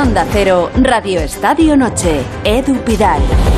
Onda Cero, Radio Estadio Noche, Edu Pidal.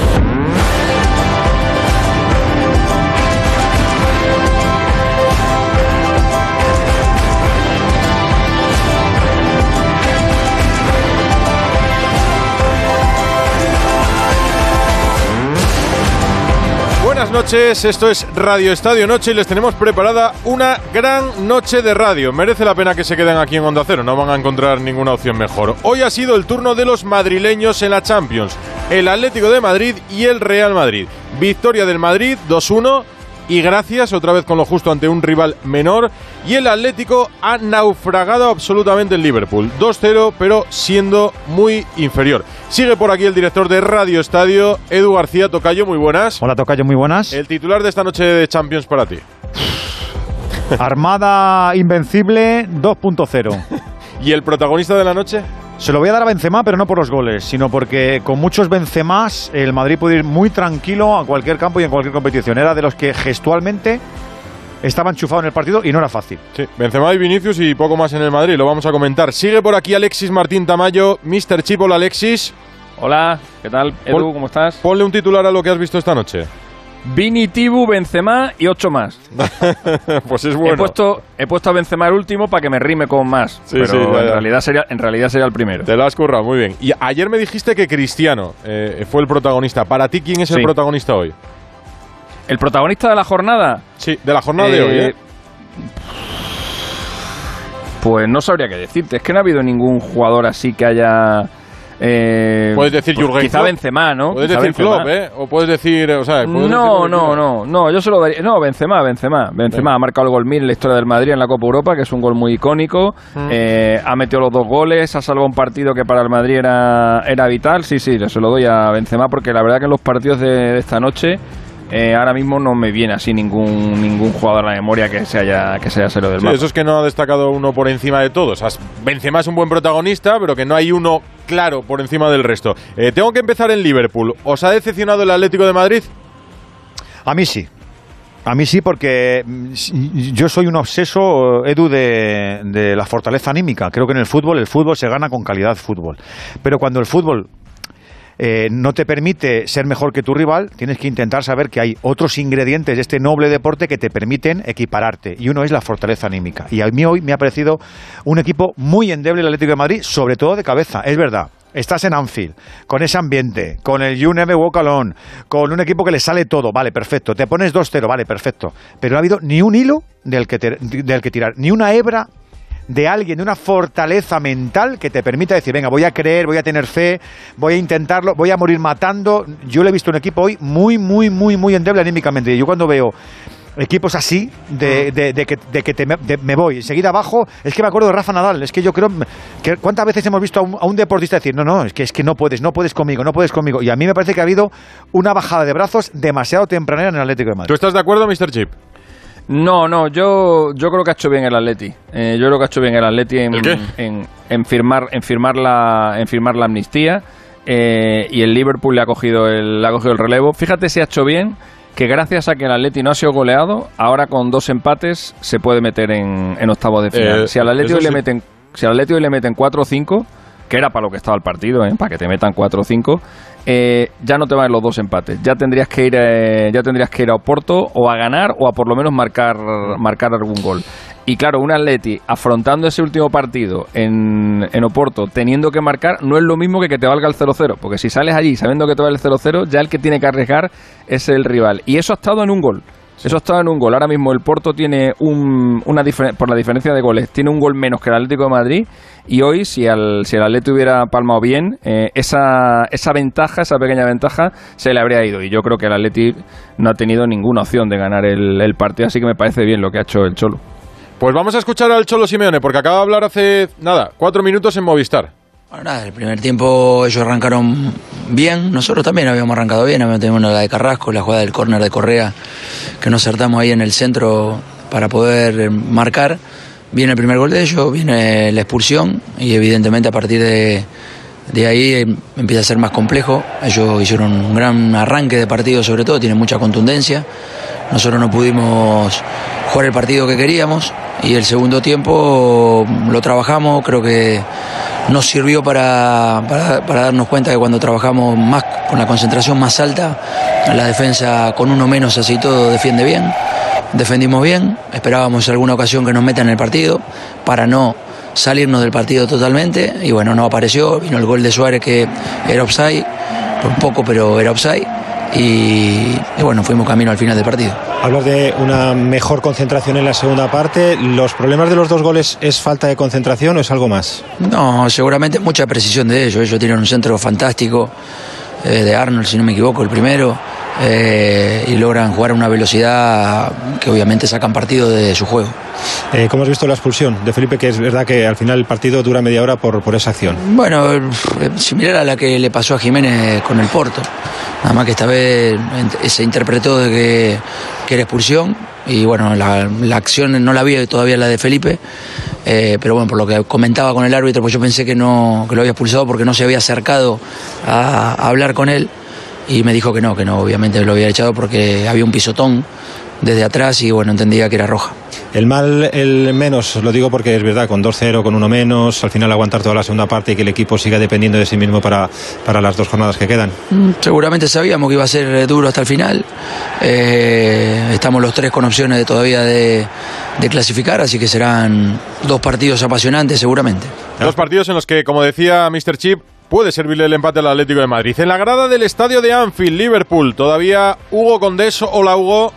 Noches, esto es Radio Estadio Noche y les tenemos preparada una gran noche de radio. Merece la pena que se queden aquí en Onda Cero, no van a encontrar ninguna opción mejor. Hoy ha sido el turno de los madrileños en la Champions, el Atlético de Madrid y el Real Madrid. Victoria del Madrid 2-1 y gracias otra vez con lo justo ante un rival menor y el Atlético ha naufragado absolutamente el Liverpool 2-0 pero siendo muy inferior. Sigue por aquí el director de Radio Estadio, Edu García Tocayo, muy buenas. Hola Tocayo, muy buenas. El titular de esta noche de Champions para ti. Armada Invencible 2.0. ¿Y el protagonista de la noche? Se lo voy a dar a Benzema, pero no por los goles, sino porque con muchos Benzemas el Madrid puede ir muy tranquilo a cualquier campo y en cualquier competición. Era de los que gestualmente estaba enchufado en el partido y no era fácil. Sí, Benzema y Vinicius y poco más en el Madrid, lo vamos a comentar. Sigue por aquí Alexis Martín Tamayo, Mr. Chip, hola Alexis. Hola, ¿qué tal? Edu, Pon- ¿cómo estás? Ponle un titular a lo que has visto esta noche. Vini, Tibu, Benzema y ocho más. pues es He, bueno. puesto, he puesto a Benzema el último para que me rime con más. Sí, pero sí, en, ya. Realidad sería, en realidad sería el primero. Te lo has currado, muy bien. Y ayer me dijiste que Cristiano eh, fue el protagonista. Para ti, ¿quién es el protagonista hoy? El protagonista de la jornada, Sí, de la jornada de hoy, ¿eh? pues no sabría qué decirte. Es que no ha habido ningún jugador así que haya... eh, Puedes decir pues Jürgen Quizá Klopp. Benzema, ¿no? Puedes Quizá decir Benzema. Klopp, ¿eh? O puedes decir, o sea, puedes No, decir- no, no, no, yo se lo daría. No, Benzema, Benzema. Benzema ha marcado el gol mil en la historia del Madrid en la Copa Europa, que es un gol muy icónico. Mm. Eh, ha metido los dos goles, ha salvado un partido que para el Madrid era, era vital. Sí, sí, se lo doy a Benzema porque la verdad que en los partidos de, de esta noche. Eh, ahora mismo no me viene así ningún ningún jugador a la memoria que se haya que se haya salido del Sí, mapa. eso es que no ha destacado uno por encima de todos. Has- Benzema es un buen protagonista, pero que no hay uno claro por encima del resto. Eh, tengo que empezar en Liverpool. ¿Os ha decepcionado el Atlético de Madrid? A mí sí. A mí sí, porque mm, yo soy un obseso, Edu, de, de la fortaleza anímica. Creo que en el fútbol, el fútbol se gana con calidad fútbol. Pero cuando el fútbol eh, no te permite ser mejor que tu rival, tienes que intentar saber que hay otros ingredientes de este noble deporte que te permiten equipararte. Y uno es la fortaleza anímica. Y a mí hoy me ha parecido un equipo muy endeble el Atlético de Madrid, sobre todo de cabeza. Es verdad. Estás en Anfield, con ese ambiente, con el You Never Walk con un equipo que le sale todo, vale, perfecto. Te pones 2-0, vale, perfecto. Pero no ha habido ni un hilo del que, te- del que tirar, ni una hebra de alguien, de una fortaleza mental que te permita decir, venga, voy a creer, voy a tener fe, voy a intentarlo, voy a morir matando. Yo le he visto un equipo hoy muy, muy, muy, muy endeble anímicamente. Y yo cuando veo equipos así, de, de- de que, de que te me, voy enseguida abajo, es que me acuerdo de Rafa Nadal, es que yo creo que cuántas veces hemos visto a un, a un deportista decir, no, no, es que, es que no puedes, no puedes conmigo, no puedes conmigo. Y a mí me parece que ha habido una bajada de brazos demasiado tempranera en el Atlético de ¿Tú Madrid. estás de acuerdo, Mr. Chip? No, no, yo, yo creo que ha hecho bien el Atleti. Eh, yo creo que ha hecho bien el Atleti en, en, en firmar, en firmar la, en firmar la amnistía. eh, y el Liverpool le ha cogido el, le ha cogido el relevo. Fíjate si ha hecho bien que gracias a que el Atleti no ha sido goleado, ahora con dos empates se puede meter en, en octavos de final. Eh, si al Atleti eso hoy le sí. meten, si al Atleti hoy le meten 4 o 5, que era para lo que estaba el partido, ¿eh? para que te metan 4 o 5, eh, ya no te van los dos empates. Ya tendrías que ir, eh, ya tendrías que ir a Oporto o a ganar o a por lo menos marcar, marcar algún gol. Y claro, un Atleti afrontando ese último partido en, en Oporto, teniendo que marcar, no es lo mismo que que te valga el 0-0. Porque si sales allí sabiendo que te va el 0-0, ya el que tiene que arriesgar es el rival. Y eso ha estado en un gol. Eso ha estado en un gol. Ahora mismo el Porto tiene un, una por la diferencia de goles, tiene un gol menos que el Atlético de Madrid. Y hoy, si, al, si el Atlético hubiera palmado bien, eh, esa, esa ventaja, esa pequeña ventaja, se le habría ido. Y yo creo que el Atlético no ha tenido ninguna opción de ganar el, el partido. Así que me parece bien lo que ha hecho el Cholo. Pues vamos a escuchar al Cholo Simeone, porque acaba de hablar hace, nada, cuatro minutos en Movistar. Bueno, nada, el primer tiempo ellos arrancaron bien, nosotros también habíamos arrancado bien, habíamos tenido una la de Carrasco, la jugada del córner de Correa, que nos acertamos ahí en el centro para poder marcar. Viene el primer gol de ellos, viene la expulsión y evidentemente a partir de, de ahí eh, empieza a ser más complejo. Ellos hicieron un gran arranque de partido sobre todo, tienen mucha contundencia. Nosotros no pudimos jugar el partido que queríamos y el segundo tiempo lo trabajamos, creo que nos sirvió para, para, darnos cuenta que cuando trabajamos más con la concentración más alta, la defensa con uno menos así todo defiende bien. Defendimos bien, esperábamos alguna ocasión que nos metan en el partido para no salirnos del partido totalmente y bueno, no apareció, vino el gol de Suárez que era offside, por poco pero era offside y, y bueno, fuimos camino al final del partido. Hablas de una mejor concentración en la segunda parte. ¿Los problemas de los dos goles es falta de concentración o es algo más? No, seguramente mucha precisión de ellos. Ellos tienen un centro fantástico eh, de Arnold, si no me equivoco, el primero. Eh, y logran jugar a una velocidad que obviamente sacan partido de su juego. Eh, ¿Cómo has visto la expulsión de Felipe? Que es verdad que al final el partido dura media hora por, por esa acción. Bueno, eh, similar a la que le pasó a Jiménez con el Porto. Nada más que esta vez se interpretó de que, que era expulsión y bueno, la, la acción no la vi todavía la de Felipe, eh, pero bueno, por lo que comentaba con el árbitro, pues yo pensé que no que lo había expulsado porque no se había acercado a, a hablar con él y me dijo que no, que no, obviamente lo había echado porque había un pisotón desde atrás y bueno, entendía que era roja. El mal, el menos, lo digo porque es verdad, con 2-0, con uno menos, al final aguantar toda la segunda parte y que el equipo siga dependiendo de sí mismo para, para las dos jornadas que quedan. Mm, Seguramente sabíamos que iba a ser eh, duro hasta el final. Eh, estamos los tres con opciones de todavía de, de clasificar, así que serán dos partidos apasionantes seguramente. Dos partidos en los que, como decía Mr. Chip, puede servirle el empate al Atlético de Madrid. En la grada del estadio de Anfield, Liverpool, todavía Hugo Condés. Hola, Hugo.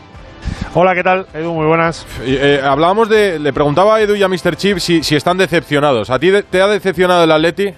Hola, ¿qué tal? Edu, muy buenas. Eh, eh, hablábamos de. Le preguntaba a Edu y a Mr. Chip si, si están decepcionados. ¿A ti de- te ha decepcionado el Atleti?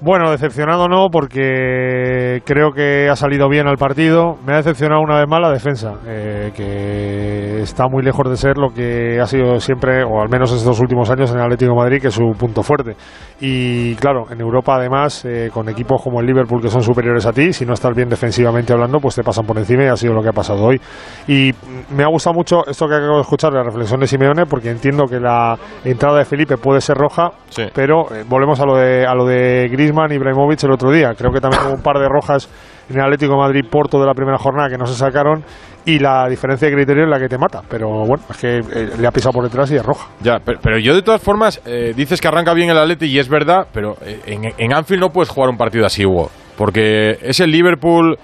Bueno, decepcionado no, porque creo que ha salido bien al partido. Me ha decepcionado una vez más la defensa, eh, que está muy lejos de ser lo que ha sido siempre, o al menos estos últimos años, en el Atlético de Madrid, que es su punto fuerte. Y claro, en Europa además, eh, con equipos como el Liverpool que son superiores a ti, si no estás bien defensivamente hablando, pues te pasan por encima y ha sido lo que ha pasado hoy. Y me ha gustado mucho esto que acabo de escuchar, la reflexión de Simeone, porque entiendo que la entrada de Felipe puede ser roja, Sí. pero eh, volvemos a lo de a lo de Griezmann y Ibrahimovic el otro día. Creo que también hubo un par de rojas en el Atlético Madrid Porto de la primera jornada que no se sacaron y la diferencia de criterio es la que te mata. Pero bueno, es que eh, le ha pisado por detrás y es roja. Ya, pero, pero yo de todas formas, eh, dices que arranca bien el Atleti y es verdad, pero eh, en, en Anfield no puedes jugar un partido así, Hugo. Porque es el Liverpool,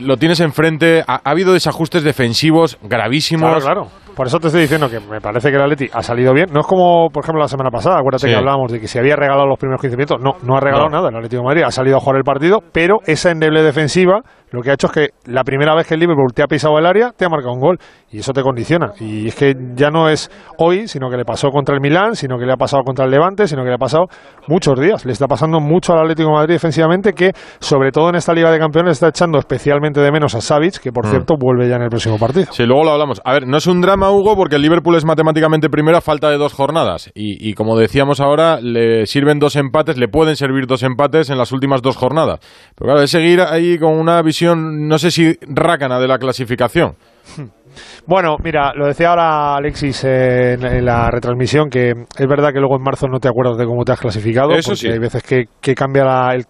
lo tienes enfrente, ha, ha habido desajustes defensivos gravísimos. Claro, claro. Por eso te estoy diciendo que me parece que el Atleti ha salido bien. No es como, por ejemplo, la semana pasada. Acuérdate Sí. que hablábamos de que se había regalado los primeros 15 minutos. No, no ha regalado No. nada el Atlético de Madrid. Ha salido a jugar el partido, pero esa endeble defensiva lo que ha hecho es que la primera vez que el Liverpool te ha pisado el área, te ha marcado un gol. Y eso te condiciona. Y es que ya no es hoy, sino que le pasó contra el Milán, sino que le ha pasado contra el Levante, sino que le ha pasado muchos días. Le está pasando mucho al Atlético de Madrid defensivamente, que sobre todo en esta Liga de Campeones está echando especialmente de menos a Savic, que por Mm. cierto vuelve ya en el próximo partido. Sí, luego lo hablamos. A ver, no es un drama, Hugo, porque el Liverpool es matemáticamente primero a falta de dos jornadas. Y, y como decíamos ahora, le sirven dos empates, le pueden servir dos empates en las últimas dos jornadas. Pero claro, es seguir ahí con una visión, no sé si rácana de la clasificación. Bueno, mira, lo decía ahora Alexis en, en la retransmisión, que es verdad que luego en marzo no te acuerdas de cómo te has clasificado, Eso porque sí. hay veces que, que cambia la... El,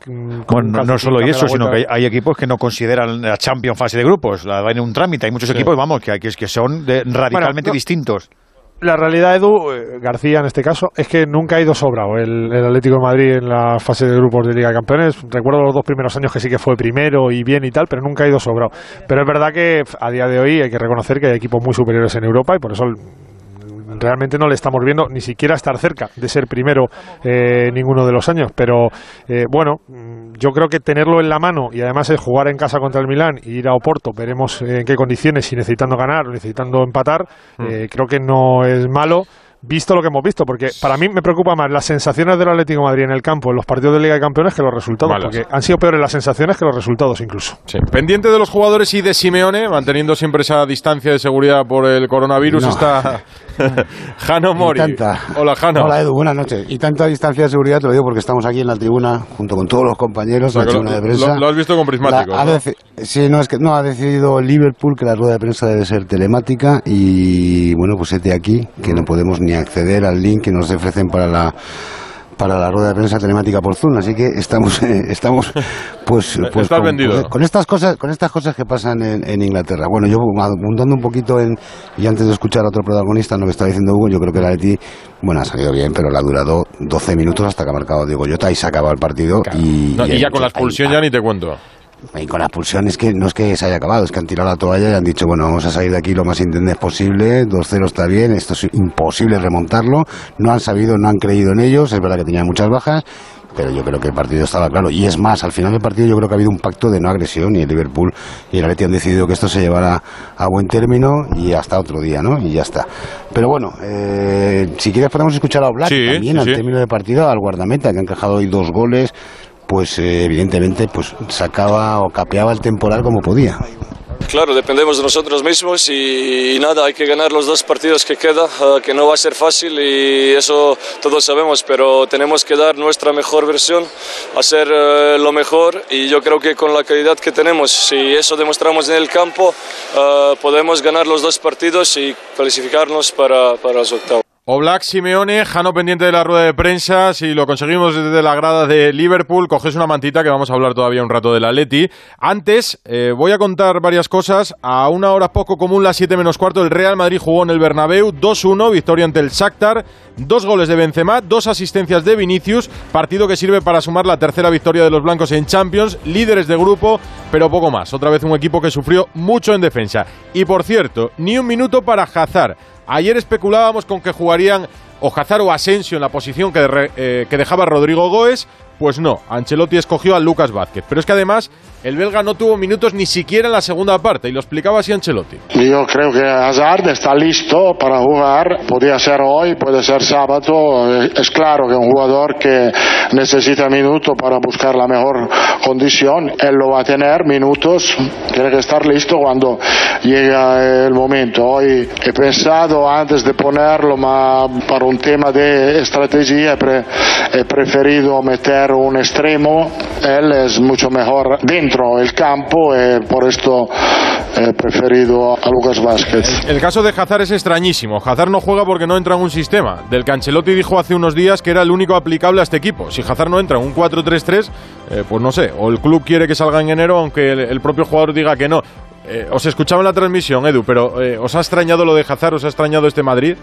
Bueno, no, solo eso, sino que hay, hay equipos que no consideran la Champions fase de grupos, la dan en un trámite. Hay muchos equipos, vamos, que, que, que son de- radicalmente no- distintos. La realidad, Edu, eh, García en este caso, es que nunca ha ido sobrado el, el Atlético de Madrid en la fase de grupos de Liga de Campeones. Recuerdo los dos primeros años que sí que fue primero y bien y tal, pero nunca ha ido sobrado. Pero es verdad que a día de hoy hay que reconocer que hay equipos muy superiores en Europa y por eso realmente no le estamos viendo ni siquiera estar cerca de ser primero eh, ninguno de los años. Pero eh, bueno, mm, yo creo que tenerlo en la mano y además es jugar en casa contra el Milán y ir a Oporto, veremos eh, en qué condiciones, si necesitando ganar o necesitando empatar, eh, creo que no es malo. Visto lo que hemos visto, porque para mí me preocupa más las sensaciones del Atlético de Madrid en el campo, en los partidos de Liga de Campeones, que los resultados, Malas. porque han sido peores las sensaciones que los resultados incluso. Sí. Pendiente de los jugadores y de Simeone, manteniendo siempre esa distancia de seguridad por el coronavirus, No. está Jano Mori. Tanta- Hola, Jano. Hola Edu, buenas noches. Y tanta distancia de seguridad te lo digo porque estamos aquí en la tribuna junto con todos los compañeros O sea, en la tribuna lo, de prensa. lo- lo has visto con prismáticos. La- sí, no, es que no, ha decidido Liverpool que la rueda de prensa debe ser telemática y bueno, pues este aquí, que no podemos ni acceder al link que nos ofrecen para la para la rueda de prensa telemática por Zoom, así que estamos, eh, estamos pues, pues Estás con, vendido. con- con estas cosas, con estas cosas que pasan en, en Inglaterra. Bueno, yo apuntando un poquito en y antes de escuchar a otro protagonista, lo que está diciendo Hugo, yo creo que la Leti, bueno, ha salido bien, pero le ha durado 12 minutos hasta que ha marcado Diego Llota y se ha acabado el partido y, No, y hay ya con la expulsión ya ni te cuento. Y con la expulsión es que no es que se haya acabado, es que han tirado la toalla y han dicho, bueno, vamos a salir de aquí lo más indemnes posible, 2-0 está bien, esto es imposible remontarlo, no han sabido, no han creído en ellos, es verdad que tenían muchas bajas, pero yo creo que el partido estaba claro. Y es más, al final del partido yo creo que ha habido un pacto de no agresión y el Liverpool y el Atleti han decidido que esto se llevara a buen término y hasta otro día, ¿no? Y ya está. Pero bueno, eh, si quieres podemos escuchar a Sí, también sí, al sí. término del partido, al guardameta que ha encajado hoy dos goles pues eh, evidentemente pues sacaba o capeaba el temporal como podía. Claro, dependemos de nosotros mismos y, y nada, hay que ganar los dos partidos que queda, eh, que no va a ser fácil y eso todos sabemos, pero tenemos que dar nuestra mejor versión, hacer eh, lo mejor y yo creo que con la calidad que tenemos, si eso demostramos en el campo, eh, podemos ganar los dos partidos y clasificarnos para, para los octavos. Oblak, Simeone, Jano pendiente de la rueda de prensa. Si lo conseguimos desde la grada de Liverpool, coges una mantita que vamos a hablar todavía un rato del Atleti. Antes, eh, voy a contar varias cosas. A una hora poco común, las 7 menos cuarto, el Real Madrid jugó en el Bernabéu 2-1, victoria ante el Shakhtar. Dos goles de Benzema, dos asistencias de Vinicius. Partido que sirve para sumar la tercera victoria de los blancos en Champions. Líderes de grupo, pero poco más. Otra vez un equipo que sufrió mucho en defensa. Y por cierto, ni un minuto para Hazard. Ayer especulábamos con que jugarían o Hazard o Asensio en la posición que, eh, que dejaba Rodrigo Goes. Pues no, Ancelotti escogió a Lucas Vázquez. Pero es que además el belga no tuvo minutos ni siquiera en la segunda parte y lo explicaba así Ancelotti. Yo creo que Hazard está listo para jugar. Podría ser hoy, puede ser sábado. Es claro que un jugador que necesita minutos para buscar la mejor condición, él lo va a tener minutos. Tiene que estar listo cuando llega el momento. Hoy he pensado antes de ponerlo, para un tema de estrategia pre- he preferido meter un extremo. Él es mucho mejor dentro del campo y por esto he preferido a Lucas Vázquez. El caso de Hazard es extrañísimo. Hazard no juega porque no entra en un sistema. Del que Ancelotti dijo hace unos días que era el único aplicable a este equipo. Si Hazard no entra en un 4-3-3, eh, pues no sé. O el club quiere que salga en enero, aunque el, el propio jugador diga que no. Eh, os escuchaba en la transmisión, Edu, pero eh, ¿os ha extrañado lo de Hazard? ¿Os ha extrañado este Madrid?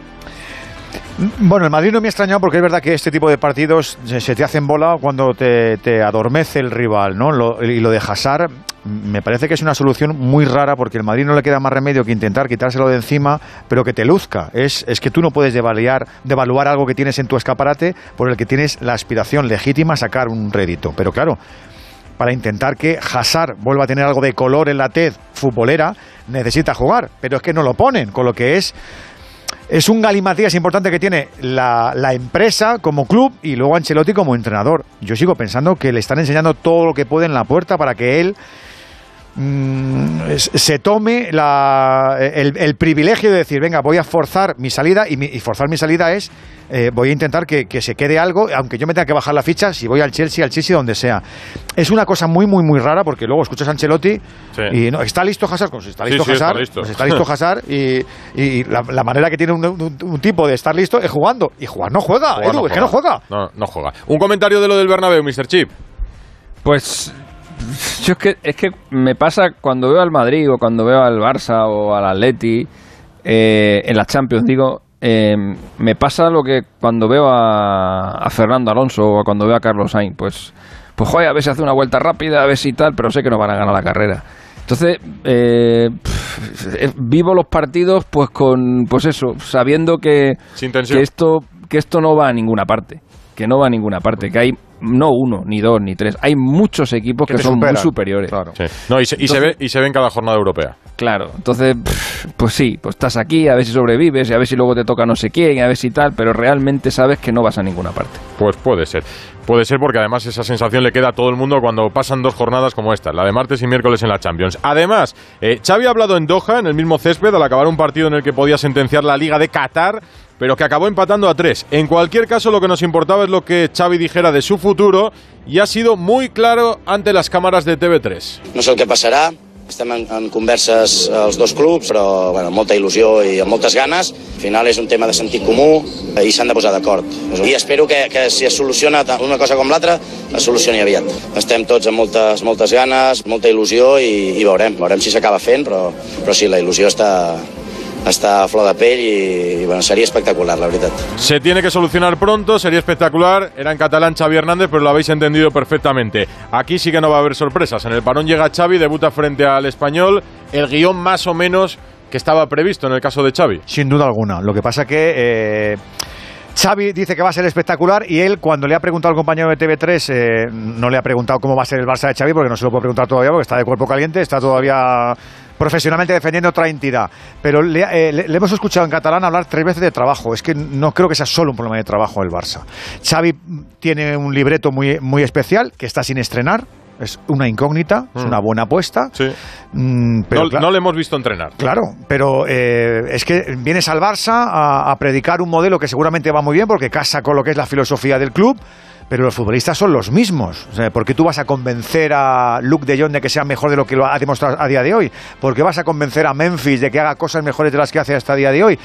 Bueno, el Madrid no me ha extrañado porque es verdad que este tipo de partidos se, te hacen bola cuando te, adormece el rival, ¿no? Lo- y lo de Hazard mm, me parece que es una solución muy rara porque el Madrid no le queda más remedio que intentar quitárselo de encima, pero que te luzca. Es, es que tú no puedes devaluar, devaluar algo que tienes en tu escaparate por el que tienes la aspiración legítima a sacar un rédito. Pero claro, para intentar que Hazard vuelva a tener algo de color en la tez futbolera, necesita jugar, pero es que no lo ponen, con lo que es es un galimatías importante que tiene la, la empresa como club y luego Ancelotti como entrenador. Yo sigo pensando que le están enseñando todo lo que puede en la puerta para que él se tome la- el, el privilegio de decir, venga, voy a forzar mi salida y, mi- y forzar mi salida es, eh, voy a intentar que, que se quede algo, aunque yo me tenga que bajar la ficha, si voy al Chelsea, al Chelsea, donde sea. Es una cosa muy, muy, muy rara porque luego escuchas a Ancelotti Sí. y no, ¿está listo Hazard? Pues está Sí, listo sí, está listo. pues está listo Hazard y, y la, la manera que tiene un, un- un tipo de estar listo es jugando. Y jugar no juega, Juega, Edu, es que no juega. No, no juega. Un comentario de lo del Bernabéu, Mr. Chip. Pues yo es que, es que me pasa cuando veo al Madrid o cuando veo al Barça o al Atleti eh, en la Champions, digo, eh, me pasa lo que cuando veo a, a Fernando Alonso o cuando veo a Carlos Sainz, pues, pues joder, a ver si hace una vuelta rápida, a ver si tal, pero sé que no van a ganar la carrera. Entonces, eh, pff, eh, vivo los partidos pues con, pues eso, sabiendo que, Sin que esto, que esto no va a ninguna parte, que no va a ninguna parte, que hay no uno, ni dos, ni tres, hay muchos equipos Que son superan. muy superiores. Claro. Sí. No, y se, y se ve, y se ve en cada jornada europea. Claro, entonces, pues sí, pues estás aquí, a ver si sobrevives, y a ver si luego te toca no sé quién, y a ver si tal, pero realmente sabes que no vas a ninguna parte. Pues puede ser. Puede ser porque además esa sensación le queda a todo el mundo cuando pasan dos jornadas como esta, la de martes y miércoles en la Champions. Además, eh, Xavi ha hablado en Doha, en el mismo césped, al acabar un partido en el que podía sentenciar la Liga de Qatar, pero que acabó empatando a tres. En cualquier caso, lo que nos importaba es lo que Xavi dijera de su futuro y ha sido muy claro ante las cámaras de TV3. No sé el que pasará, Estem en, en converses els dos clubs, però bueno, molta il·lusió i amb moltes. Al final és un tema de sentit comú i s'han de posar d'acord. I espero que, que si es soluciona una cosa com l'altra, es solucioni aviat. Estem tots amb moltes, moltes ganes, molta il·lusió i, i veurem, veurem si s'acaba fent, però, però sí, la il·lusió està, està a flor de pell i, i bueno, sería espectacular, la verdad. Se tiene que solucionar pronto, sería espectacular. Era en catalán Xavi Hernández, pero lo habéis entendido perfectamente. Aquí sí que no va a haber sorpresas. En el parón llega Xavi, debuta frente al español. El guion más o menos que estaba previsto en el caso de Xavi. Sin duda alguna. Lo que pasa que... Eh... Xavi dice que va a ser espectacular y él cuando le ha preguntado al compañero de TV3 eh, no le ha preguntado cómo va a ser el Barça de Xavi porque no se lo puede preguntar todavía porque está de cuerpo caliente, está todavía profesionalmente defendiendo otra entidad. Pero le, eh, le, le, hemos escuchado en catalán hablar tres veces de trabajo. Es que no creo que sea solo un problema de trabajo el Barça. Xavi tiene un libreto muy, muy especial que está sin estrenar. Es una incógnita, mm. es una buena apuesta. Sí. Mm, pero no, claro, no, le hemos visto entrenar. Claro, pero eh, es que vienes al Barça a, a predicar un modelo que seguramente va muy bien porque casa con lo que es la filosofía del club pero los futbolistas son los mismos. O sea, ¿Por qué tú vas a convencer a Luke de Jong de que sea mejor de lo que lo ha demostrado a día de hoy? ¿Por qué vas a convencer a Memphis de que haga cosas mejores de las que hace hasta el día de hoy?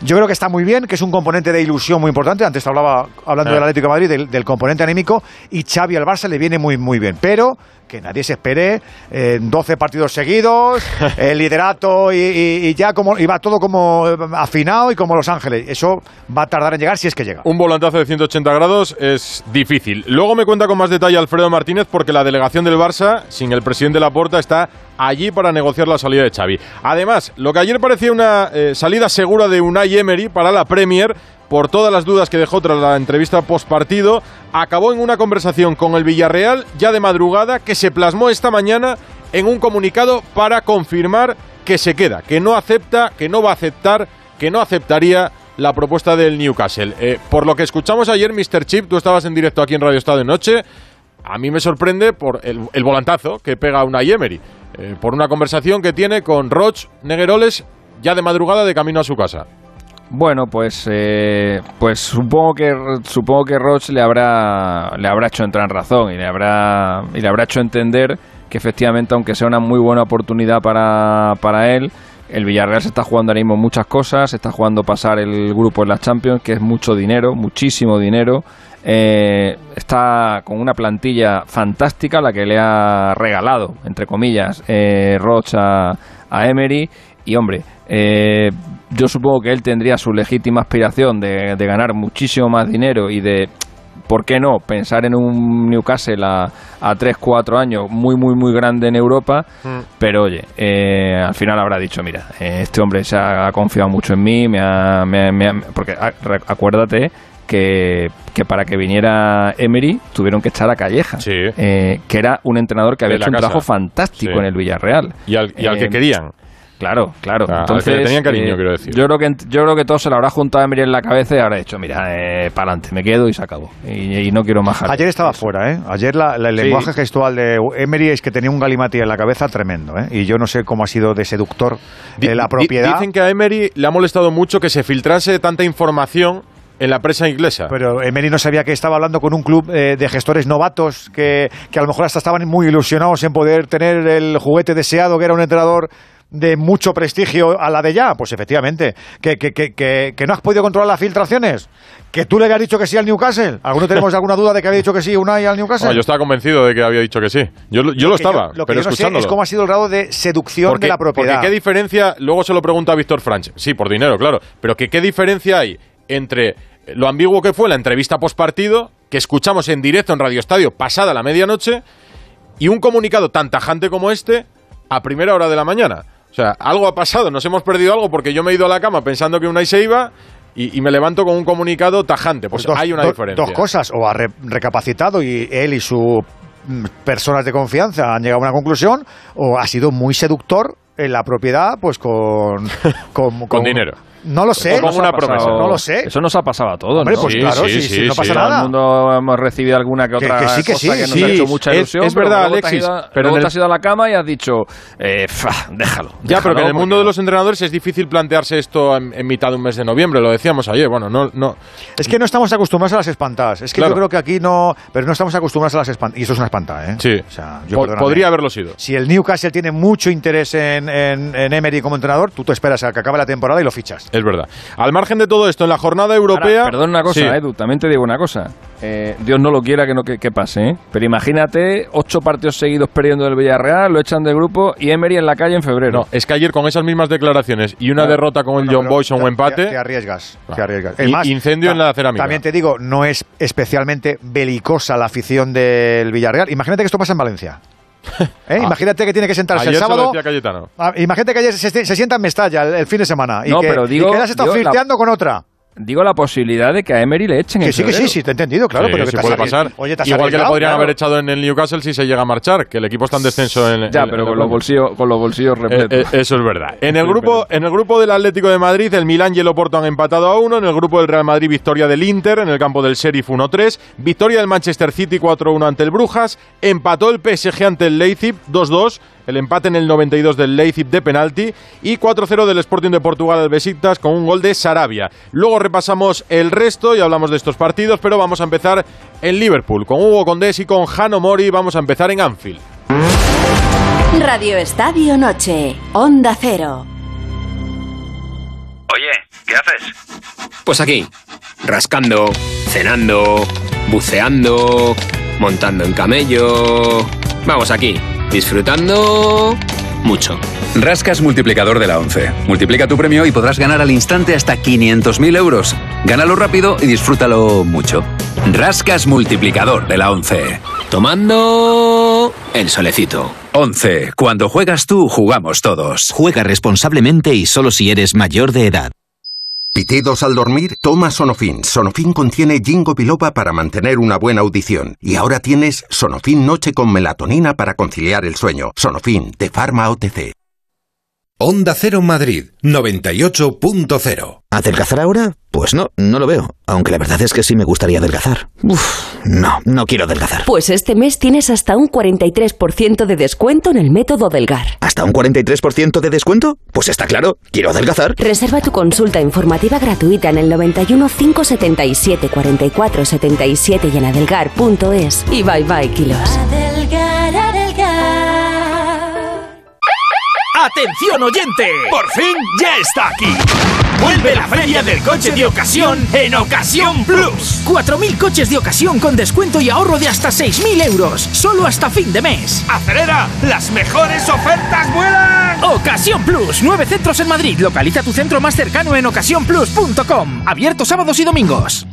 Yo creo que está muy bien, que es un componente de ilusión muy importante. Antes te hablaba, hablando del Atlético de Madrid, del, del componente anímico, y Xavi al Barça le viene muy, muy bien. Pero que nadie se espere eh, 12 partidos seguidos, el liderato y, y- y ya como y va todo como eh, afinado y como Los Ángeles. Eso va a tardar en llegar si es que llega. Un volantazo de 180 grados es difícil. Luego me cuenta con más detalle Alfredo Martínez porque la delegación del Barça, sin el presidente Laporta, está allí para negociar la salida de Xavi. Además, lo que ayer parecía una eh, salida segura de Unai Emery para la Premier, por todas las dudas que dejó tras la entrevista postpartido, acabó en una conversación con el Villarreal ya de madrugada que se plasmó esta mañana en un comunicado para confirmar que se queda, que no acepta, que no va a aceptar, que no aceptaría la propuesta del Newcastle. Eh, por lo que escuchamos ayer, Mr. Chip, tú estabas en directo aquí en Radio Estado de Noche. A mí me sorprende por el, volantazo que pega una Emery, eh, por una conversación que tiene con Roch Negueroles ya de madrugada de camino a su casa. Bueno, pues, eh, pues supongo que supongo que Roch le habrá le habrá hecho entrar en razón y le habrá y le habrá hecho entender que efectivamente, aunque sea una muy buena oportunidad para, para él, el Villarreal se está jugando ahora mismo muchas cosas, se está jugando pasar el grupo en la Champions, que es mucho dinero, muchísimo dinero. Eh, está con una plantilla fantástica, la que le ha regalado, entre comillas, eh, Roch a, a Emery. Y hombre, eh, yo supongo que él tendría su legítima aspiración de, de ganar muchísimo más dinero y de, ¿por qué no?, pensar en un Newcastle a, a 3-4 años muy, muy, muy grande en Europa. Pero oye, eh, al final habrá dicho, mira, eh, este hombre se ha, confiado mucho en mí, me ha, me me ha- porque ah, acuérdate que, que para que viniera Emery tuvieron que echar a Calleja, eh, que era un entrenador que había hecho un casa. trabajo fantástico Sí. en el Villarreal. Y al, y al que Eh, querían. Claro, claro. Ah, Entonces, le tenían cariño, eh, quiero decir. Yo creo que yo creo que todo se lo habrá juntado a Emery en la cabeza y habrá dicho, mira, eh, para adelante, me quedo y se acabó. Y, y no quiero más. Ayer estaba fuera, ¿eh? Ayer la- la- el Sí. lenguaje gestual de Emery es que tenía un galimati en la cabeza tremendo, ¿eh? Y yo no sé cómo ha sido de seductor de la di- propiedad. Dicen que a Emery le ha molestado mucho que se filtrase tanta información en la prensa inglesa. Pero Emery no sabía que estaba hablando con un club eh, de gestores novatos que, que a lo mejor hasta estaban muy ilusionados en poder tener el juguete deseado, que era un entrenador de mucho prestigio a la de ya. Pues efectivamente, que, que, que, que, que no has podido controlar las filtraciones. Que tú le habías dicho que sí al Newcastle. ¿Alguno tenemos alguna duda de que había dicho que sí Unai al Newcastle? No, yo estaba convencido de que había dicho que sí. Yo, lo- yo lo yo- estaba, lo que pero yo no sé es cómo ha sido el grado de seducción Porque- de la propiedad. Porque qué diferencia, luego se lo pregunta a Víctor Franch, sí, por dinero, claro, pero que qué diferencia hay entre lo ambiguo que fue la entrevista postpartido, que escuchamos en directo en Radio Estadio pasada la medianoche, y un comunicado tan tajante como este a primera hora de la mañana. Sea, algo ha pasado, nos hemos perdido algo porque yo me he ido a la cama pensando que Unai se iba y, y me levanto con un comunicado tajante. Pues, Pues dos- hay una do- diferencia. Dos cosas, o ha re- recapacitado y él y su mm, personas de confianza han llegado a una conclusión, o ha sido muy seductor en la propiedad, pues con, con, Con dinero. No lo sé. Como una pasado- promesa. No lo sé. Eso nos ha pasado a todos, Hombre, ¿no? pues Sí, claro, sí, sí, sí, sí, no sí. pasa Todo Todo el nada. mundo hemos recibido alguna que otra que sí, que cosa sí, que nos sí. ha hecho mucha Es- ilusión. es verdad, te Alexis, ido- pero luego en el- te has ido a la cama y has dicho, eh, fa, déjalo. Ya, pero que en el mundo de los entrenadores es difícil plantearse esto en, en mitad de un mes de noviembre, lo decíamos ayer. Bueno, no, no. Es que no estamos acostumbrados a las espantadas. Es que Claro. yo creo que aquí no. Pero no estamos acostumbrados a las espantadas. Y eso es una espantada, ¿eh? Sí. O sea, yo Po- perdóname. podría haberlo sido. Si el Newcastle tiene mucho interés en, en, en Emery como entrenador, tú te esperas a que acabe la temporada y lo fichas. Es verdad. Al margen de todo esto, en la jornada europea. Ahora, perdón una cosa, Sí. Edu, también te digo una cosa. Eh, Dios no lo quiera que no que, que pase, ¿eh? Pero imagínate ocho partidos seguidos perdiendo del Villarreal, lo echan del grupo y Emery en la calle en febrero. No, es que ayer con esas mismas declaraciones y una Ah. derrota con el John Boyce o un te- empate. Te, te arriesgas. Ah. te arriesgas. Y- incendio en la cerámica. También te digo, no es especialmente belicosa la afición del Villarreal. Imagínate que esto pasa en Valencia. ¿Eh? Imagínate que tiene que sentarse Ayer el se lo sábado. decía Cayetano. Ah, Imagínate que ayer se, se sienta en Mestalla el, el fin de semana y No, que, pero digo- y que has estado la- flirteando con otra. Digo la posibilidad de que a Emery le echen Que en sí, que sí, sí, te he entendido, claro. Sí, pero que sí te has puede pasar. Oye, te has Igual que le podrían claro. haber echado en el Newcastle si se llega a marchar, que el equipo está en descenso en Ya, en- pero en con el- los bolsillos, con los bolsillos Eh, repletos. eh, eso es verdad. En el grupo, en el grupo del Atlético de Madrid, el Milán y el Oporto han empatado a uno. En el grupo del Real Madrid, victoria del Inter. En el campo del Sheriff 1-3. Victoria del Manchester City 4-1 ante el Brujas. Empató el PSG ante el Leipzig 2-2. El empate en el 92 del Leipzig de penalti. Y 4-0 del Sporting de Portugal al Besiktas con un gol de Sarabia. Luego repasamos el resto y hablamos de estos partidos, pero vamos a empezar en Liverpool. Con Hugo Condés y con Jano Mori vamos a empezar en Anfield. Radio Estadio Noche, Onda Cero. Oye, ¿qué haces? Pues aquí, rascando, cenando, buceando, montando en camello. Vamos aquí, disfrutando mucho. Rascas multiplicador de la 11. Multiplica tu premio y podrás ganar al instante hasta 500.000 euros. Gánalo rápido y disfrútalo mucho. Rascas multiplicador de la 11. Tomando el solecito. 11. Cuando juegas tú, jugamos todos. Juega responsablemente y solo si eres mayor de edad. ¿Pitidos al dormir? Toma Sonofin. Sonofin contiene ginkgo biloba para mantener una buena audición. Y ahora tienes Sonofin Noche con melatonina para conciliar el sueño. Sonofin, de Pharma OTC. Onda Cero Madrid 98.0. ¿Adelgazar ahora? Pues no, no lo veo. Aunque la verdad es que sí me gustaría adelgazar. Uf, no, no quiero adelgazar. Pues este mes tienes hasta un 43% de descuento en el método Delgar. ¿Hasta un 43% de descuento? Pues está claro, quiero adelgazar. Reserva tu consulta informativa gratuita en el 91 577 44 77 y en adelgar.es. Y bye bye kilos. Adelgar, adelgar. ¡Atención oyente! ¡Por fin ya está aquí! Vuelve la feria del coche de ocasión en Ocasión Plus. 4.000 coches de ocasión con descuento y ahorro de hasta 6.000 euros. Solo hasta fin de mes. ¡Acelera! ¡Las mejores ofertas vuelan! Ocasión Plus. Nueve centros en Madrid. Localiza tu centro más cercano en ocasiónplus.com. Abierto sábados y domingos.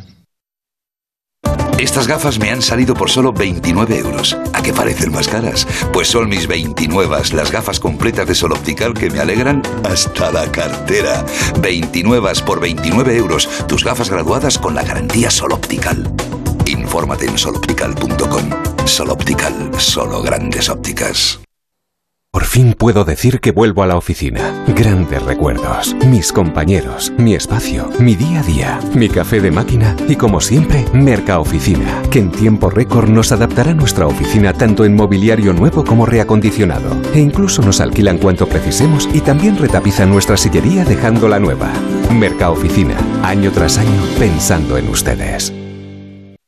Estas gafas me han salido por solo 29 euros. ¿A qué parecen más caras? Pues son mis 29, las gafas completas de Sol Optical que me alegran hasta la cartera. 29 por 29 euros. Tus gafas graduadas con la garantía Sol Optical. Infórmate en soloptical.com. Sol Optical, solo grandes ópticas. Por fin puedo decir que vuelvo a la oficina. Grandes recuerdos, mis compañeros, mi espacio, mi día a día, mi café de máquina y como siempre, Mercaoficina, que en tiempo récord nos adaptará nuestra oficina tanto en mobiliario nuevo como reacondicionado. E incluso nos alquilan cuanto precisemos y también retapizan nuestra sillería dejándola nueva. Mercaoficina, año tras año pensando en ustedes.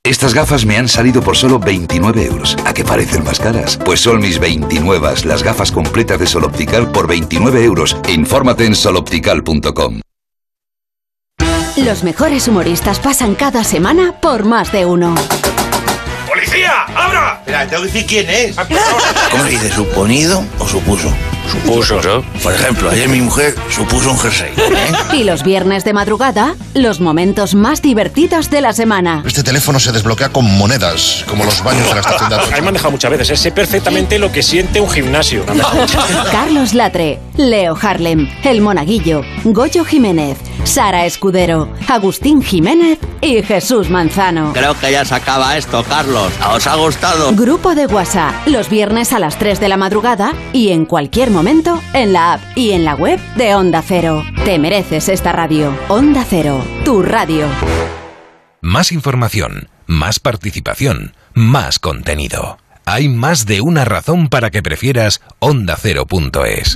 Estas gafas me han salido por solo 29 euros. ¿A qué parecen más caras? Pues son mis 29, las gafas completas de Sol Optical por 29 euros. Infórmate en soloptical.com. Los mejores humoristas pasan cada semana por más de uno. ¡Policía! ¡Abra! Espera, tengo que decir quién es. ¿Cómo se dice? ¿Suponido o supuso? Supuso, ¿no? Por ejemplo, ayer mi mujer supuso un jersey. ¿eh? Y los viernes de madrugada, los momentos más divertidos de la semana. Este teléfono se desbloquea con monedas, como los baños de la estación de A mí me han dejado muchas veces. ¿eh? Sé perfectamente lo que siente un gimnasio. Carlos Latre, Leo Harlem, El Monaguillo, Goyo Jiménez, Sara Escudero, Agustín Jiménez y Jesús Manzano. Creo que ya se acaba esto, Carlos. ¿Os ha gustado? Grupo de WhatsApp, los viernes a las 3 de la madrugada y en cualquier momento en la app y en la web de Onda Cero. Te mereces esta radio. Onda Cero, tu radio. Más información, más participación, más contenido. Hay más de una razón para que prefieras ondacero.es.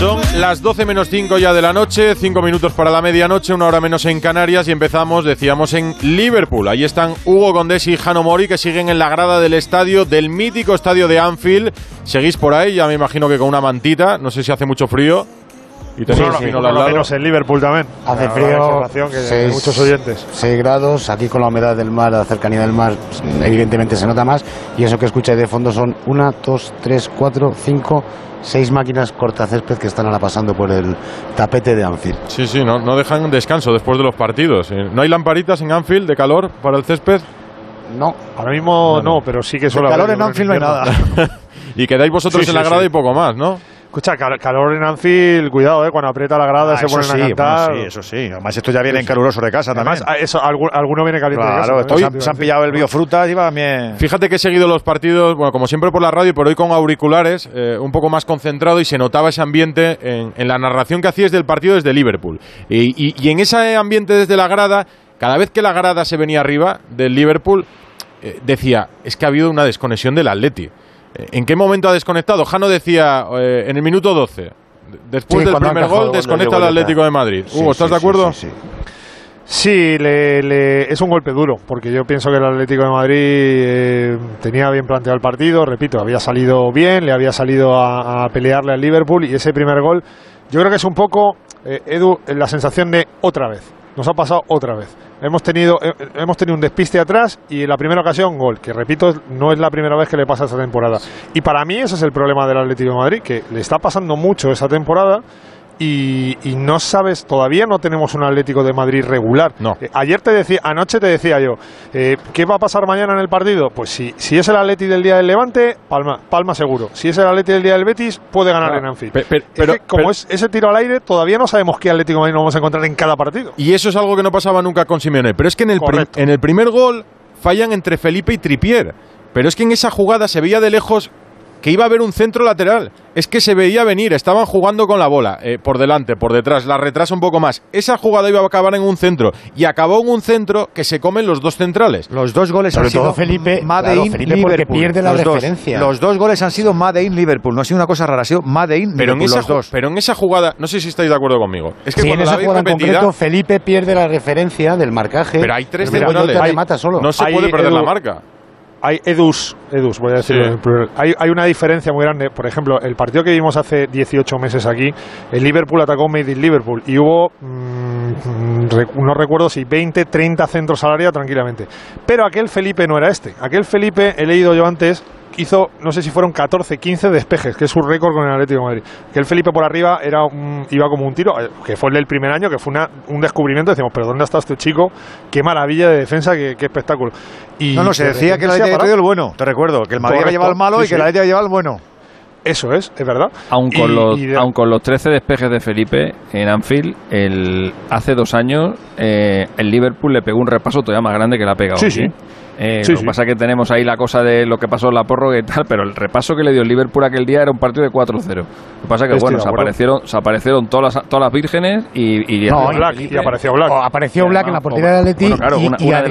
Son las 12 menos 5 ya de la noche, 5 minutos para la medianoche, una hora menos en Canarias y empezamos, decíamos, en Liverpool. Ahí están Hugo Condés y Jano Mori que siguen en la grada del estadio, del mítico estadio de Anfield. Seguís por ahí, ya me imagino que con una mantita, no sé si hace mucho frío. Y tenéis Sí, por al lado. menos en Liverpool también. Hace dar frío, que seis- muchos oyentes. 6 grados, aquí con la humedad del mar, la cercanía del mar, evidentemente se nota más. Y eso que escucháis de fondo son 1, 2, 3, 4, 5, 6 máquinas cortacésped que están ahora pasando por el tapete de Anfield. Sí, sí, no, no dejan descanso después de los partidos. Eh, ¿No hay lamparitas en Anfield de calor para el césped? No. Ahora mismo no, pero sí que suele De haber, calor en Anfield no hay nada. y quedáis vosotros Sí, en la sí, grada sí. y poco más, ¿no? Escucha, cal- calor en Anfield, cuidado, eh, cuando aprieta la grada Ah, se ponen sí, a cantar. bueno, sí, eso sí. Además, esto ya viene en caluroso de casa. Además, eso, algu- alguno viene caliente de casa. Claro, estos se, han, se pillado el biofrutas y va también. Fíjate que he seguido los partidos, bueno, como siempre por la radio, pero hoy con auriculares, eh, un poco más concentrado y se notaba ese ambiente en, en la narración que hacías del partido desde Liverpool. Y, y- y en ese ambiente desde la grada, cada vez que la grada se venía arriba del Liverpool, eh, decía, es que ha habido una desconexión del Atleti. ¿En qué momento ha desconectado? Jano decía eh, en el minuto 12. de- Después Sí, del primer gol, desconecta al Atlético de Madrid. Sí, Hugo, ¿estás sí, de acuerdo? sí, sí. Sí, le, le- es un golpe duro, porque yo pienso que el Atlético de Madrid eh, tenía bien planteado el partido, repito, había salido bien, le había salido a, a pelearle al Liverpool y ese primer gol, yo creo que es un poco, eh, Edu, la sensación de otra vez, nos ha pasado otra vez. Hemos tenido, eh, hemos tenido un despiste atrás y en la primera ocasión gol, que repito, no es la primera vez que le pasa esta temporada. Y para mí ese es el problema del Atlético de Madrid, que le está pasando mucho esa temporada y, y no sabes, todavía no tenemos un Atlético de Madrid regular. No. Eh, ayer te decía, anoche te decía yo, eh, ¿qué va a pasar mañana en el partido? Pues si, si es el Atleti del día del Levante, palma, palma seguro. Si es el Atleti del día del Betis, puede ganar Claro. en Anfield. Es pero- que como pero- es ese tiro al aire, todavía no sabemos qué Atlético de Madrid nos vamos a encontrar en cada partido. Y eso es algo que no pasaba nunca con Simeone. Pero es que en el, prim- en el primer gol fallan entre Felipe y Tripier. Pero es que en esa jugada se veía de lejos que iba a haber un centro lateral. Es que se veía venir, estaban jugando con la bola, eh, por delante, por detrás, la retrasa un poco más. Esa jugada iba a acabar en un centro y acabó en un centro que se comen los dos centrales. Los dos goles Sobre han sido Felipe, Made claro, in Felipe porque Liverpool. pierde la los dos. referencia. Los dos goles han sido Made in Liverpool. No ha sido una cosa rara, ha sido Made in Pero en, Liverpool esa, los dos. pero en esa jugada, no sé si estáis de acuerdo conmigo. Es que Sí, en cuando la esa jugada en concreto, Felipe pierde la referencia del marcaje. pero hay tres Pero centrales. Solo. No se Hay, puede perder la marca. Hay Edus, Edus, voy a decirlo Sí. en plural. Hay, hay una diferencia muy grande. Por ejemplo, el partido que vimos hace 18 meses aquí, el Liverpool atacó Made in Liverpool y hubo, mm, rec- no recuerdo si 20, 30 centros al área tranquilamente. Pero aquel Felipe no era este. Aquel Felipe, he leído yo antes, hizo, no sé si fueron 14, 15 despejes, que es su récord con el Atlético de Madrid. Que el Felipe por arriba era un- iba como un tiro, eh, que fue el del primer año, que fue una- un descubrimiento. Decimos, pero ¿dónde está este chico? Qué maravilla de defensa, qué, qué espectáculo. Y no, no, se de decía que el Atlético había ha traído el bueno. Te recuerdo, que el Madrid había llevado el malo sí, y que el. Atlético había llevado el bueno. Eso es, es verdad. Aun con, Y- los, y de- aun con los 13 despejes de Felipe en Anfield, el, hace dos años eh, el Liverpool le pegó un repaso todavía más grande que le ha pegado. Sí, hoy, sí. ¿eh? Eh, Sí, lo que sí. pasa es que tenemos ahí la cosa de lo que pasó en la prórroga y tal, pero el repaso que le dio el Liverpool aquel día era un partido de 4-0. Lo que pasa es que, Estoy bueno, de se aparecieron, se aparecieron todas, las, todas las vírgenes y... y No, y Black, y apareció Black. O apareció Black en la portería del Atleti Bueno, claro, y, una- y una de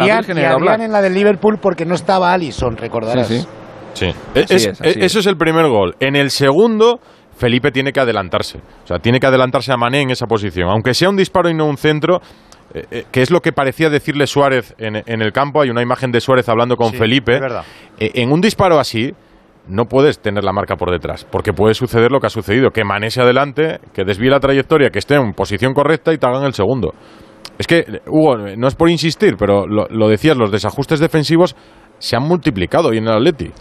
Adrián, en la del Liverpool porque no estaba Allison, recordarás. Sí, sí. Sí. Así Es- es, así eso es el primer gol. En el segundo, Felipe tiene que adelantarse. O sea, tiene que adelantarse a Mané en esa posición. Aunque sea un disparo y no un centro, eh, eh, que es lo que parecía decirle Suárez en, en el campo. Hay una imagen de Suárez hablando con Sí, Felipe. Eh, en un disparo así, no puedes tener la marca por detrás, porque puede suceder lo que ha sucedido, que Mané se adelante, que desvíe la trayectoria, que esté en posición correcta y te hagan el segundo. Es que, Hugo, no es por insistir, pero lo, lo decías, los desajustes defensivos se han multiplicado hoy en el Atleti.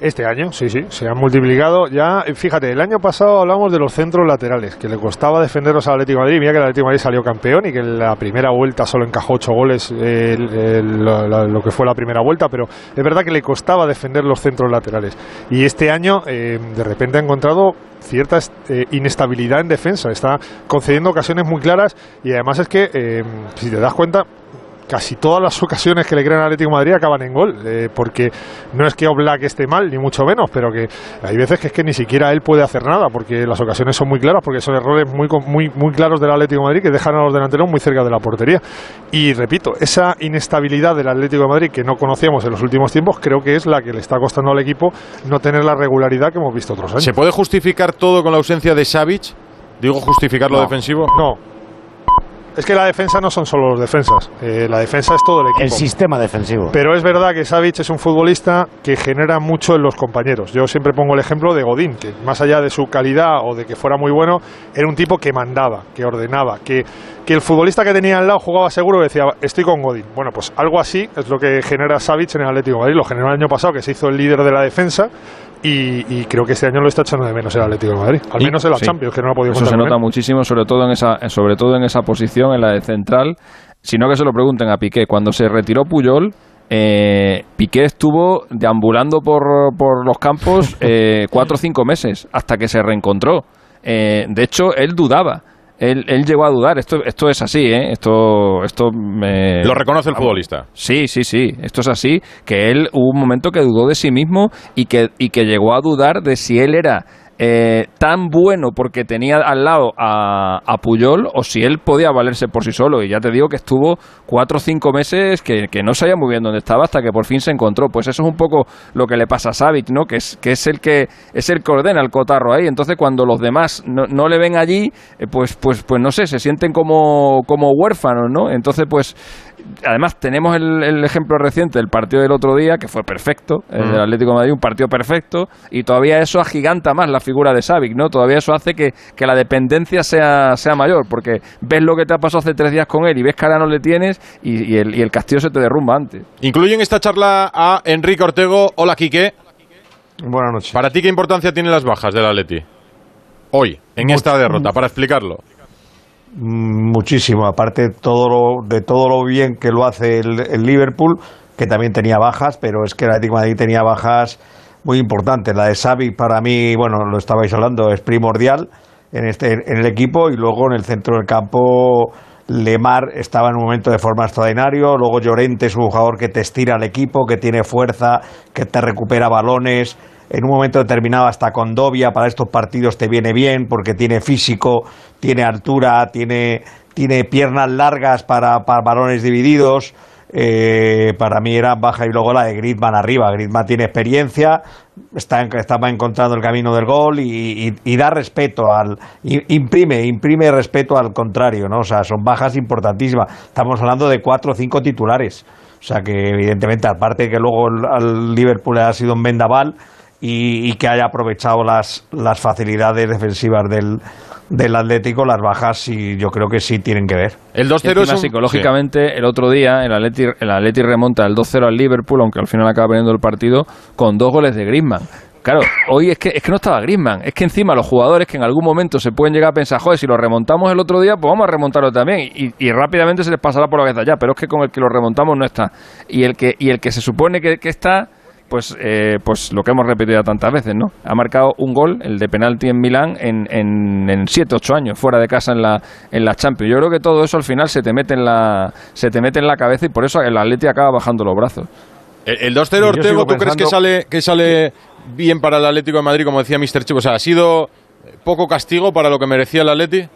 Este año, sí, sí, se han multiplicado ya. Fíjate, el año pasado hablamos de los centros laterales, que le costaba defenderlos al Atlético de Madrid. Mira que el Atlético Madrid salió campeón y que la primera vuelta solo encajó ocho goles, eh, lo que fue la primera vuelta, pero es verdad que le costaba defender los centros laterales. Y este año, eh, de repente, ha encontrado cierta eh, inestabilidad en defensa. Está concediendo ocasiones muy claras y además es que, eh, si te das cuenta, casi todas las ocasiones que le crean al Atlético de Madrid acaban en gol, eh, porque no es que Oblak esté mal, ni mucho menos, pero que hay veces que es que ni siquiera él puede hacer nada, porque las ocasiones son muy claras, porque son errores muy, muy, muy claros del Atlético de Madrid que dejan a los delanteros muy cerca de la portería. Y repito, esa inestabilidad del Atlético de Madrid que no conocíamos en los últimos tiempos, creo que es la que le está costando al equipo no tener la regularidad que hemos visto otros años. ¿Se puede justificar todo con la ausencia de Savic? Digo, justificar lo No. defensivo. No. Es que la defensa no son solo los defensas, eh, la defensa es todo el equipo. El sistema defensivo. Pero es verdad que Savic es un futbolista que genera mucho en los compañeros. Yo siempre pongo el ejemplo de Godín, que más allá de su calidad o de que fuera muy bueno, era un tipo que mandaba, que ordenaba, que, que el futbolista que tenía al lado jugaba seguro y decía, estoy con Godín. Bueno, pues algo así es lo que genera Savic en el Atlético de Madrid. Lo generó el año pasado, que se hizo el líder de la defensa. Y, y creo que este año lo está echando de menos el Atlético de Madrid. Al menos en la sí. Champions, que no ha podido Eso se nota muchísimo, sobre todo en esa, sobre todo en esa posición, en la de central. Sino que se lo pregunten a Piqué. Cuando se retiró Puyol, eh, Piqué estuvo deambulando por, por los campos eh, cuatro o cinco meses hasta que se reencontró. Eh, de hecho, él dudaba. Él, él llegó a dudar. Esto, esto es así, ¿eh? Esto, esto me- Lo reconoce el futbolista. Sí, sí, sí. Esto es así. Que él hubo un momento que dudó de sí mismo y que, y que llegó a dudar de si él era eh, tan bueno porque tenía al lado a, a Puyol o si él podía valerse por sí solo. Y ya te digo que estuvo cuatro o cinco meses que, que no sabía muy bien dónde estaba hasta que por fin se encontró. Pues eso es un poco lo que le pasa a Savic, ¿no? Que es, que es el que es el que ordena el cotarro ahí. Entonces cuando los demás no, no le ven allí, eh, pues, pues, pues no sé, se sienten como, como huérfanos, ¿no? Entonces, pues además tenemos el, el ejemplo reciente del partido del otro día, que fue perfecto, el del Atlético de Madrid, un partido perfecto, y todavía eso agiganta más la figura de Savic, ¿no? Todavía eso hace que, que la dependencia sea, sea mayor, porque ves lo que te ha pasado hace tres días con él y ves que ahora no le tienes y, y el, y el castillo se te derrumba antes. Incluye en esta charla a Enrique Ortego. Hola, Quique. Buenas noches. ¿Para ti qué importancia tienen las bajas del Atleti? Hoy, en esta derrota, para explicarlo. Mm, Muchísimo, aparte todo lo- de todo lo bien que lo hace el, el Liverpool, que también tenía bajas, pero es que el Atlético de Madrid tenía bajas muy importantes. La de Xavi para mí, bueno, lo estabais hablando, es primordial en, este, en el equipo y luego en el centro del campo Lemar estaba en un momento de forma extraordinario, luego Llorente es un jugador que te estira al equipo, que tiene fuerza, que te recupera balones, en un momento determinado hasta con Dobia para estos partidos te viene bien porque tiene físico, tiene altura, tiene, tiene piernas largas para, para balones divididos. Eh, para mí era baja y luego la de Griezmann arriba. Griezmann tiene experiencia, está, estaba encontrando el camino del gol y, da respeto al imprime imprime respeto al contrario, ¿no? O sea, son bajas importantísimas. Estamos hablando de cuatro o cinco titulares. O sea que evidentemente, aparte que luego al Liverpool ha sido un vendaval y, y que haya aprovechado las, las facilidades defensivas del, del Atlético, las bajas sí, yo creo que sí tienen que ver. El Y encima, psicológicamente, el otro día el Atleti, el Atleti remonta el 2-0 al Liverpool, aunque al final acaba perdiendo el partido, con dos goles de Griezmann. Claro, hoy es que, es que no estaba Griezmann, es que encima los jugadores que en algún momento se pueden llegar a pensar, joder, si lo remontamos el otro día, pues vamos a remontarlo también. Y, y rápidamente se les pasará por la cabeza ya, pero es que con el que lo remontamos no está. Y el que, y el que se supone que, que está, pues, eh, pues lo que hemos repetido ya tantas veces, ¿no? Ha marcado un gol, el de penalti en Milán, en, en, en 7, 8 años, fuera de casa en la, en la Champions. Yo creo que todo eso al final se te mete en la, se te mete en la cabeza y por eso el Atleti acaba bajando los brazos. El, el Y 2-0 yo Ortego, ¿tú crees que sale, que sale bien para el Atlético de Madrid, como decía Mr. Chico? O sea, ¿ha sido poco castigo para lo que merecía el Atleti?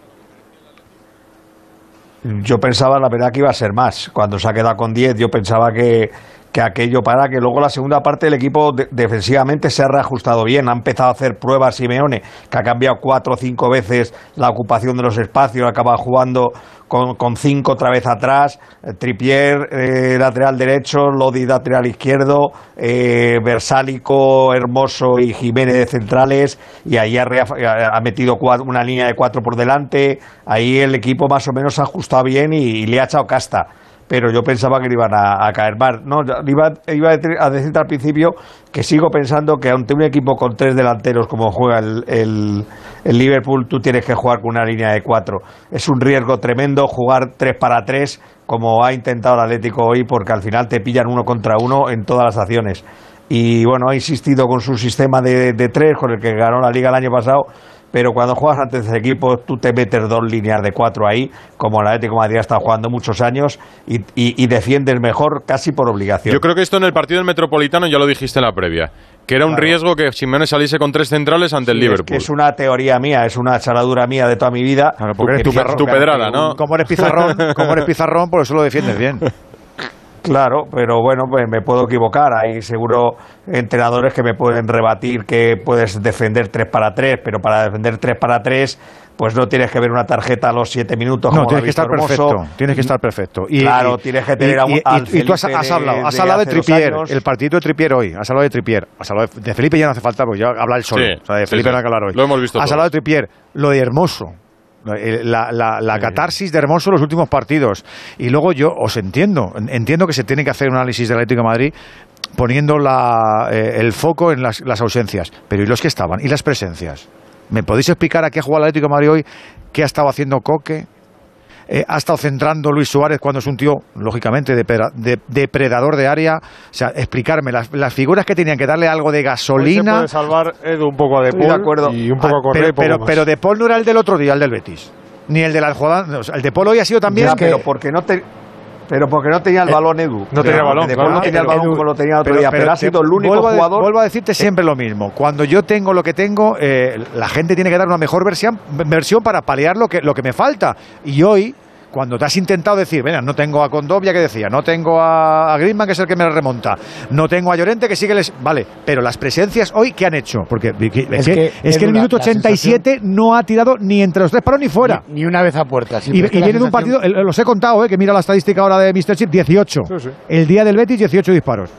Yo pensaba, la verdad, que iba a ser más. Cuando se ha quedado con 10, yo pensaba que, que aquello para que luego la segunda parte el equipo de- defensivamente se ha reajustado bien. Ha empezado a hacer pruebas Simeone, que ha cambiado cuatro o cinco veces la ocupación de los espacios, acaba jugando con, con cinco otra vez atrás. Eh, Tripier, eh, lateral derecho, Lodi, lateral izquierdo, eh, Versálico, Hermoso y Jiménez de centrales. Y ahí ha, rea- ha metido una línea de cuatro por delante. Ahí el equipo más o menos se ha ajustado bien y, y le ha echado casta. Pero yo pensaba que le iban a, caer más. No, iba, iba a decirte al principio que sigo pensando que ante un equipo con tres delanteros como juega el, el- el Liverpool, tú tienes que jugar con una línea de cuatro. Es un riesgo tremendo jugar tres para tres como ha intentado el Atlético hoy, porque al final te pillan uno contra uno en todas las acciones. Y bueno, ha insistido con su sistema de, de tres, con el que ganó la liga el año pasado, pero cuando juegas ante ese equipo, tú te metes dos líneas de cuatro ahí, como el Atlético de Madrid ha estado jugando muchos años, y, y- y defiendes mejor casi por obligación. Yo creo que esto en el partido del Metropolitano ya lo dijiste en la previa, que era un Claro. riesgo que Simeone saliese con tres centrales ante el es Liverpool. que es una teoría mía, es una charadura mía de toda mi vida. porque eres tu pedrada, ¿no? Como eres pizarrón, como eres pizarrón, por eso lo defiendes bien. Claro, pero bueno, pues me puedo equivocar. Hay seguro entrenadores que me pueden rebatir que puedes defender 3 para 3, pero para defender 3 para 3, pues no tienes que ver una tarjeta a los 7 minutos. No, como tienes que estar Hermoso. perfecto. Tienes que estar perfecto. Claro, tienes que tener a un- y, al y tú has, de- hablado, has de hablado de dos Tripier, el partido de Tripier hoy. Has hablado de Tripier. Has hablado de, de Felipe ya no hace falta porque ya habla el solo. Sí, o sea, de sí, Felipe sí. no hay que hablar hoy. Lo hemos visto Has todos. hablado de Tripier. Lo de Hermoso. La, la- la catarsis de Hermoso en los últimos partidos. Y luego yo os entiendo. Entiendo que se tiene que hacer un análisis del Atlético de Madrid poniendo la, eh, el foco en las, las ausencias. Pero ¿y los que estaban? ¿Y las presencias? ¿Me podéis explicar a qué ha jugado el Atlético de Madrid hoy? ¿Qué ha estado haciendo Coque? Eh, ha estado centrando Luis Suárez cuando es un tío, lógicamente, depera- de- depredador de área. O sea, explicarme las, las figuras que tenían que darle algo de Hoy se gasolina. puede salvar Edu un poco a De de acuerdo. y un poco Ah, a Correa pero, pero, De Paul no era el del otro día, el del Betis. Ni el de la jugada. o sea, el de Paul hoy ha sido también. Ya, pero porque no te pero porque no tenía el Eh, balón Edu. no tenía Pero balón, claro. No tenía el balón Edu- como lo tenía el otro día, pero, ha sido el único vuelvo a, jugador vuelvo a decirte siempre lo mismo. Cuando yo tengo lo que tengo, eh, la gente tiene que dar una mejor versión, versión para paliar lo que, lo que me falta. Y hoy, cuando te has intentado decir, venga, no tengo a Condovia que decía, no tengo a, Griezmann que es el que me la remonta, no tengo a Llorente que sigue les. Vale, pero las presencias hoy, ¿qué han hecho? Porque es, que, es que, el minuto la 87 no ha tirado ni entre los tres palos ni fuera. Ni, ni una vez a puerta. sí, y que y viene de un partido, los he contado, eh, que mira la estadística ahora de Mr. Chip, 18. Sí, sí. El día del Betis, 18 disparos.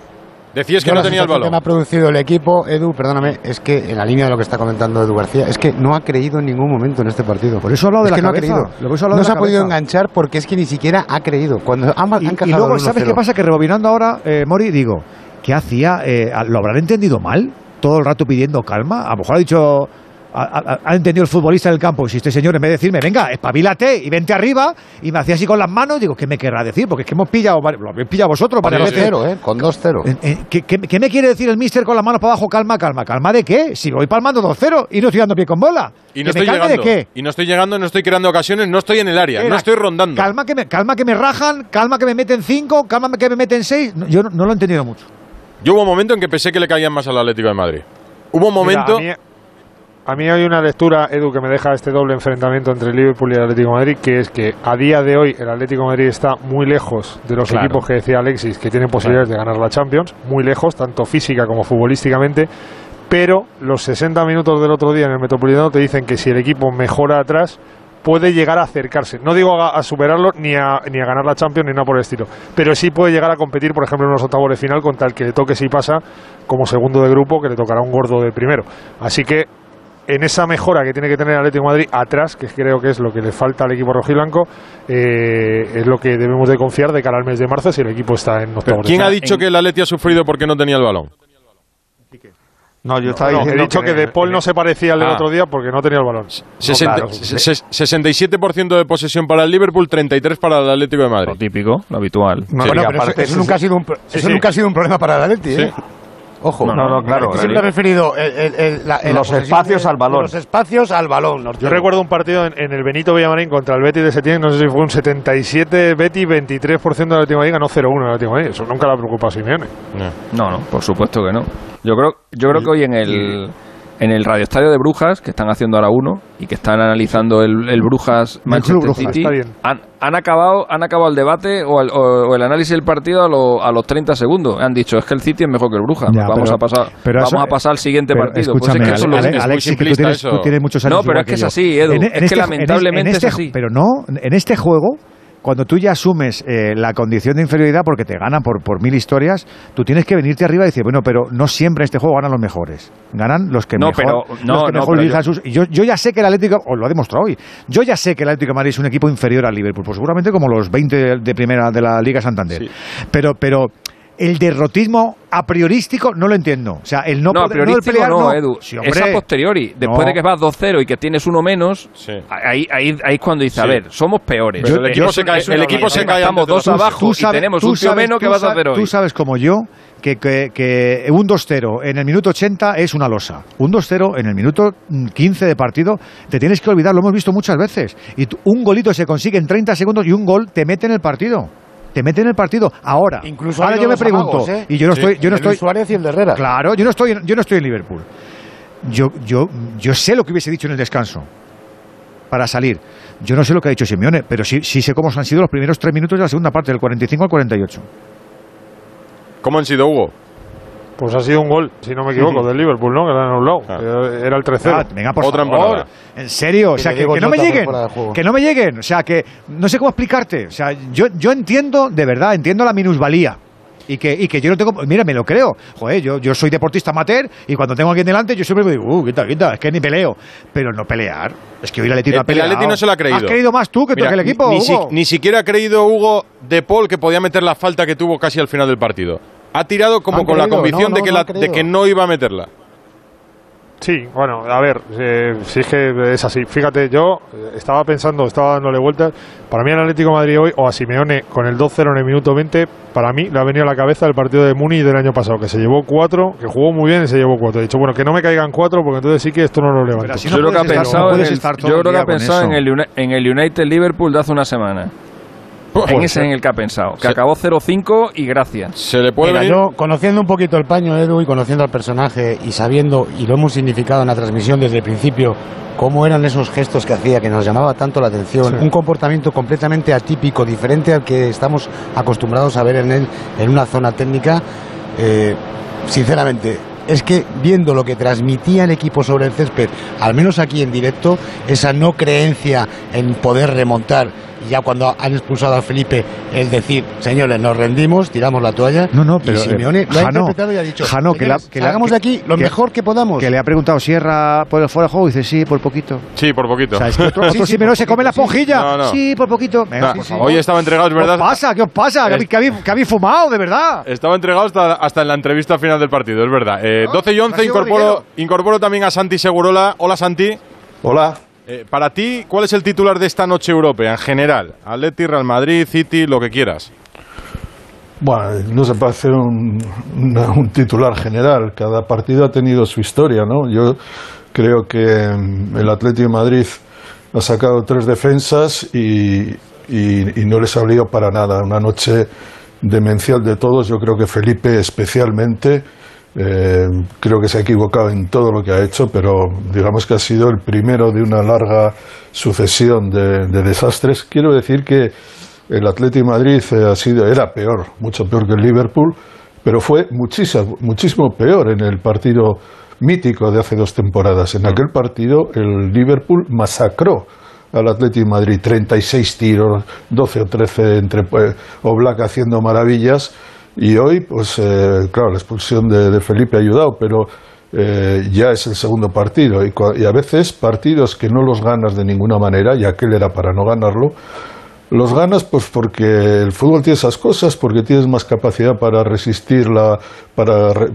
Decías que Yo no la tenía el sensación que balón. me ha producido el equipo, Edu, perdóname, es que en la línea de lo que está comentando Edu García, es que no ha creído en ningún momento en este partido. Por eso he hablado es de la que no ha creído. Lo que No de se ha podido enganchar porque es que ni siquiera ha creído. Cuando han, han Y, y luego, ¿sabes 1-0. qué pasa? Que rebobinando ahora, eh, Mori, digo, ¿qué hacía? Eh, ¿Lo habrán entendido mal? Todo el rato pidiendo calma. A lo mejor ha dicho. Ha, entendido el futbolista del campo. Si este señor, en vez de decirme, venga, espabilate y vente arriba, y me hacía así con las manos, digo, ¿qué me querrá decir? Porque es que hemos pillado, lo habéis pillado vosotros Con varias veces. 2-0, ¿eh? Con 2-0. Eh, eh, ¿Qué, qué, qué me quiere decir el mister con las manos para abajo? Calma, calma. ¿Calma de qué? Si voy palmando 2-0 y no estoy dando pie con bola. Y no ¿Que estoy llegando. de qué? Y no estoy llegando, no estoy creando ocasiones, no estoy en el área, Era, no estoy rondando. Calma que me, calma que me rajan, calma que me meten 5, calma que me meten 6. yo no, no lo he entendido mucho. Yo hubo un momento en que pensé que le caían más al Atlético de Madrid. Hubo un momento. Mira, a, mí, hay una lectura, Edu, que me deja este doble enfrentamiento entre Liverpool y el Atlético de Madrid, que es que a día de hoy el Atlético de Madrid está muy lejos de los Claro. equipos que decía Alexis que tienen posibilidades de ganar la Champions, muy lejos, tanto física como futbolísticamente. Pero los 60 minutos del otro día en el Metropolitano te dicen que si el equipo mejora atrás, puede llegar a acercarse. No digo a, a superarlo ni a, ni a ganar la Champions ni nada por el estilo, pero sí puede llegar a competir, por ejemplo, en unos octavos de final contra el que le toque si pasa como segundo de grupo, que le tocará un gordo de primero. Así que en esa mejora que tiene que tener el Atlético de Madrid atrás, que creo que es lo que le falta al equipo rojiblanco, eh, es lo que debemos de confiar de cara al mes de marzo si el equipo está en octavos ¿Quién ha dicho que el Atleti ha sufrido porque no tenía el balón? No, yo estaba No, he diciendo dicho que, De Paul no se parecía al del Ah. otro día porque no tenía el balón. Sesenta- claro. ses- 67% de posesión para el Liverpool, 33% para el Atlético de Madrid. Lo típico, lo habitual. No, bueno, y pero eso, nunca ha sido un, Sí, eso sí. nunca ha sido un problema para el Atleti, ¿eh? Ojo. No, no, claro, Es que claro. siempre he referido el- el- el- la- el- la Los espacios de- al balón. de Los espacios al balón. Yo recuerdo un partido en, en el Benito Villamarín contra el Betis de Setién, no sé si fue un 77 Betis, 23% del Atlético de Madrid, ganó 0-1 el Atlético de Madrid. Eso nunca le ha preocupado a Simeone. No, no, por supuesto que no. Yo creo, yo creo que hoy en el en el Radio Estadio de Brujas, que están haciendo ahora uno y que están analizando el, el Brujas Manchester Brujas, City, han, han acabado han acabado el debate o el, o- el análisis del partido a, lo- a los 30 segundos. Han dicho, es que el City es mejor que el Brujas. Ya, vamos pero- a pasar pero vamos eso- a pasar al siguiente Pero partido. Pues es escúchame, que eso es Ale- que muy tú tienes, eso. tú tienes muchos años No, pero es que es así, Edu. Es que en lamentablemente en este, es así. Pero no, en este juego cuando tú ya asumes eh, la condición de inferioridad porque te ganan por, por mil historias, tú tienes que venirte arriba y decir, bueno, pero no siempre en este juego ganan los mejores. Ganan los que No, mejor, pero- no, los que no, mejor pero yo- sus- yo, yo ya sé que el Atlético, os lo ha demostrado hoy, yo ya sé que el Atlético de Madrid es un equipo inferior al Liverpool, pues seguramente como los 20 de, primera de la Liga Santander. Pero, pero el derrotismo a priorístico no lo entiendo. O sea, el no, No, a poder- el priorístico pelear, no, Edu. Sí, es a posteriori. Después No. de que vas 2-0 y que tienes uno menos, ahí, ahí, ahí es cuando dice, a Sí. ver, somos peores. Pero el equipo se cae- el equipo se cae Estamos dos abajo Tú y sabes- tenemos tú un tío menos que vas a hacer hoy. Tú sabes como yo que, que, que un 2-0 en el minuto 80 es una losa. Un 2-0 en el minuto mm, 15 de partido te tienes que olvidar, lo hemos visto muchas veces. Y tú- un golito se consigue en 30 segundos y un gol te mete en el partido. Te mete en el partido. Ahora, Incluso ahora yo me pregunto, amagos, ¿eh? y yo no Sí. estoy, yo no estoy Suárez y el de Herrera. Claro, yo no estoy, en- yo no estoy en Liverpool. Yo, yo, yo sé lo que hubiese dicho en el descanso para salir. Yo no sé lo que ha dicho Simeone, pero sí, sí sé cómo han sido los primeros tres minutos de la segunda parte, del 45 al 48. ¿Cómo han sido, Hugo? Pues ha sido un gol, si no me equivoco, del Liverpool, ¿no? Que lo han anulado. Que Era el 3-0. Ah, venga, por Otra favor. empanada. En serio, o sea, que, que no me lleguen. Que no me lleguen. O sea, que no sé cómo explicarte. O sea, yo, yo entiendo, de verdad, entiendo la minusvalía. Y que, y que yo no tengo. Mira, me lo creo. Joder, yo, yo soy deportista amateur y cuando tengo a alguien delante, yo siempre me digo, uh, quita, quita, es que ni peleo. Pero no pelear. Es que hoy el Atleti no ha El, el peleado. Atleti no se lo ha creído. Has creído más tú que, tú Mira, que el equipo. Si- ni siquiera ha creído Hugo de Paul que podía meter la falta que tuvo casi al final del partido. Ha tirado como con la convicción no, de, no, que no la- de que no iba a meterla. Sí, bueno, a ver, eh, si es que es así. Fíjate, yo eh, estaba pensando, estaba dándole vueltas. Para mí, el Atlético de Madrid hoy, o a Simeone con el 2-0 en el minuto 20, para mí le ha venido a la cabeza el partido de Muni del año pasado, que se llevó 4, que jugó muy bien y se llevó 4. He dicho, bueno, que no me caigan 4, porque entonces sí que esto no lo levanto. yo creo que ha pensado, en el, yo creo que ha pensado en, el, Uni- en el United Liverpool de hace una semana. En ese en el que ha pensado. Que acabó 0-5 y gracias. Se le Mira, yo, conociendo un poquito el paño, Edu, y conociendo al personaje, y sabiendo, y lo hemos significado en la transmisión desde el principio, cómo eran esos gestos que hacía, que nos llamaba tanto la atención, Sí. un comportamiento completamente atípico, diferente al que estamos acostumbrados a ver en él en una zona técnica, eh, sinceramente, es que viendo lo que transmitía el equipo sobre el césped, al menos aquí en directo, esa no creencia en poder remontar, y ya cuando han expulsado a Felipe, el decir, señores, nos rendimos, tiramos la toalla, No, no, pero, y Simeone eh, lo ha Jano, interpretado y ha dicho, Jano, que la- "Señores, que la- hagamos que- de aquí lo que- mejor que podamos. Que le ha preguntado Sierra por el fuera de juego y dice, sí, por poquito. Sí, por poquito. O sea, es que otro, otro Simeone se come la esponjilla. No, no. Sí, por poquito. Nah, hoy estaba entregado, es verdad. ¿Qué os pasa? ¿Qué os pasa? ¿Que, habéis- que habéis, que habéis fumado, de verdad? Estaba entregado hasta, hasta en la entrevista final del partido, es verdad. Eh, 12 y 11 ha sido incorporo, incorporo también a Santi Segurola. Hola, Santi. Hola. Para ti, ¿cuál es el titular de esta noche europea en general? Atleti, Real Madrid, City, lo que quieras. Bueno, no se puede hacer un, un titular general. Cada partido ha tenido su historia, ¿no? Yo creo que mm, el Atlético de Madrid ha sacado tres defensas y, y- no les ha valido para nada. Una noche demencial de todos. Yo creo que Felipe especialmente. Eh, creo que se ha equivocado en todo lo que ha hecho, pero digamos que ha sido el primero de una larga sucesión de, de desastres. Quiero decir que el Atlético Madrid eh, ha sido, era peor, mucho peor que el Liverpool, pero fue muchísimo, muchísimo peor en el partido mítico de hace dos temporadas. En aquel partido el Liverpool masacró al Atlético de Madrid, 36 tiros, 12 o 13 entre pues, Oblak haciendo maravillas. Y hoy, pues eh, claro, la expulsión de, Felipe ha ayudado, pero eh, ya es el segundo partido. Y, y a veces partidos que no los ganas de ninguna manera, y aquel era para no ganarlo, los ganas pues porque el fútbol tiene esas cosas, porque tienes más capacidad para resistir la, para re-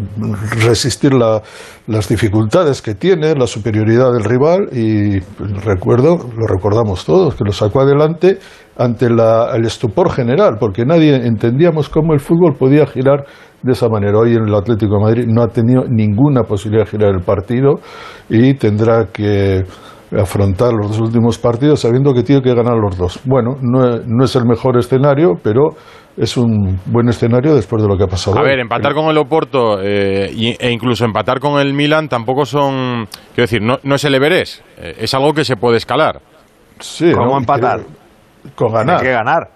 resistir la- las dificultades que tiene, la superioridad del rival y recuerdo, lo recordamos todos, que lo sacó adelante ante la- el estupor general, porque nadie entendíamos cómo el fútbol podía girar de esa manera. Hoy en el Atlético de Madrid no ha tenido ninguna posibilidad de girar el partido y tendrá que afrontar los dos últimos partidos sabiendo que tiene que ganar los dos. Bueno, no, es- no es el mejor escenario, pero es un buen escenario después de lo que ha pasado. A hoy. ver, empatar con el Oporto eh, e incluso empatar con el Milan tampoco son. Quiero decir, no, no es el Everest. eh, es algo que se puede escalar. Sí, ¿Cómo ¿no? empatar? Con ganar. Hay que ganar.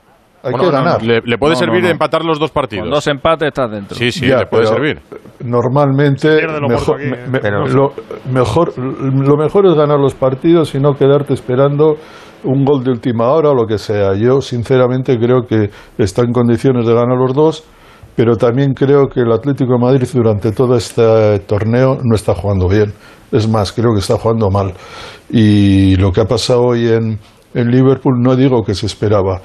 Hay Bueno, que no, ganar. Le, le puede No, servir no, no. empatar los dos partidos. Con dos empates estás dentro. Sí, sí, Ya, le puede servir. Normalmente Pierde lo mejor, Porto aquí, me- me- Pero- lo, mejor, lo mejor es ganar los partidos y no quedarte esperando un gol de última hora o lo que sea. Yo sinceramente creo que está en condiciones de ganar los dos, pero también creo que el Atlético de Madrid durante todo este torneo no está jugando bien. Es más, creo que está jugando mal. Y lo que ha pasado hoy en, en Liverpool no digo que se esperaba,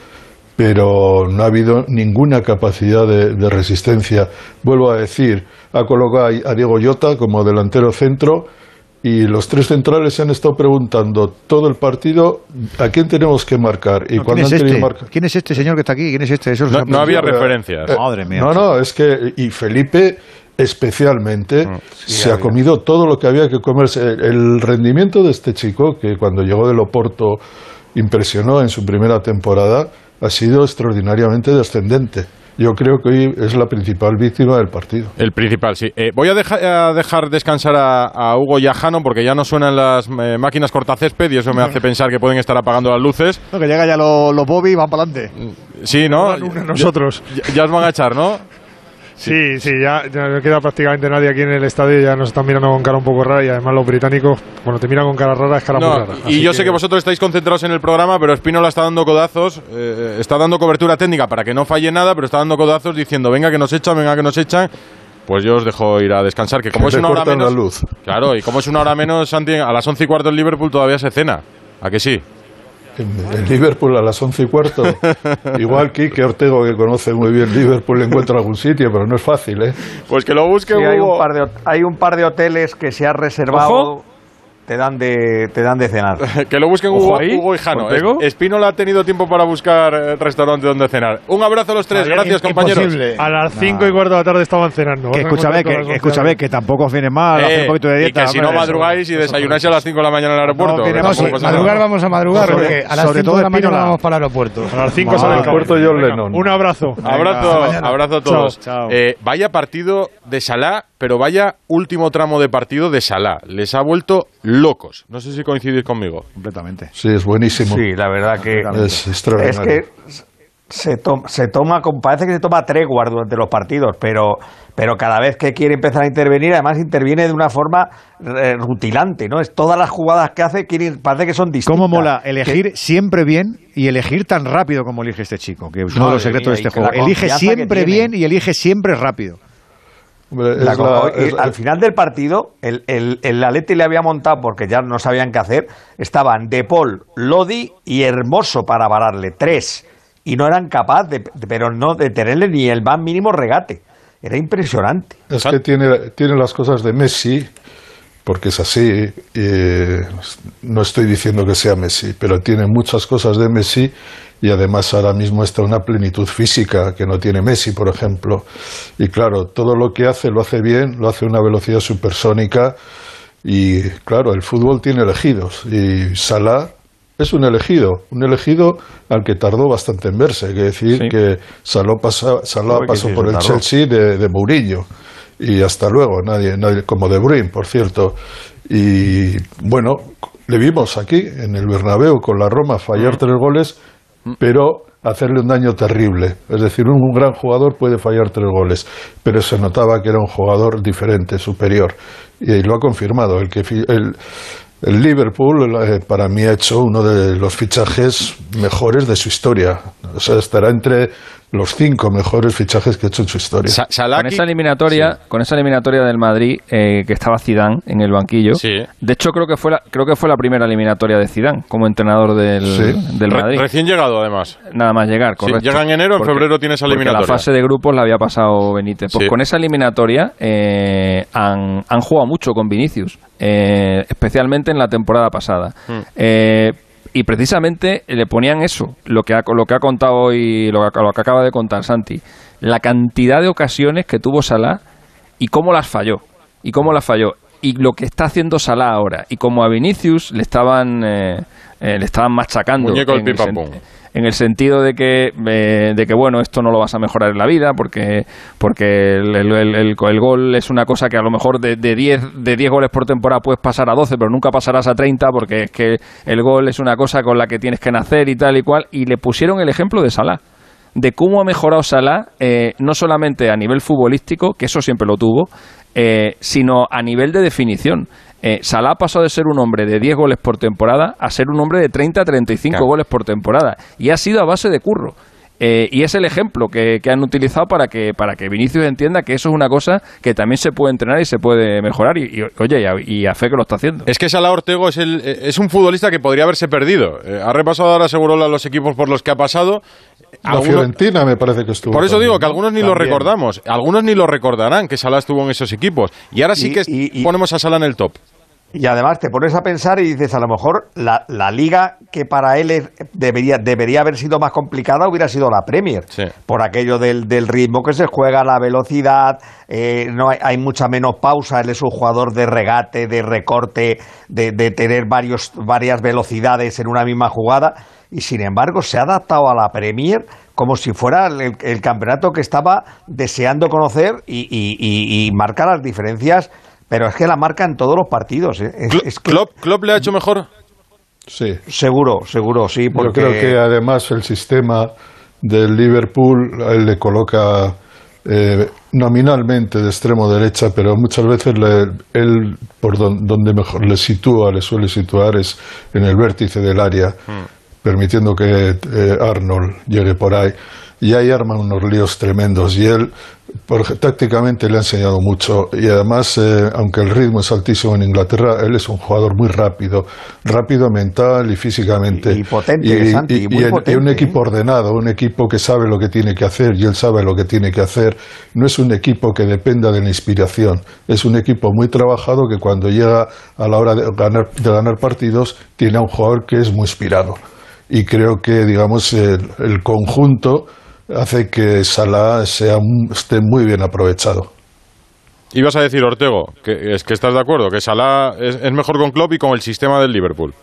pero no ha habido ninguna capacidad de, de resistencia. Vuelvo a decir, ha colocado a a Diego Llota como delantero centro y los tres centrales se han estado preguntando todo el partido a quién tenemos que marcar. Y No, ¿Quién cuando es han tenido este? marcar- ¿Quién es este señor que está aquí? ¿Quién es este? Eso No- había referencias. eh, Madre mía. No, no, es que. Y Felipe, especialmente, se ha comido todo lo que había que comerse. El, el rendimiento de este chico, que cuando llegó del Oporto impresionó en su primera temporada, ha sido extraordinariamente descendente. Yo creo que hoy es la principal víctima del partido. El principal, sí. Eh, voy a, deja- a dejar descansar a, a Hugo y a Jano porque ya no suenan las eh, máquinas cortacésped y eso me hace pensar que pueden estar apagando las luces. No, que llega ya los, los Bobby y van para adelante. Sí, ¿no? nosotros. Ya, ya os van a echar, ¿no? Sí, sí, ya, ya no queda prácticamente nadie aquí en el estadio, ya nos están mirando con cara un poco rara y además los británicos, cuando te miran con cara rara es cara No, muy rara. y yo sé que vosotros estáis concentrados en el programa, pero Espinola está dando codazos, eh, está dando cobertura técnica para que no falle nada, pero está dando codazos diciendo, venga que nos echan, venga que nos echan. Pues yo os dejo ir a descansar, que como Que es una hora la menos... luz. Claro, y como es una hora menos, Santi, a las once y cuarto en Liverpool todavía se cena. ¿A que sí? En, en Liverpool a las once y cuarto. Igual Quique Ortego, que conoce muy bien Liverpool, encuentra algún sitio, pero no es fácil, ¿eh? Pues que lo busque Sí, hay un, par de, hay un par de hoteles que se ha reservado. Ojo. Te dan de, te dan de cenar. Que lo busquen Hugo, ahí, Hugo y Jano. Ortego. Es- Espínola ha tenido tiempo para buscar eh, restaurante donde cenar. Un abrazo a los tres. Gracias, compañeros. A las 5 y cuarto de la tarde estaban cenando. Que escúchame, que, las escúchame, que tampoco os viene mal hacer Eh, un poquito de y dieta. que si no madrugáis y desayunáis a las 5 de la mañana en el aeropuerto. que Sí, madrugar vamos a madrugar, Sobre- porque a las sobre 5 todo de la mañana vamos para el aeropuerto. A las 5 Vale. sale el Aeropuerto. John Lennon. Un abrazo. Abrazo, abrazo a todos. Eh, vaya partido de Salah, pero vaya último tramo de partido de Salah. Les ha vuelto locos. No sé si coincidís conmigo. Completamente. Sí, es buenísimo. Sí, la verdad que Es es extraordinario. que se, to- se toma, con- parece que se toma tregua durante los partidos, pero, pero cada vez que quiere empezar a intervenir, además interviene de una forma eh, rutilante, ¿no? Es todas las jugadas que hace, quiere- parece que son distintas. ¿Cómo mola Que- elegir siempre bien y elegir tan rápido como elige este chico? Que es uno de los secretos mía, de este juego. Elige siempre bien y elige siempre rápido. La la- es al final del partido, el, el, el Atleti le había montado, porque ya no sabían qué hacer, estaban De Paul, Lodi y Hermoso para pararle, tres. Y no eran capaces, de, de- pero no de tenerle ni el más mínimo regate. Era impresionante. Es que tiene, tiene las cosas de Messi, porque es así. eh, no estoy diciendo que sea Messi, pero tiene muchas cosas de Messi y además ahora mismo está una plenitud física que no tiene Messi, por ejemplo. Y claro, todo lo que hace lo hace bien, lo hace a una velocidad supersónica y claro, el fútbol tiene elegidos y Salah es un elegido, un elegido al que tardó bastante en verse. Hay que decir Sí. que Salah, pasa- Salah que pasó por el tardó. Chelsea de, de Mourinho y hasta luego, nadie, nadie como De Bruyne, por cierto. Y bueno, le vimos aquí en el Bernabéu con la Roma fallar tres goles, pero hacerle un daño terrible. Es decir, un, gran jugador puede fallar tres goles, pero se notaba que era un jugador diferente, superior. Y lo ha confirmado. El que el, el Liverpool eh, para mí ha hecho uno de los fichajes mejores de su historia. O sea, estará entre los cinco mejores fichajes que ha hecho en su historia. Sa- Con esa eliminatoria, con esa eliminatoria del Madrid eh, que estaba Zidane en el banquillo. Sí. De hecho creo que fue la, creo que fue la primera eliminatoria de Zidane como entrenador del, Sí. del Re- Madrid. recién llegado, además. Nada más llegar, Sí, correcto. llega en enero, en Porque- febrero tiene esa eliminatoria. la fase de grupos la había pasado Benítez. Pues Sí. con esa eliminatoria eh, han, han jugado mucho con Vinicius, eh, especialmente en la temporada pasada. Hmm. Y precisamente le ponían eso, lo que ha, lo que ha contado hoy, lo que, lo que acaba de contar Santi, la cantidad de ocasiones que tuvo Salah y cómo las falló. Y cómo las falló. Y lo que está haciendo Salah ahora. Y como a Vinicius le estaban, eh, eh, le estaban machacando. Muñeco del en el en el sentido de que, eh, de que bueno, esto no lo vas a mejorar en la vida porque, porque el- el- el gol es una cosa que a lo mejor de, de 10 de 10 goles por temporada puedes pasar a 12, pero nunca pasarás a 30 porque es que el gol es una cosa con la que tienes que nacer y tal y cual. Y le pusieron el ejemplo de Salah. de cómo ha mejorado Salah, eh, no solamente a nivel futbolístico, que eso siempre lo tuvo, eh, sino a nivel de definición. Eh, Salah ha pasado de ser un hombre de 10 goles por temporada a ser un hombre de 30 a 35 goles por temporada. Y ha sido a base de curro. Eh, y es el ejemplo que, que han utilizado para que, para que Vinicius entienda que eso es una cosa que también se puede entrenar y se puede mejorar. Y, y, oye, y a, y a fe que lo está haciendo. Es que Salah Ortego es, el, es un futbolista que podría haberse perdido. Eh, ha repasado ahora seguro los equipos por los que ha pasado. La Algunos- Fiorentina me parece que estuvo. Por eso también, digo que ¿no? algunos ni lo recordamos, algunos ni lo recordarán que Salah estuvo en esos equipos. Y ahora sí Y- que es- y- y- ponemos a Salah en el top. Y además te pones a pensar y dices, a lo mejor la, la liga que para él es- debería, debería haber sido más complicada hubiera sido la Premier. Por aquello del, del ritmo que se juega, la velocidad, eh, no hay, hay mucha menos pausa. Él es un jugador de regate, de recorte, de, de tener varios, varias velocidades en una misma jugada. Y sin embargo se ha adaptado a la Premier como si fuera el, el campeonato que estaba deseando conocer y, y- y- y marca las diferencias. Pero es que la marca en todos los partidos. ¿eh? Es- es que- Klopp, Klopp le ha hecho mejor. Sí. Seguro, seguro, sí. Porque Yo creo que además el sistema del Liverpool le coloca eh, nominalmente de extremo derecha, pero muchas veces le- él por don- donde mejor le sitúa, le suele situar es en el vértice del área, permitiendo que eh, Arnold llegue por ahí. Y ahí arman unos líos tremendos. Y él, por, tácticamente, le ha enseñado mucho. Y además, eh, aunque el ritmo es altísimo en Inglaterra, él es un jugador muy rápido. Rápido mental y físicamente. Y potente, Santi, y muy en- potente, un ¿eh? equipo ordenado, un equipo que sabe lo que tiene que hacer y él sabe lo que tiene que hacer. No es un equipo que dependa de la inspiración. Es un equipo muy trabajado que cuando llega a la hora de ganar, de ganar partidos tiene a un jugador que es muy inspirado. Y creo que, digamos, el, el conjunto hace que Salah sea, un- esté muy bien aprovechado. Ibas a decir, Ortego, que es que estás de acuerdo, que Salah es, es mejor con Klopp y con el sistema del Liverpool.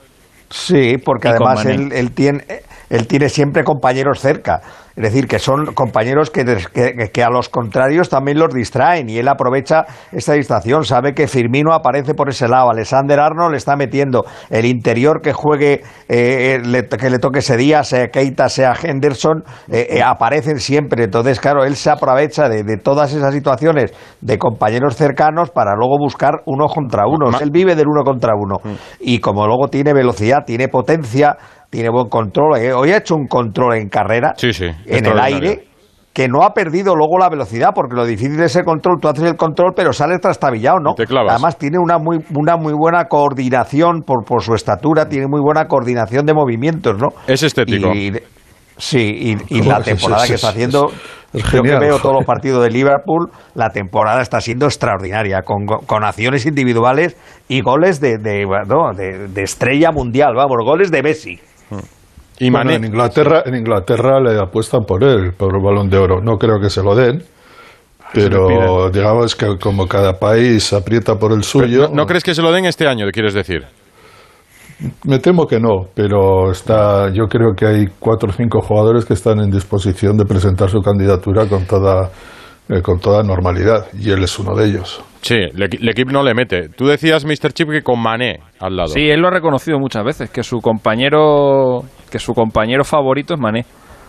Sí, porque Y además él, él tiene, él tiene siempre compañeros cerca. Es decir, que son compañeros que, que, que a los contrarios también los distraen y él aprovecha esta distracción. Sabe que Firmino aparece por ese lado, Alexander Arnold le está metiendo. El interior que juegue, eh, le- que le toque ese día, sea Keita, sea Henderson, eh, eh, aparecen siempre. Entonces, claro, él se aprovecha de, de todas esas situaciones de compañeros cercanos para luego buscar uno contra uno. Él vive del uno contra uno. Y como luego tiene velocidad, tiene potencia, tiene buen control. eh, Hoy ha hecho un control en carrera, Sí, sí. en el aire, que no ha perdido luego la velocidad, porque lo difícil de ese control, tú haces el control, pero sales trastabillado, ¿no? Además tiene una muy, una muy buena coordinación por, por su estatura, tiene muy buena coordinación de movimientos, ¿no? Es estético. Y, sí, y, y la es- temporada es- que está es- haciendo, es yo que veo todos los partidos de Liverpool, la temporada está siendo extraordinaria, con, con acciones individuales y goles de, de, de, de estrella mundial, vamos, goles de Messi. Y Bueno, en Inglaterra, en Inglaterra le apuestan por él, por el balón de oro. No creo que se lo den, pero digamos que como cada país aprieta por el suyo, ¿No crees que se lo den este año, quieres decir? me temo que no, pero está, yo creo que hay cuatro o cinco jugadores que están en disposición de presentar su candidatura con toda, eh, con toda normalidad, y él es uno de ellos. Sí, el equipo no le mete. Tú decías, Mr. Chip, que con Mané al lado. Sí, él lo ha reconocido muchas veces, que su compañero, que su compañero favorito es Mané.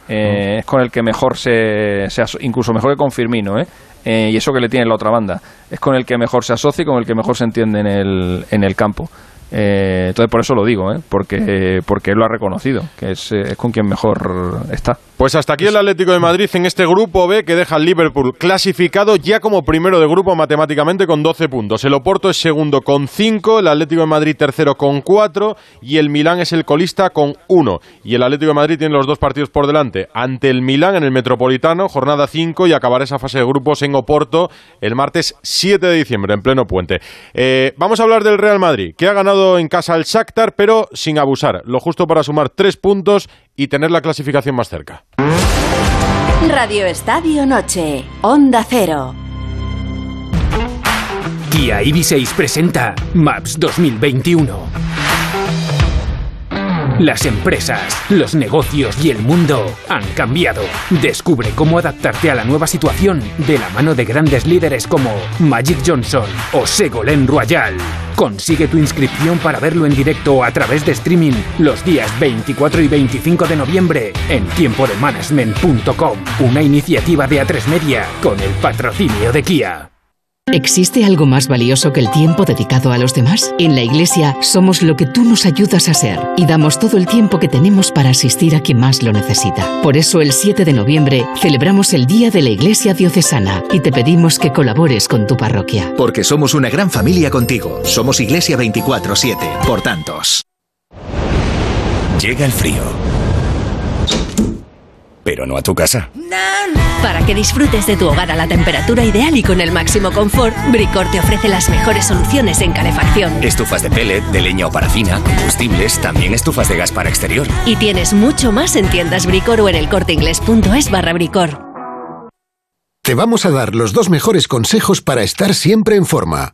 Eh, Es con el que mejor se, se incluso mejor que con Firmino, ¿eh? Eh, y eso que le tiene en la otra banda. Es con el que mejor se asocia y con el que mejor se entiende en el, en el campo. Eh, entonces por eso lo digo, ¿eh? porque, porque él lo ha reconocido, que es, eh, es con quien mejor está. Pues hasta aquí el Atlético de Madrid en este grupo B que deja al Liverpool clasificado ya como primero de grupo matemáticamente con 12 puntos. El Oporto es segundo con 5, el Atlético de Madrid tercero con 4 y el Milán es el colista con 1. Y el Atlético de Madrid tiene los dos partidos por delante ante el Milán en el Metropolitano, jornada 5 y acabará esa fase de grupos en Oporto el martes 7 de diciembre en pleno puente. Eh, vamos a hablar del Real Madrid que ha ganado en casa al Shakhtar pero sin abusar, lo justo para sumar 3 puntos y tener la clasificación más cerca. Radio Estadio Noche, Onda Cero. Kia EV6 presenta Maps 2021. Las empresas, los negocios y el mundo han cambiado. Descubre cómo adaptarte a la nueva situación de la mano de grandes líderes como Magic Johnson o Ségolène Royal. Consigue tu inscripción para verlo en directo a través de streaming los días 24 y 25 de noviembre en tiempodemanagement.com, una iniciativa de A3 Media con el patrocinio de Kia. ¿Existe algo más valioso que el tiempo dedicado a los demás? En la Iglesia somos lo que tú nos ayudas a ser y damos todo el tiempo que tenemos para asistir a quien más lo necesita. Por eso el 7 de noviembre celebramos el Día de la Iglesia Diocesana y te pedimos que colabores con tu parroquia. Porque somos una gran familia contigo. Somos Iglesia 24-7. Por tantos. Llega el frío. Pero no a tu casa. Para que disfrutes de tu hogar a la temperatura ideal y con el máximo confort, Bricor te ofrece las mejores soluciones en calefacción. Estufas de pellet, de leña o parafina, combustibles, también estufas de gas para exterior. Y tienes mucho más en tiendas Bricor o en elcorteingles.es barra Bricor. Te vamos a dar los dos mejores consejos para estar siempre en forma.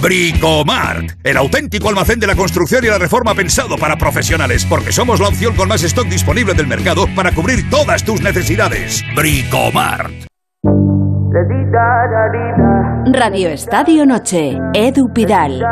Bricomart, el auténtico almacén de la construcción y la reforma pensado para profesionales, porque somos la opción con más stock disponible del mercado para cubrir todas tus necesidades. Bricomart. Radio Estadio Noche, Edu Pidal.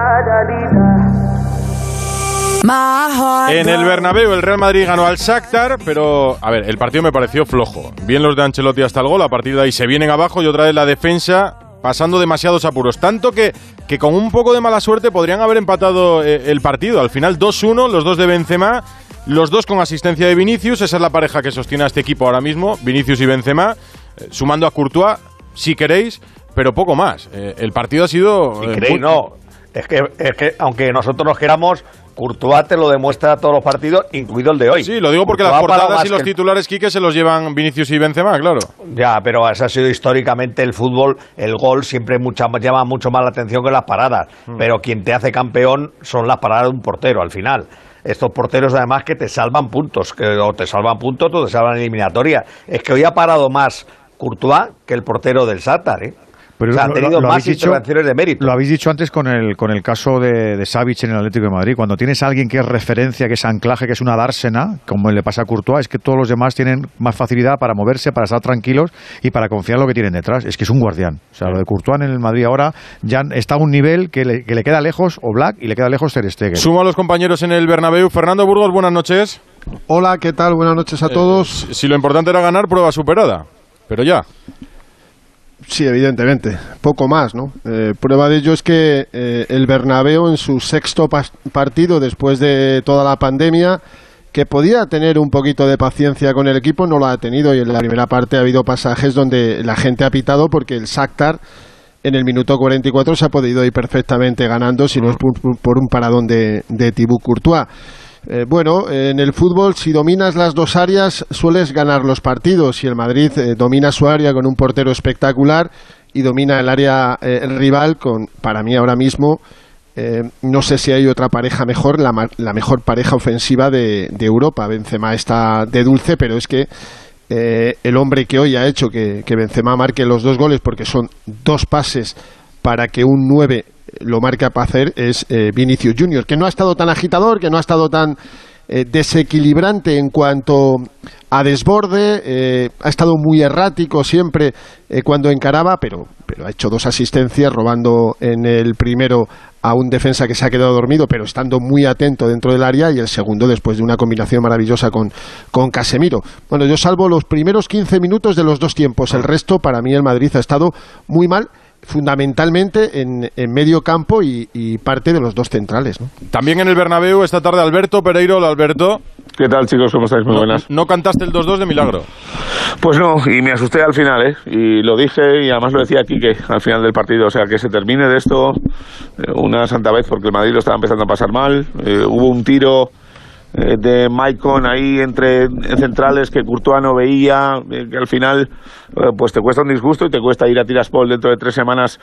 En el Bernabéu el Real Madrid ganó al Shakhtar, pero a ver, el partido me pareció flojo. Bien los de Ancelotti hasta el gol, a partir de ahí se vienen abajo y otra vez la defensa pasando demasiados apuros. Tanto que, que con un poco de mala suerte podrían haber empatado eh, el partido. Al final 2-1, los dos de Benzema, los dos con asistencia de Vinicius. Esa es la pareja que sostiene a este equipo ahora mismo, Vinicius y Benzema, eh, sumando a Courtois, si queréis, pero poco más. Eh, el partido ha sido... Si queréis, no. Es que, es que aunque nosotros nos queramos, Courtois te lo demuestra todos los partidos, incluido el de hoy. Sí, lo digo porque Courtois las portadas y los titulares, Quique, se los llevan Vinicius y Benzema, claro. Ya, pero ese ha sido históricamente el fútbol, el gol siempre mucha, llama mucho más la atención que las paradas. Mm. Pero quien te hace campeón son las paradas de un portero al final. Estos porteros además que te salvan puntos, que o te salvan puntos o te salvan eliminatoria. Es que hoy ha parado más Courtois que el portero del Sátar, ¿eh? Pero o sea, ha lo- tenido lo más dicho- de mérito. Lo habéis dicho antes con el, con el caso de, de Savic en el Atlético de Madrid. Cuando tienes a alguien que es referencia, que es anclaje, que es una dársena, como le pasa a Courtois, es que todos los demás tienen más facilidad para moverse, para estar tranquilos y para confiar en lo que tienen detrás. Es que es un guardián. O sea, lo de Courtois en el Madrid ahora ya está a un nivel que le, que le queda lejos o Black y le queda lejos Ter Stegen. Sumo a los compañeros en el Bernabéu. Fernando Burgos, buenas noches. Hola, ¿qué tal? Buenas noches a todos. Si lo importante era ganar, prueba superada. Pero ya. Sí, evidentemente. Poco más, ¿no? Eh, prueba de ello es que eh, el Bernabéu en su sexto partido después de toda la pandemia, que podía tener un poquito de paciencia con el equipo, no lo ha tenido y en la primera parte ha habido pasajes donde la gente ha pitado porque el Shakhtar en el minuto 44 se ha podido ir perfectamente ganando si no es por, por un paradón de, de Thibaut Courtois. Eh, bueno, en el fútbol, si dominas las dos áreas, sueles ganar los partidos. Y el Madrid eh, domina su área con un portero espectacular y domina el área eh, rival con, para mí ahora mismo, no sé si hay otra pareja mejor, la, la mejor pareja ofensiva de, de Europa. Benzema está de dulce, pero es que el hombre que hoy ha hecho que, que Benzema marque los dos goles, porque son dos pases para que un 9 lo marque para hacer, es eh, Vinicius Junior, que no ha estado tan agitador, que no ha estado tan eh, desequilibrante en cuanto a desborde, eh, ha estado muy errático siempre eh, cuando encaraba, pero, pero ha hecho dos asistencias, robando en el primero a un defensa que se ha quedado dormido, pero estando muy atento dentro del área, y el segundo después de una combinación maravillosa con, con Casemiro. Bueno, yo salvo los primeros 15 minutos de los dos tiempos, el resto para mí el Madrid ha estado muy mal fundamentalmente en, en medio campo y, y parte de los dos centrales. ¿no? También en el Bernabéu esta tarde Alberto Pereiro. Hola, Alberto. ¿Qué tal, chicos? ¿Cómo estáis? Muy No- buenas. No, cantaste el 2-2 de milagro. Pues no, y me asusté al final, ¿eh? Y lo dije y además lo decía aquí que al final del partido, o sea, que se termine de esto eh, una santa vez porque el Madrid lo estaba empezando a pasar mal. Eh, hubo un tiro eh, de Maicon ahí entre centrales que Courtois no veía, eh, que al final eh, pues te cuesta un disgusto y te cuesta ir a Tiraspol dentro de tres semanas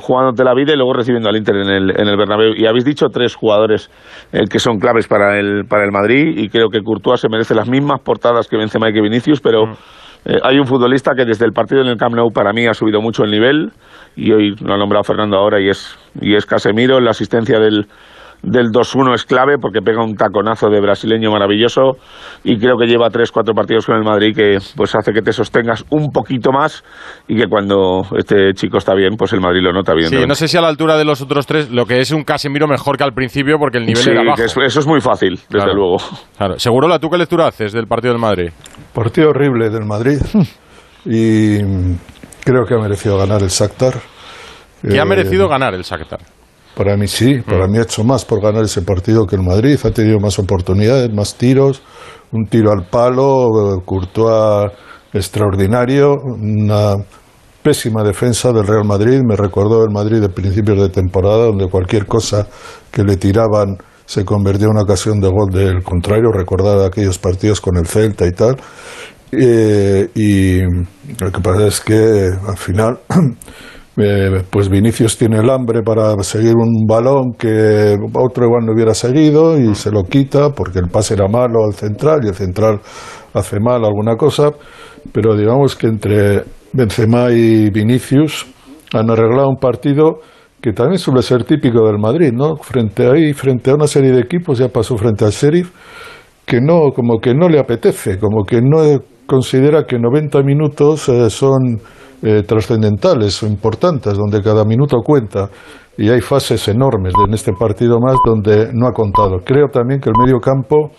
jugándote la vida y luego recibiendo al Inter en el, en el Bernabéu. Y habéis dicho tres jugadores que son claves para el, para el Madrid y creo que Courtois se merece las mismas portadas que Benzema y que Vinicius, pero... Mm. hay un futbolista que desde el partido en el Camp Nou para mí ha subido mucho el nivel y hoy lo ha nombrado Fernando ahora y es, y es Casemiro, la asistencia del, del 2-1 es clave porque pega un taconazo de brasileño maravilloso y creo que lleva 3-4 partidos con el Madrid que pues hace que te sostengas un poquito más y que cuando este chico está bien, pues el Madrid lo nota bien. Sí, no sé si a la altura de los otros tres, lo que es un Casemiro mejor que al principio porque el nivel era bajo. eso es muy fácil, desde luego. Claro. Seguro la tú qué lectura haces del partido del Madrid. Partido horrible del Madrid y creo que ha merecido ganar el Shakhtar. ¿Qué ha merecido ganar el Shakhtar? Para mí sí, para mí ha hecho más por ganar ese partido que el Madrid, ha tenido más oportunidades, más tiros, un tiro al palo, Courtois extraordinario, una pésima defensa del Real Madrid, me recordó el Madrid de principios de temporada, donde cualquier cosa que le tiraban se convertía en una ocasión de gol del contrario, recordar aquellos partidos con el Celta y tal. Eh, y lo que pasa es que al final Eh, pues Vinicius tiene el hambre para seguir un balón que otro igual no hubiera seguido y se lo quita porque el pase era malo al central y el central hace mal alguna cosa, pero digamos que entre Benzema y Vinicius han arreglado un partido que también suele ser típico del Madrid, ¿no? Frente ahí, frente a una serie de equipos, ya pasó frente al Sheriff, que no, como que no le apetece, como que no considera que 90 minutos eh, son eh, trascendentales o importantes, donde cada minuto cuenta. Y hay fases enormes en este partido más donde no ha contado. Creo también que el medio campo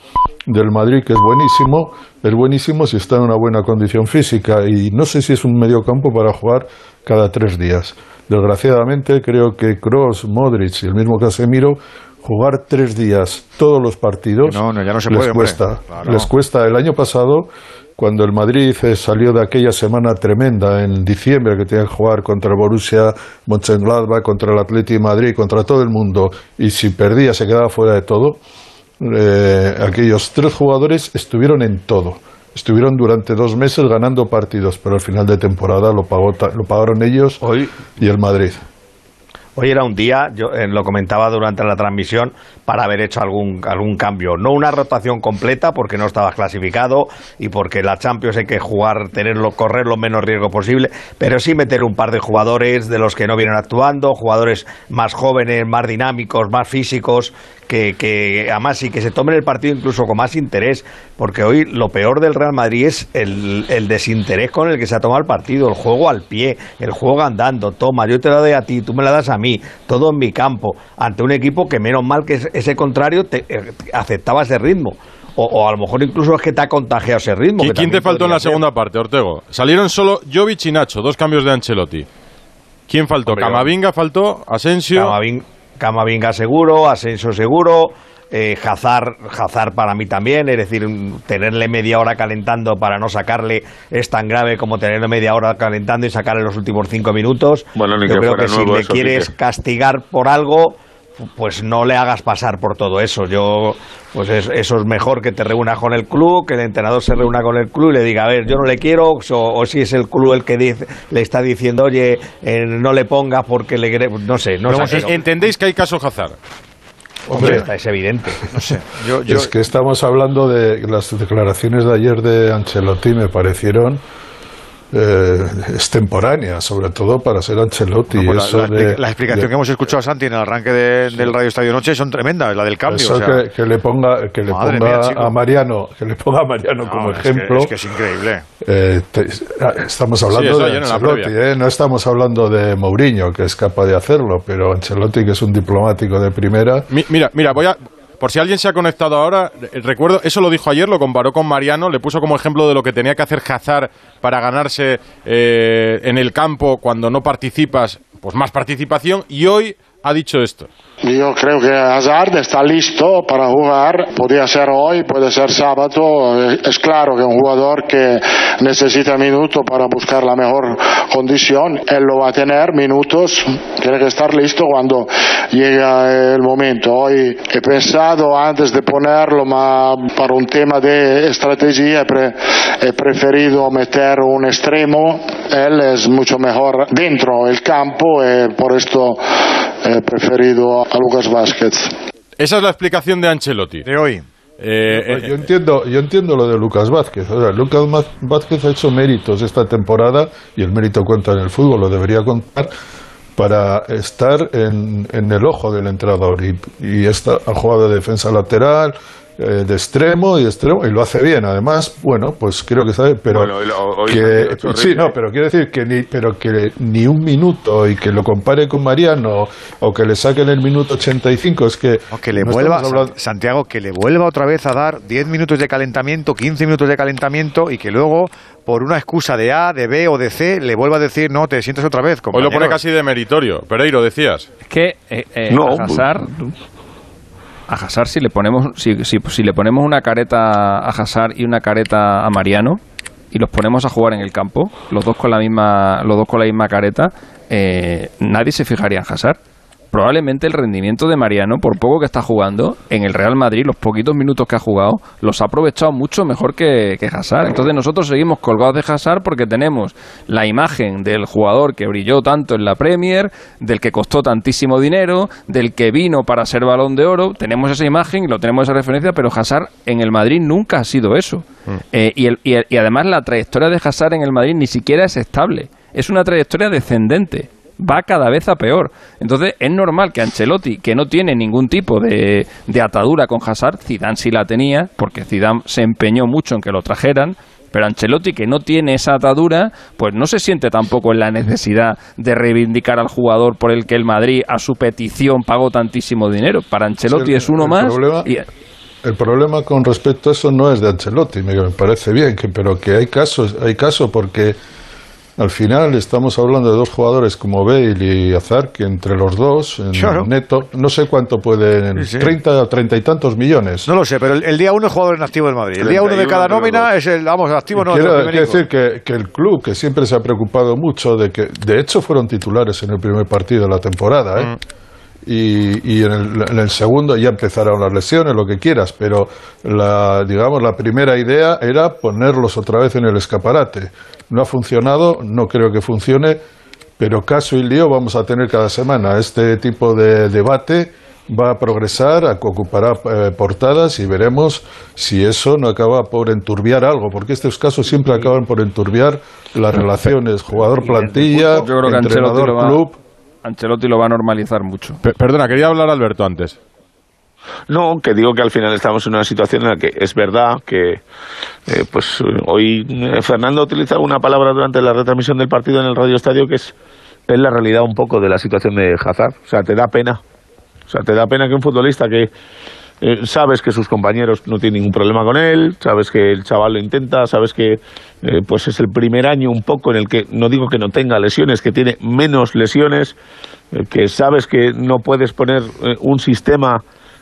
del Madrid, que es buenísimo, es buenísimo si está en una buena condición física. Y no sé si es un medio campo para jugar cada tres días. Desgraciadamente, creo que Kroos, Modric y el mismo Casemiro jugar tres días todos los partidos no, ya no se les cuesta. Les cuesta. El año pasado cuando el Madrid eh, salió de aquella semana tremenda en diciembre que tenía que jugar contra el Borussia Mönchengladbach, contra el Atleti de Madrid, contra todo el mundo, y si perdía se quedaba fuera de todo, eh, aquellos tres jugadores estuvieron en todo. Estuvieron durante dos meses ganando partidos, pero al final de temporada lo, pagó, lo pagaron ellos y el Madrid. Hoy era un día, yo eh, lo comentaba durante la transmisión, para haber hecho algún, algún cambio. No una rotación completa porque no estaba clasificado y porque la Champions hay que jugar, tenerlo, correr lo menos riesgo posible, pero sí meter un par de jugadores de los que no vienen actuando, jugadores más jóvenes, más dinámicos, más físicos, que, que además sí que se tomen el partido incluso con más interés, porque hoy lo peor del Real Madrid es el, el desinterés con el que se ha tomado el partido, el juego al pie, el juego andando, toma, yo te lo doy a ti, tú me la das a mí, todo en mi campo, ante un equipo que menos mal que ese contrario te, eh, aceptaba ese ritmo. O, a lo mejor incluso es que te ha contagiado ese ritmo. ¿Y quién te faltó en la segunda parte, Ortego? Salieron solo Jovic y Nacho, dos cambios de Ancelotti. ¿Quién faltó? Camavinga faltó, Asensio. Camavinga seguro, Asensio seguro. Eh, Hazard, para mí también, es decir, tenerle media hora calentando para no sacarle es tan grave como tenerle media hora calentando y sacarle los últimos cinco minutos. Bueno, Yo creo que si le quieres castigar por algo, pues no le hagas pasar por todo eso. Yo, pues eso es mejor que te reúnas con el club, que el entrenador se reúna con el club y le diga, a ver, yo no le quiero, o, si es el club el que dice, le está diciendo, oye, eh, no le ponga porque le no sé, no sé. ¿Entendéis que hay caso Hazard? Hombre, es evidente. No sé. Es que estamos hablando de las declaraciones de ayer de Ancelotti, me parecieron eh, extemporánea, sobre todo para ser Ancelotti. Pues la, explicación que hemos escuchado a Santi en el arranque del Radio Estadio Noche son tremendas, la del cambio. Eso que, le ponga, que le ponga a Mariano, que le ponga a Mariano como ejemplo. Es que es, increíble. Eh, estamos hablando de Ancelotti, eh, no estamos hablando de Mourinho, que es capaz de hacerlo, pero Ancelotti, que es un diplomático de primera. mira, mira, voy a por si alguien se ha conectado ahora, eh, recuerdo, eso lo dijo ayer, lo comparó con Mariano, le puso como ejemplo de lo que tenía que hacer Hazard para ganarse eh, en el campo cuando no participas, pues más participación, y hoy ha dicho esto. Yo creo que Hazard está listo para jugar. Podría ser hoy, puede ser sábado. Eh, Es claro que un jugador que necesita minutos para buscar la mejor condición, él lo va a tener minutos. Tiene que estar listo cuando llega el momento. Hoy he pensado antes de ponerlo, ma para un tema de estrategia he, pre- he preferido meter un extremo. Él es mucho mejor dentro del campo y por esto he preferido a Lucas Vázquez. Esa es la explicación de Ancelotti. De hoy. Eh, yo entiendo, yo entiendo lo de Lucas Vázquez. O sea, Lucas Vázquez ha hecho méritos esta temporada y el mérito cuenta en el fútbol, lo debería contar para estar en, en el ojo del entrenador y, y esta, ha jugado de defensa lateral, eh, de extremo y extremo y lo hace bien. Además, bueno, pues creo que sabe, pero Bueno, lo- que sí, no, pero quiero decir que ni, pero que ni un minuto y que lo compare con Mariano o que le saquen el minuto 85 es que que le no vuelva, hablando- Santiago, que le vuelva otra vez a dar 10 minutos de calentamiento, 15 minutos de calentamiento y que luego, por una excusa de A, de B o de C, le vuelva a decir, no, te sientes otra vez. Hoy lo pone compañero". casi de meritorio. Pereiro, decías. Es que eh, eh, No, Hazard, a Hazard si le ponemos si, si, si le ponemos una careta a Hazard y una careta a Mariano y los ponemos a jugar en el campo, los dos con la misma los dos con la misma careta, eh, nadie se fijaría en Hazard. Probablemente el rendimiento de Mariano, por poco que está jugando, en el Real Madrid, los poquitos minutos que ha jugado, los ha aprovechado mucho mejor que, que Hazard. Entonces nosotros seguimos colgados de Hazard porque tenemos la imagen del jugador que brilló tanto en la Premier, del que costó tantísimo dinero, del que vino para ser balón de oro. Tenemos esa imagen y lo tenemos esa referencia, pero Hazard en el Madrid nunca ha sido eso. Eh, y, el- y el- y además la trayectoria de Hazard en el Madrid ni siquiera es estable. Es una trayectoria descendente. Va cada vez a peor. Entonces es normal que Ancelotti, que no tiene ningún tipo de, de atadura con Hazard, Zidane sí la tenía, porque Zidane se empeñó mucho en que lo trajeran, pero Ancelotti, que no tiene esa atadura, pues no se siente tampoco en la necesidad de reivindicar al jugador por el que el Madrid, a su petición, pagó tantísimo dinero. Para Ancelotti Sí, es uno el más. problema- y- El problema con respecto a eso no es de Ancelotti, me, parece bien, que, pero que hay casos, hay caso porque al final estamos hablando de dos jugadores como Bale y Azar, que entre los dos, en Claro. neto, no sé cuánto pueden, Sí, sí. 30 o 30 y tantos millones. No lo sé, pero el, el día uno es jugador en activo del Madrid. El día uno de 31 cada nómina dos. es el, vamos, el activo no quiero, decir que, que el club, que siempre se ha preocupado mucho de que, de hecho, fueron titulares en el primer partido de la temporada, ¿eh? Y, y en, el, en el segundo ya empezaron las lesiones, lo que quieras, pero la, digamos, la primera idea era ponerlos otra vez en el escaparate. No ha funcionado, no creo que funcione, pero caso y lío vamos a tener cada semana. Este tipo de debate va a progresar, ocupará eh, portadas y veremos si eso no acaba por enturbiar algo, porque estos casos siempre acaban por enturbiar las relaciones jugador-plantilla, entrenador-club. Ancelotti lo va a normalizar mucho. Pe- perdona, quería hablar Alberto antes. No, que digo que al final estamos en una situación en la que es verdad que, eh, pues hoy eh, Fernando ha utilizado una palabra durante la retransmisión del partido en el Radio Estadio que es, es la realidad un poco de la situación de Hazard. O sea, te da pena. O sea, te da pena que un futbolista que eh, sabes que sus compañeros no tienen ningún problema con él, sabes que el chaval lo intenta, sabes que eh, pues es el primer año un poco en el que no digo que no tenga lesiones, que tiene menos lesiones, eh, que sabes que no puedes poner eh, un sistema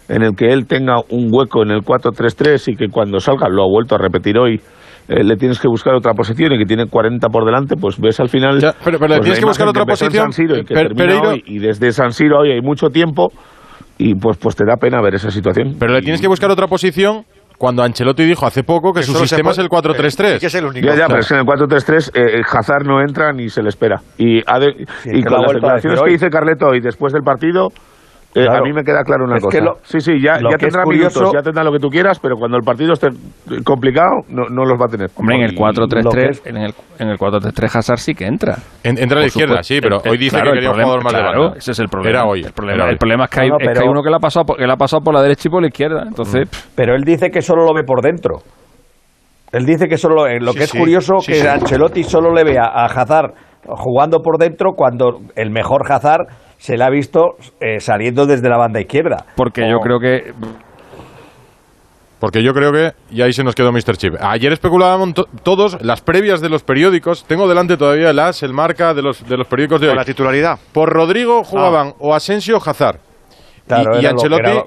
en el que él tenga un hueco en el 4-3-3 y que cuando salga, lo ha vuelto a repetir hoy, eh, le tienes que buscar otra posición y que tiene 40 por delante, pues ves al final... pero- pero le pues, tienes que buscar otra posición, San Siro y que Per- termina Pereiro- hoy, y desde San Siro hoy hay mucho tiempo y pues, pues te da pena ver esa situación. Pero le tienes que buscar otra posición cuando Ancelotti dijo hace poco que su solo se sistema es el puede- 4-3-3. Ya, ya, pero es que en el 4-3-3 eh, Hazard no entra ni se le espera. Y, ha de- y que con las declaraciones que hoy. dice Carleto hoy después del partido, eh, Claro. a mí me queda claro una Es cosa. que lo- sí, sí, ya, ya tendrá curioso- minutos, ya tendrá lo que tú quieras, pero cuando el partido esté eh, complicado, no, no los va a tener. Hombre, en el Y- 4-3-3, en el, en el 4-3-3 Hazard sí que entra. En- entra a la izquierda, supuesto. sí, pero El- hoy dice claro, que quería el un problema- jugador más de banda. Ese es el problema. Era hoy, El problema, hoy. el problema es, que hay, No, no, es que hay uno que le ha pasado por, que le ha pasado por la derecha y por la izquierda. Entonces, Pero él dice que solo lo ve por dentro. Él dice que solo lo, eh, lo Sí, que es sí, curioso sí, que sí. Ancelotti solo le ve a, a Hazard jugando por dentro cuando el mejor Hazard se le ha visto eh, saliendo desde la banda izquierda. porque yo creo que Porque yo creo que, y ahí se nos quedó Mr. Chip. Ayer especulábamos to- todos las previas de los periódicos. Tengo delante todavía el as, el marca de los, de los periódicos de hoy. la titularidad. Por Rodrigo jugaban o Asensio o Hazard. Claro, y, Ancelotti, era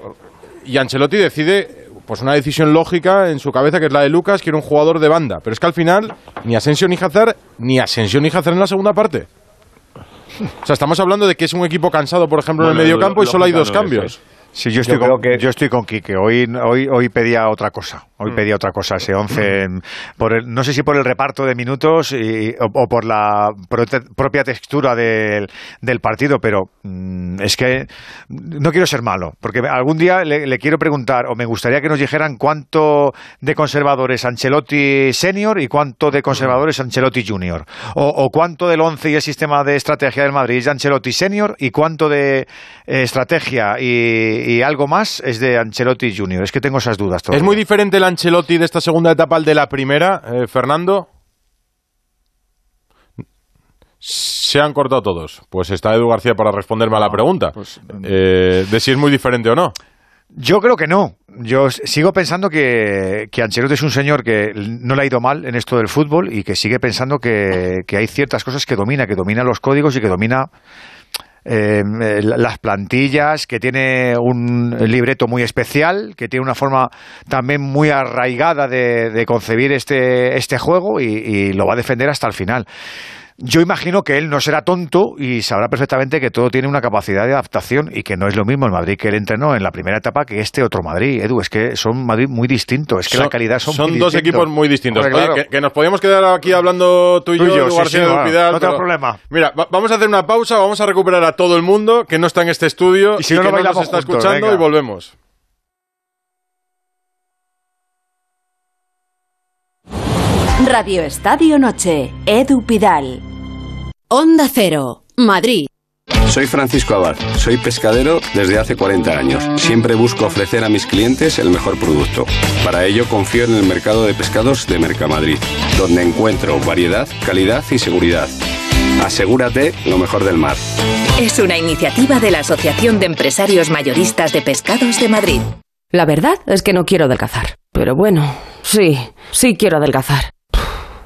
y Ancelotti decide pues una decisión lógica en su cabeza que es la de Lucas, que era un jugador de banda. Pero es que al final ni Asensio ni Hazard, ni Asensio ni Hazard en la segunda parte. O sea, estamos hablando de que es un equipo cansado, por ejemplo, en el Bueno, medio campo y solo hay dos es cambios. Sí, yo estoy, con, yo estoy con Quique. Hoy, hoy, hoy pedía otra cosa. Hoy Mm. pedía otra cosa. Ese 11, en- por el- no sé si por el reparto de minutos y- o, o por la prote- propia textura del, del partido, pero mm, es que no quiero ser malo. Porque algún día le, le quiero preguntar, o me gustaría que nos dijeran cuánto de conservadores Ancelotti senior y cuánto de conservadores Ancelotti junior. O, o cuánto del 11 y el sistema de estrategia del Madrid es de Ancelotti senior y cuánto de eh, estrategia y, y algo más es de Ancelotti junior. Es que tengo esas dudas todavía. ¿Es muy diferente el Ancelotti de esta segunda etapa al de la primera, eh, Fernando? Se han cortado todos. Pues está Edu García para responderme a la pregunta. Eh, de si es muy diferente o no. Yo creo que no. Yo sigo pensando que, que Ancelotti es un señor que no le ha ido mal en esto del fútbol y que sigue pensando que, que hay ciertas cosas que domina, que domina los códigos y que domina eh, la- las plantillas, que tiene un libreto muy especial, que tiene una forma también muy arraigada de, de concebir este, este juego y, y lo va a defender hasta el final. Yo imagino que él no será tonto y sabrá perfectamente que todo tiene una capacidad de adaptación y que no es lo mismo el Madrid que él entrenó en la primera etapa que este otro Madrid. Edu, es que son Madrid muy distintos, es que la calidad son, muy dos distintos. equipos muy distintos. Hombre, Oye, claro. que, que nos podíamos quedar aquí hablando tú y Tú y yo, yo, sí, no tengo pero- problema. Mira, va- vamos a hacer una pausa, vamos a recuperar a todo el mundo que no está en este estudio Y si no, que nos bailamos está juntos, escuchando venga. y volvemos. Radio Estadio Noche, Edu Pidal. Onda Cero, Madrid. Soy Francisco Abad, soy pescadero desde hace 40 años. Siempre busco ofrecer a mis clientes el mejor producto. Para ello confío en el mercado de pescados de Mercamadrid, donde encuentro variedad, calidad y seguridad. Asegúrate lo mejor del mar. Es una iniciativa de la Asociación de Empresarios Mayoristas de Pescados de Madrid. La verdad es que no quiero adelgazar. Pero bueno, sí, sí quiero adelgazar.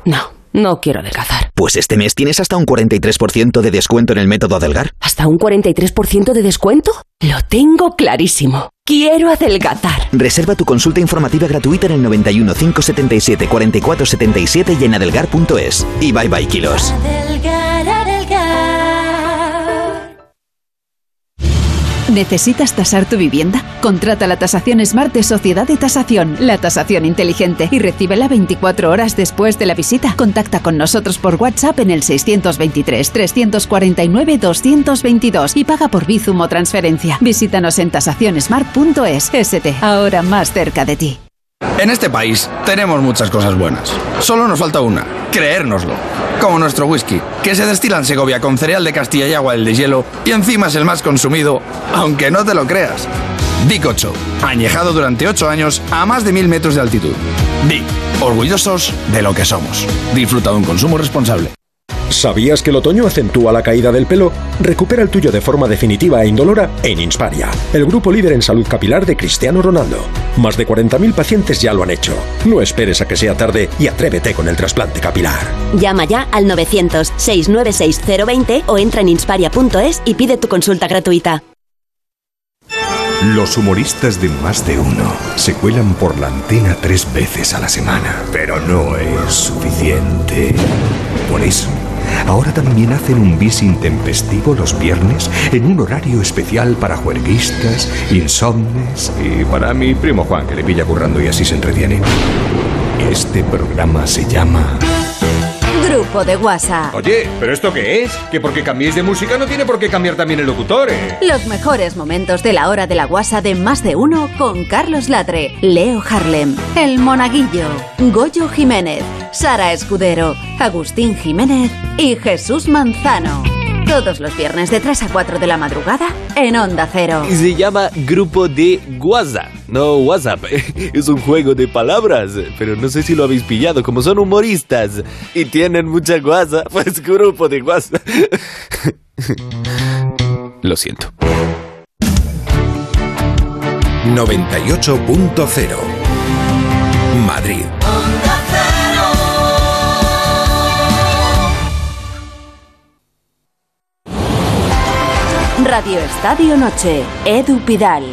No, no quiero adelgazar. Pues este mes tienes hasta un 43% de descuento en el método Adelgar. ¿Hasta un 43% de descuento? Lo tengo clarísimo. Quiero adelgazar. Reserva tu consulta informativa gratuita en el 91 577 44 77 y en adelgar.es. Y bye bye kilos. ¿Necesitas tasar tu vivienda? Contrata la tasación Smart de Sociedad de Tasación, la tasación inteligente, y recíbela 24 horas después de la visita. Contacta con nosotros por WhatsApp en el 623-349-222 y paga por Bizum o transferencia. Visítanos en tasacionsmart.es. ST, ahora más cerca de ti. En este país tenemos muchas cosas buenas. Solo nos falta una, creérnoslo. Como nuestro whisky, que se destila en Segovia con cereal de Castilla y agua del de hielo y encima es el más consumido, aunque no te lo creas. Vic 8, añejado durante 8 años a más de 1000 metros de altitud. Vic, orgullosos de lo que somos. Disfruta de un consumo responsable. ¿Sabías que el otoño acentúa la caída del pelo? Recupera el tuyo de forma definitiva e indolora en Insparia, el grupo líder en salud capilar de Cristiano Ronaldo. Más de 40.000 pacientes ya lo han hecho. No esperes a que sea tarde y atrévete con el trasplante capilar. Llama ya al 900-696-020 o entra en insparia.es y pide tu consulta gratuita. Los humoristas de más de uno se cuelan por la antena tres veces a la semana, pero no es suficiente. Por eso, ahora también hacen un bis intempestivo los viernes en un horario especial para juerguistas, insomnes y para mi primo Juan, que le pilla currando y así se entretiene. Este programa se llama... Grupo de WhatsApp. Oye, ¿pero esto qué es? Que porque cambiéis de música no tiene por qué cambiar también el locutor, ¿eh? Los mejores momentos de la hora de la guasa de más de uno con Carlos Latre, Leo Harlem, El Monaguillo, Goyo Jiménez, Sara Escudero, Agustín Jiménez y Jesús Manzano. Todos los viernes de 3 a 4 de la madrugada en Onda Cero. Y se llama Grupo de WhatsApp. No WhatsApp, es un juego de palabras, pero no sé si lo habéis pillado, como son humoristas y tienen mucha guasa, pues Grupo de WhatsApp. Lo siento. 98.0 Madrid. Radio Estadio Noche, Edu Pidal.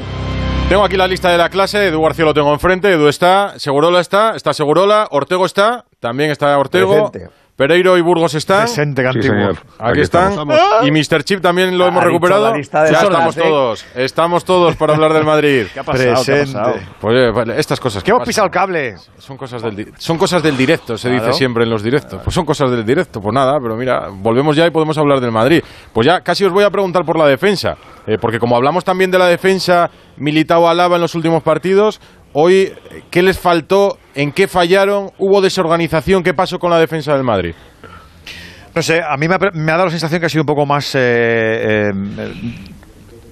Tengo aquí la lista de la clase, Edu García lo tengo enfrente, Edu está, Segurola está, está Segurola, Ortego está, también está Ortego. Presente. Pereiro y Burgos están. Presente, Sí, señor. Aquí, Aquí están. estamos. Y Mr. Chip también lo Ha hemos recuperado. ya estamos clase. todos. Estamos todos para hablar del Madrid. ¿Qué ha pasado? ¿Qué ha pasado? Pues eh, vale, estas cosas. Que hemos pisado el cable. Son cosas del, di- son cosas del directo, se Claro. dice siempre en los directos. Pues son cosas del directo. Pues nada, pero mira, volvemos ya y podemos hablar del Madrid. Pues ya casi os voy a preguntar por la defensa. eh, porque como hablamos también de la defensa Militao Alaba en los últimos partidos, hoy, ¿qué les faltó? ¿En qué fallaron? ¿Hubo desorganización? ¿Qué pasó con la defensa del Madrid? No sé, a mí me ha, me ha dado la sensación que ha sido un poco más eh, eh,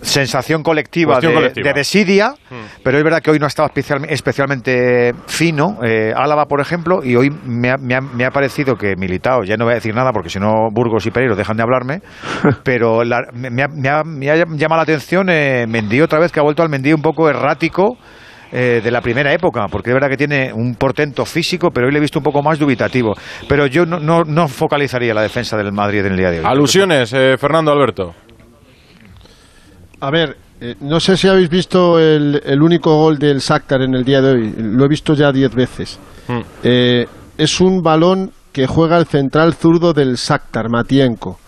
sensación colectiva, de, colectiva. de desidia, Hmm. pero es verdad que hoy no ha estado especial- especialmente fino. eh, Álava, por ejemplo, y hoy me ha, me ha- me ha parecido que Militao, ya no voy a decir nada porque si no Burgos y Pereiro dejan de hablarme, pero la- me, me ha, me ha- me ha llamado la atención eh, Mendy otra vez, que ha vuelto al Mendy un poco errático. Eh, de la primera época, porque es verdad que tiene un portento físico, pero hoy le he visto un poco más dubitativo. Pero yo no, no, no focalizaría la defensa del Madrid en el día de hoy. Alusiones, eh, Fernando Alberto. A ver, eh, no sé si habéis visto el, el único gol del Shakhtar en el día de hoy. Lo he visto ya diez veces. Hmm. Eh, es un balón que juega el central zurdo del Shakhtar, Matienko.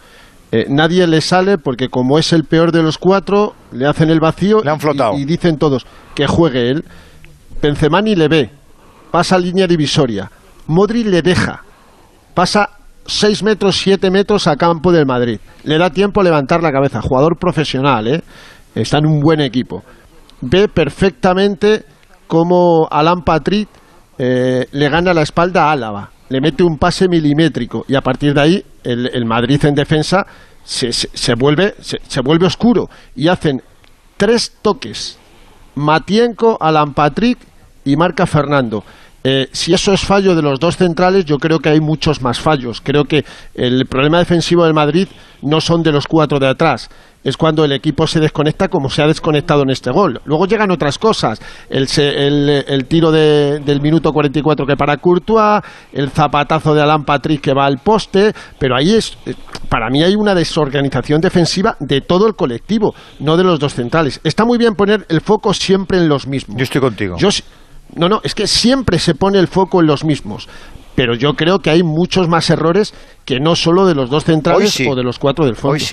Eh, nadie le sale porque como es el peor de los cuatro, le hacen el vacío y, y dicen todos que juegue él. Benzemani le ve, pasa línea divisoria. Modri le deja, pasa 6 metros, 7 metros a campo del Madrid. Le da tiempo a levantar la cabeza. Jugador profesional, ¿eh? Está en un buen equipo. Ve perfectamente cómo Alan Patrick eh, le gana la espalda a Álava. Le mete un pase milimétrico y a partir de ahí el, el Madrid en defensa se, se- se vuelve, se, se vuelve oscuro y hacen tres toques. Matienko, Alan Patrick y marca Fernando. Eh, si eso es fallo de los dos centrales, yo creo que hay muchos más fallos. Creo que el problema defensivo del Madrid no son de los cuatro de atrás. Es cuando el equipo se desconecta como se ha desconectado en este gol. Luego llegan otras cosas. El, el- el tiro de- del minuto 44 que para Courtois, el zapatazo de Alan Patrick que va al poste, pero ahí es, eh, para mí hay una desorganización defensiva de todo el colectivo, no de los dos centrales. Está muy bien poner el foco siempre en los mismos. Yo estoy contigo. Yo, no, no, es que siempre se pone el foco en los mismos. Pero yo creo que hay muchos más errores que no solo de los dos centrales Hoy sí. o de los cuatro del fondo.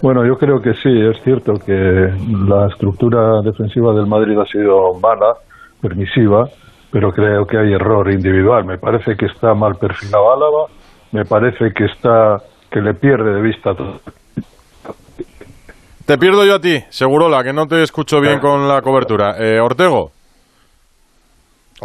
Bueno, yo creo que sí, es cierto que la estructura defensiva del Madrid ha sido mala, permisiva, pero creo que hay error individual. Me parece que está mal perfilado Álava, me parece que está que le pierde de vista todo. Te pierdo yo a ti, Segurola, que no te escucho bien con la cobertura. Eh, Ortego.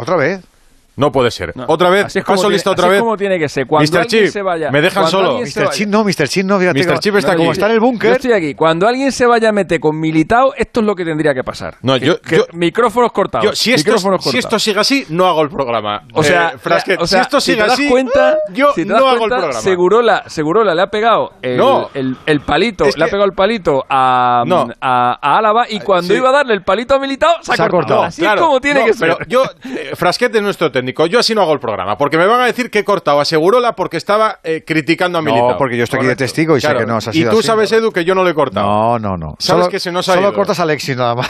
¿Otra vez? No puede ser. Otra vez, Así paso tiene- lista así otra es vez. como tiene que ser. Cuando Mr. alguien Chip, se vaya- me dejan solo. Mr. Chip no, Mr. Chip no, fíjate. Mr. Chip está No, como yo- está en el Yo búnker. estoy aquí. Cuando alguien se vaya a meter con Militao, esto es lo que tendría que pasar. No, Que- yo- que yo- micrófonos cortados. Yo, si, esto, micrófonos si cortados. esto sigue así, no hago el programa. O sea, Eh, Frasquet, o sea, si esto sigue te das así, cuenta, yo si te no hago el programa. Segurola, Segurola le ha pegado el, No. el, el palito, Es le ha pegado el palito a, No. a, a Álava y cuando sí. iba a darle el palito a Militao, se ha, cortado. Así es como tiene que ser. Pero yo, eh, Frasquet es nuestro técnico. Yo así no hago el programa. Porque me van a decir que he cortado a Segurola porque estaba eh, criticando a No, Militao. porque yo estoy aquí de testigo y sé Claro. que no has Y tú así, sabes, Edu, que yo no le he cortado. No, no, no. Sabes Solo- que se nos ha Solo ido. cortas a Alexis nada más.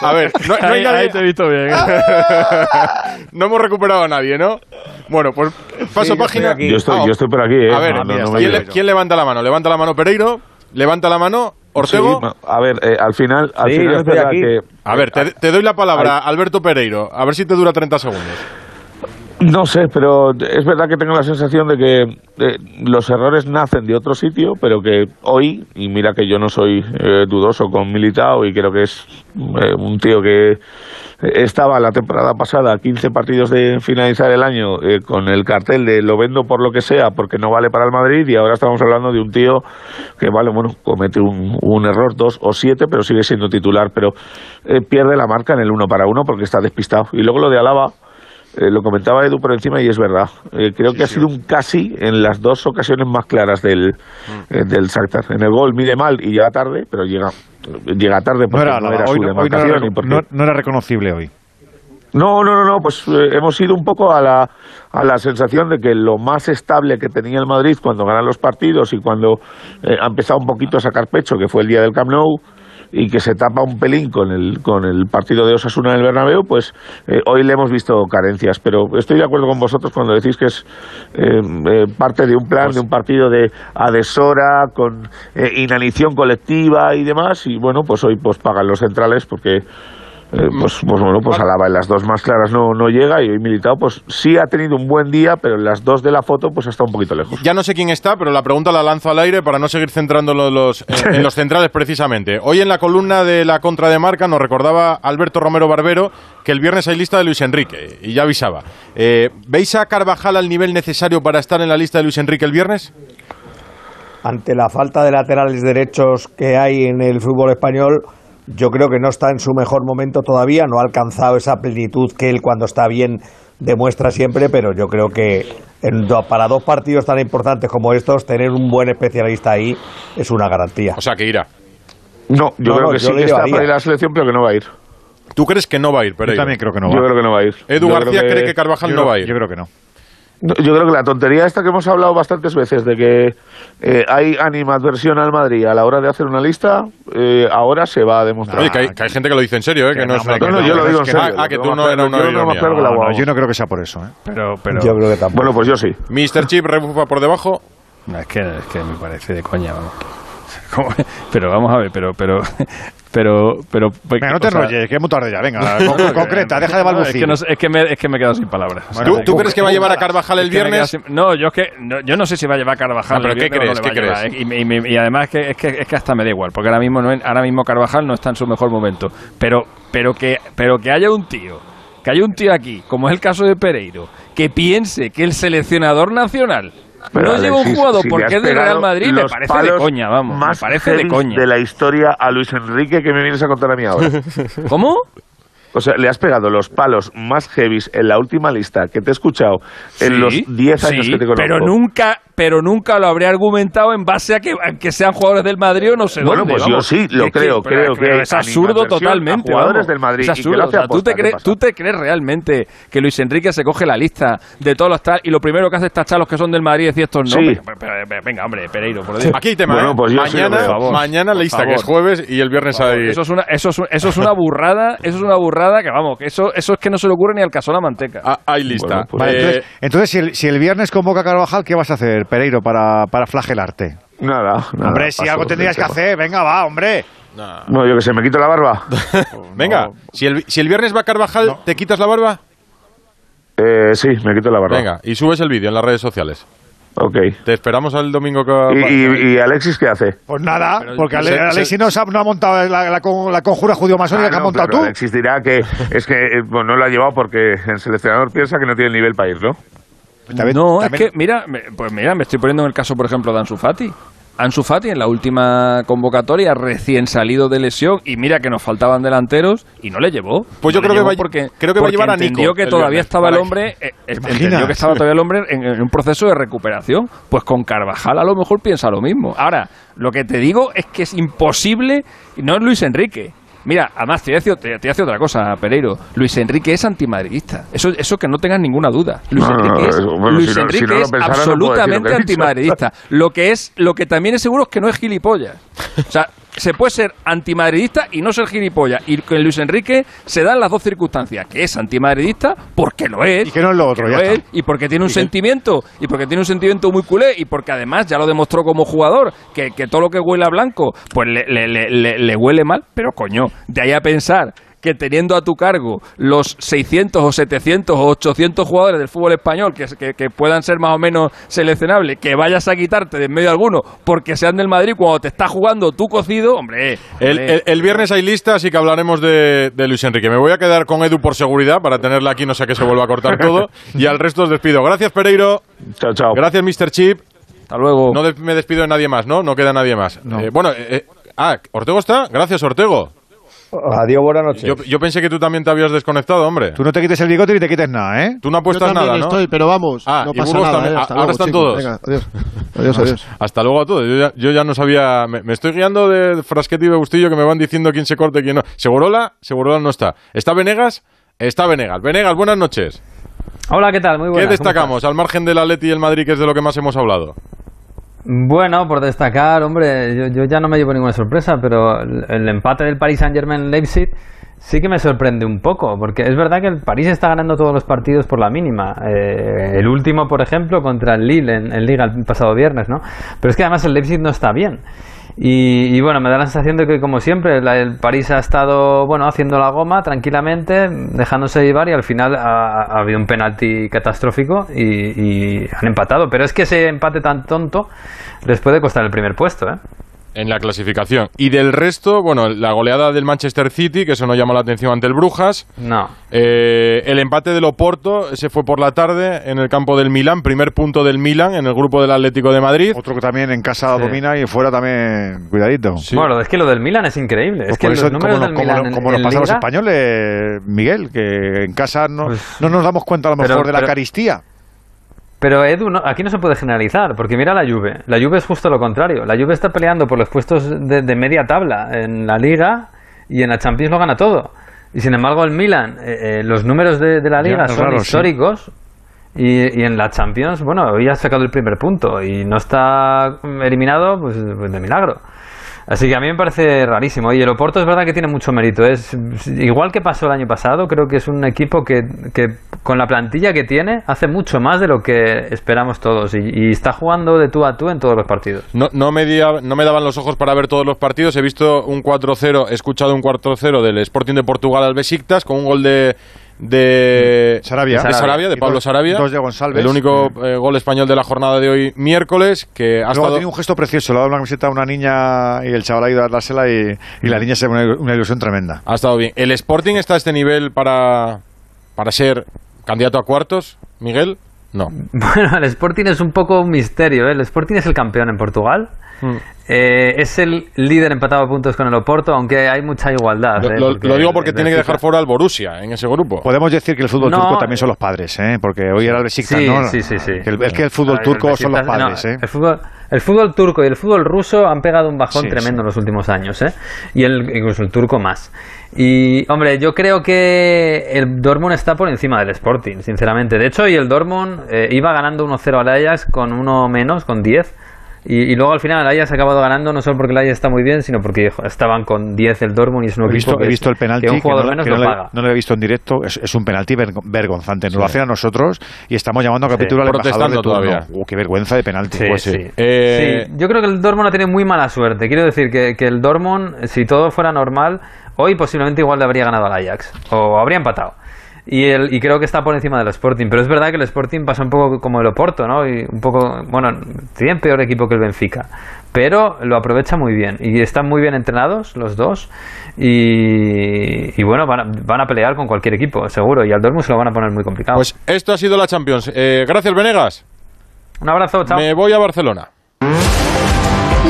A ver, no, no hay Ahí- nadie. ahí te he visto bien. no hemos recuperado a nadie, ¿no? Bueno, pues paso Sí, yo página. estoy aquí. Yo estoy- yo estoy por aquí, ¿eh? A ver, No, no, no ¿quién, le- ayudes. quién levanta la mano? ¿Levanta la mano Pereiro? ¿Levanta la mano Ortego? Sí, a ver, eh, al final, al Sí, final es estoy verdad aquí. que A ver, te, te doy la palabra, Alberto Pereiro. A ver si te dura 30 segundos. No sé, pero es verdad que tengo la sensación de que eh, los errores nacen de otro sitio, pero que hoy, y mira que yo no soy eh, dudoso con Militao y creo que es eh, un tío que estaba la temporada pasada a 15 partidos de finalizar el año eh, con el cartel de lo vendo por lo que sea porque no vale para el Madrid y ahora estamos hablando de un tío que vale, bueno, comete un, un error, dos o siete, pero sigue siendo titular, pero eh, pierde la marca en el uno para uno porque está despistado. Y luego lo de Alaba, eh, lo comentaba Edu por encima y es verdad. Eh, creo que ha sido un casi en las dos ocasiones más claras del, Mm. eh, del Shakhtar. En el gol mide mal y llega tarde, pero llega llega tarde No porque era, no era hoy su no- hoy no era porque- no- no reconocible hoy. No, no, no, no, pues eh, hemos ido un poco a la, a la sensación de que lo más estable que tenía el Madrid cuando ganan los partidos y cuando eh, ha empezado un poquito a sacar pecho, que fue el día del Camp Nou, y que se tapa un pelín con el, con el partido de Osasuna en el Bernabéu, pues eh, hoy le hemos visto carencias. Pero estoy de acuerdo con vosotros cuando decís que es parte de un plan, de un partido de adhesora, con inanición colectiva y demás, y bueno, pues hoy pues pagan los centrales porque eh, pues, pues, bueno, pues Alaba en las dos más claras no, no llega y hoy Militao pues sí ha tenido un buen día, pero en las dos de la foto pues está un poquito lejos. Ya no sé quién está, pero la pregunta la lanzo al aire para no seguir centrándolo los, en, los centrales precisamente. Hoy en la columna de la contra de marca nos recordaba Alberto Romero Barbero que el viernes hay lista de Luis Enrique y ya avisaba. Eh, ¿Veis a Carvajal al nivel necesario para estar en la lista de Luis Enrique el viernes? Ante la falta de laterales derechos que hay en el fútbol español yo creo que no está en su mejor momento todavía, no ha alcanzado esa plenitud que él cuando está bien demuestra siempre, pero yo creo que para dos partidos tan importantes como estos, tener un buen especialista ahí es una garantía. O sea, que irá. No, yo creo que sí que está para ir a la selección, pero que no va a ir. ¿Tú crees que no va a ir, Yo también creo que no va. Yo creo que no va a ir. Edu García cree que Carvajal no va a ir. Yo creo que no. Yo creo que la tontería esta que hemos hablado bastantes veces de que eh, hay animadversión al Madrid a la hora de hacer una lista, eh, ahora se va a demostrar. Oye, que hay, gente que lo dice en serio, ¿eh? Que, no, es una no, yo lo digo en serio. Ah, que tú no eras una yo, yo no creo que sea por eso, ¿eh? Pero, pero... Yo creo que tampoco. Bueno, pues yo sí. Mr. Chip rebufa por debajo. es, que, es que me parece de coña, vamos. Pero vamos a ver, pero pero pero pero venga, no te enrolles, que es muy tarde ya, venga, concreta, deja de balbucear. Es que, no, es, que me, es que me he quedado sin palabras. ¿Tú, crees que va a llevar a Carvajal el viernes? no, yo es que no, yo no sé si va a llevar a Carvajal. pero ¿qué crees? ¿qué crees? Y, además que, es que es que hasta me da igual, porque ahora mismo no, ahora mismo Carvajal no está en su mejor momento, pero pero que pero que haya un tío, que haya un tío aquí, como es el caso de Pereiro, que piense que el seleccionador nacional no lleva un jugador porque es de Real Madrid, me parece de coña, vamos. me parece de coña. de la historia a Luis Enrique que me vienes a contar a mí ahora. ¿Cómo? O sea, le has pegado los palos más heavies en la última lista que te he escuchado en los 10 años que te conozco. Pero nunca, pero nunca lo habría argumentado en base a que, sean jugadores del Madrid o no sé bueno, dónde. Bueno, pues yo sí, lo creo, creo que es absurdo totalmente. Jugadores del Madrid. Es absurdo. ¿tú, te crees, ¿tú, te crees, realmente que Luis Enrique se coge la lista de todos los tal y lo primero que hace es tachar los que son del Madrid y decir estos no? Sí. venga, hombre, Pereiro, por Dios. Aquí hay tema. Bueno, ¿eh? pues mañana, sí, mañana lista, que es jueves y el viernes hay. Eso es una, eso es, eso es una burrada, eso es una burrada que vamos, que eso eso, es que no se le ocurre ni al caso la manteca. Ah, hay lista. Pues eh, entonces, si, el, viernes convoca a Carvajal, ¿qué vas a hacer, Pereiro, para, para flagelarte? Nada, Hombre, si algo tendrías que hacer, venga, va, hombre. No, yo que sé, me quito la barba. venga, si, el, si el viernes va Carvajal, ¿te quitas la barba? Eh, sí, me quito la barba. Venga, y subes el vídeo en las redes sociales. Ok. Te esperamos al domingo que... ¿Y, y, Alexis qué hace? Pues nada, porque Alexis no, ha montado la, conjura judío-masónica ah, que ha montado tú. Alexis dirá que es que eh, no lo ha llevado porque el seleccionador piensa que no tiene nivel para ir, ¿no? no, es que, mira, pues mira, me estoy poniendo en el caso, por ejemplo, de Ansu Fati. Ansu Fati en la última convocatoria, recién salido de lesión, y mira que nos faltaban delanteros, y no le llevó. Pues yo creo, que va, porque, creo que va a llevar a Nico. Entendió que todavía estaba el hombre, eh, entendió que estaba todavía el hombre en, un proceso de recuperación. Pues con Carvajal a lo mejor piensa lo mismo. Ahora, lo que te digo es que es imposible, no es Luis Enrique, Mira, además te decir, otra cosa, Pereiro. Luis Enrique es antimadridista. Eso, eso que no tengas ninguna duda. Luis Enrique es, Luis Enrique es absolutamente antimadridista. Lo que es, lo que también es seguro es que no es gilipollas. O sea, se puede ser antimadridista y no ser gilipollas. Y con Luis Enrique se dan las dos circunstancias, que es antimadridista porque lo es. Y que no es lo otro, y porque tiene un sentimiento, y porque tiene un sentimiento muy culé, y porque además ya lo demostró como jugador, que, todo lo que huele a blanco, pues le, le, le huele mal, pero coño, de ahí a pensar que teniendo a tu cargo los 600 o 700 o 800 jugadores del fútbol español que, que, puedan ser más o menos seleccionables, que vayas a quitarte de en medio alguno porque sean del Madrid cuando te está jugando tu cocido, hombre. El, viernes hay lista, así que hablaremos de, Luis Enrique. Me voy a quedar con Edu por seguridad para tenerla aquí, no sé que se vuelva a cortar todo. y al resto os despido. Gracias, Pereiro. Chao, chao. Gracias, Mr. Chip. Hasta luego. No me despido de nadie más, ¿no? No queda nadie más. Eh, bueno, eh, eh, ah, Ortego está. Gracias, Ortego. Adiós, buenas noches. Yo, pensé que tú también te habías desconectado, hombre. Tú no te quites el bigote ni te quites nada, ¿eh? Tú no apuestas nada, ¿no? estoy, pero vamos, ah, no pasa nada. Eh, ahora están todos. Venga, adiós. Adiós, adiós. Hasta luego a todos. Yo ya, no sabía... Me, estoy guiando de Frasquete y Bustillo que me van diciendo quién se corte y quién no. Segurola, Segurola no está. ¿Está Venegas? está Venegas. Venegas, buenas noches. Hola, ¿qué tal? Muy buenas. ¿Qué destacamos al margen del Atleti y el Madrid, que es de lo que más hemos hablado? Bueno, por destacar, hombre, yo, ya no me llevo ninguna sorpresa, pero el, el empate del Paris Saint-Germain-Leipzig sí que me sorprende un poco, porque es verdad que el París está ganando todos los partidos por la mínima. Eh, el último, por ejemplo, contra el Lille en, en, Liga el pasado viernes, ¿no? Pero es que además el Leipzig no está bien. Y, y bueno, me da la sensación de que, como siempre, la, el París ha estado, bueno, haciendo la goma tranquilamente, dejándose llevar y al final ha, ha habido un penalti catastrófico y, y han empatado. Pero es que ese empate tan tonto les puede costar el primer puesto, ¿eh? En la clasificación. Y del resto, bueno, la goleada del Manchester City, que eso no llama la atención ante el Brujas. No. Eh, el empate del Oporto, ese fue por la tarde en el campo del Milán, primer punto del Milán en el grupo del Atlético de Madrid. Otro que también en casa sí. domina y fuera también, cuidadito. Sí. Bueno, es que lo del Milán es increíble. Pues es que eso, los números como, del como, Milán como, como en, nos en pasa a los Liga, españoles, Miguel, que en casa no, Pues- no nos damos cuenta a lo mejor Pero- de la pero- caristía. Pero Edu, no- aquí no se puede generalizar, porque mira la Juve. La Juve es justo lo contrario. La Juve está peleando por los puestos de, de media tabla en la Liga y en la Champions lo gana todo. Y sin embargo el Milan, eh, eh, los números de, de la Liga son raro, sí. históricos. Y, y en la Champions, bueno, hoy ha sacado el primer punto y no está eliminado pues, pues de milagro. Así que a mí me parece rarísimo. Y el Oporto es verdad que tiene mucho mérito. Es igual que pasó el año pasado. Creo que es un equipo que, que con la plantilla que tiene hace mucho más de lo que esperamos todos y, y está jugando de tú a tú en todos los partidos. No, no, me dia- no me daban los ojos para ver todos los partidos. He visto un 4-0, he escuchado un 4-0 del Sporting de Portugal al Besiktas con un gol de de Sarabia. de, Sarabia, de Pablo dos- Sarabia. dos de González. El único eh, gol español de la jornada de hoy, miércoles, que ha Luego estado... un gesto precioso, le ha dado una camiseta a una niña y el chaval ha ido a dársela y, y la niña se ve una, una ilusión tremenda. Ha estado bien. ¿El Sporting está a este nivel para, para ser candidato a cuartos, Miguel? No. Bueno, el Sporting es un poco un misterio. ¿eh? El Sporting es el campeón en Portugal. Eh, es el líder empatado a puntos con el Oporto, aunque hay mucha igualdad. Lo, ¿eh? lo- Porque lo digo porque el tiene que dejar fuera al Borussia en ese grupo. Podemos decir que el fútbol No, turco también son los padres, ¿eh? porque hoy era el Besiktas, Sí, ¿no? sí, sí, sí. Que el- es que el fútbol ver, turco el son los no, padres, ¿eh? el, fútbol, el fútbol turco y el fútbol ruso han pegado un bajón Sí, tremendo en los últimos años, ¿eh? Y el, incluso el turco más. Y, hombre, yo creo que el Dortmund está por encima del Sporting, sinceramente. De hecho, y el Dortmund eh, iba ganando 1-0 al Ajax con uno menos, con 10. Y, y luego al final el Ajax ha acabado ganando no solo porque el Ajax está muy bien, sino porque estaban con 10 el Dortmund y es un He equipo visto, que, he visto el penalti que un que jugador no, menos que lo no le- paga. no lo he visto en directo. Es, es un penalti ver- vergonzante. Nos lo Sí. hacen a nosotros y estamos llamando a Sí. capítulo al embajador de todavía. Uh, qué vergüenza de penalti. Sí, Pues sí. Eh, Sí, yo creo que el Dortmund ha tenido muy mala suerte. Quiero decir que, que el Dortmund, si todo fuera normal, hoy posiblemente igual le habría ganado al Ajax. O habría empatado. Y, el, y creo que está por encima del Sporting. Pero es verdad que el Sporting pasa un poco como el Oporto, ¿no? Y un poco, bueno, tienen peor equipo que el Benfica. Pero lo aprovecha muy bien. Y están muy bien entrenados los dos. Y, y bueno, van a, van a pelear con cualquier equipo, seguro. Y al Dortmund se lo van a poner muy complicado. Pues esto ha sido la Champions. Eh, gracias, Venegas. un abrazo, chao. Me voy a Barcelona.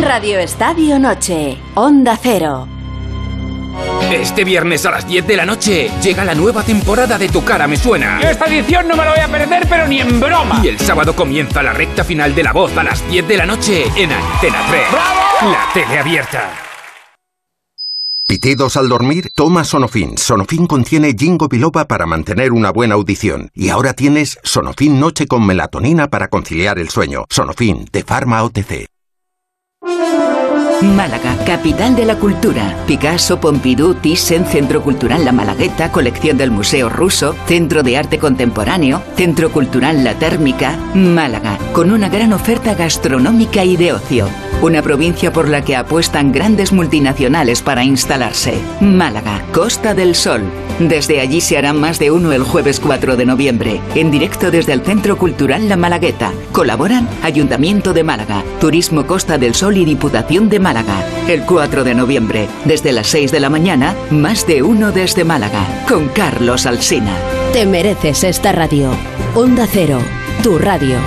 Radio Estadio Noche, Onda Cero. Este viernes a las 10 de la noche llega la nueva temporada de Tu cara me suena. Esta edición no me la voy a perder, pero ni en broma. Y el sábado comienza la recta final de La Voz a las 10 de la noche en Antena 3. La tele abierta. Pitidos al dormir, toma Sonofin. Sonofin contiene ginkgo biloba para mantener una buena audición. Y ahora tienes Sonofin Noche con melatonina para conciliar el sueño. Sonofin, de Pharma OTC. Málaga, capital de la cultura. Picasso, Pompidou, Thyssen, Centro Cultural La Malagueta, colección del Museo Ruso, Centro de Arte Contemporáneo, Centro Cultural La Térmica. Málaga, con una gran oferta gastronómica y de ocio. Una provincia por la que apuestan grandes multinacionales para instalarse. Málaga, Costa del Sol. Desde allí se hará más de uno el jueves 4 de noviembre, en directo desde el Centro Cultural La Malagueta. Colaboran Ayuntamiento de Málaga, Turismo Costa del Sol y Diputación de Málaga. El 4 de noviembre, desde las 6 de la mañana, más de uno desde Málaga, con Carlos Alsina. Te mereces esta radio. Onda Cero, tu radio.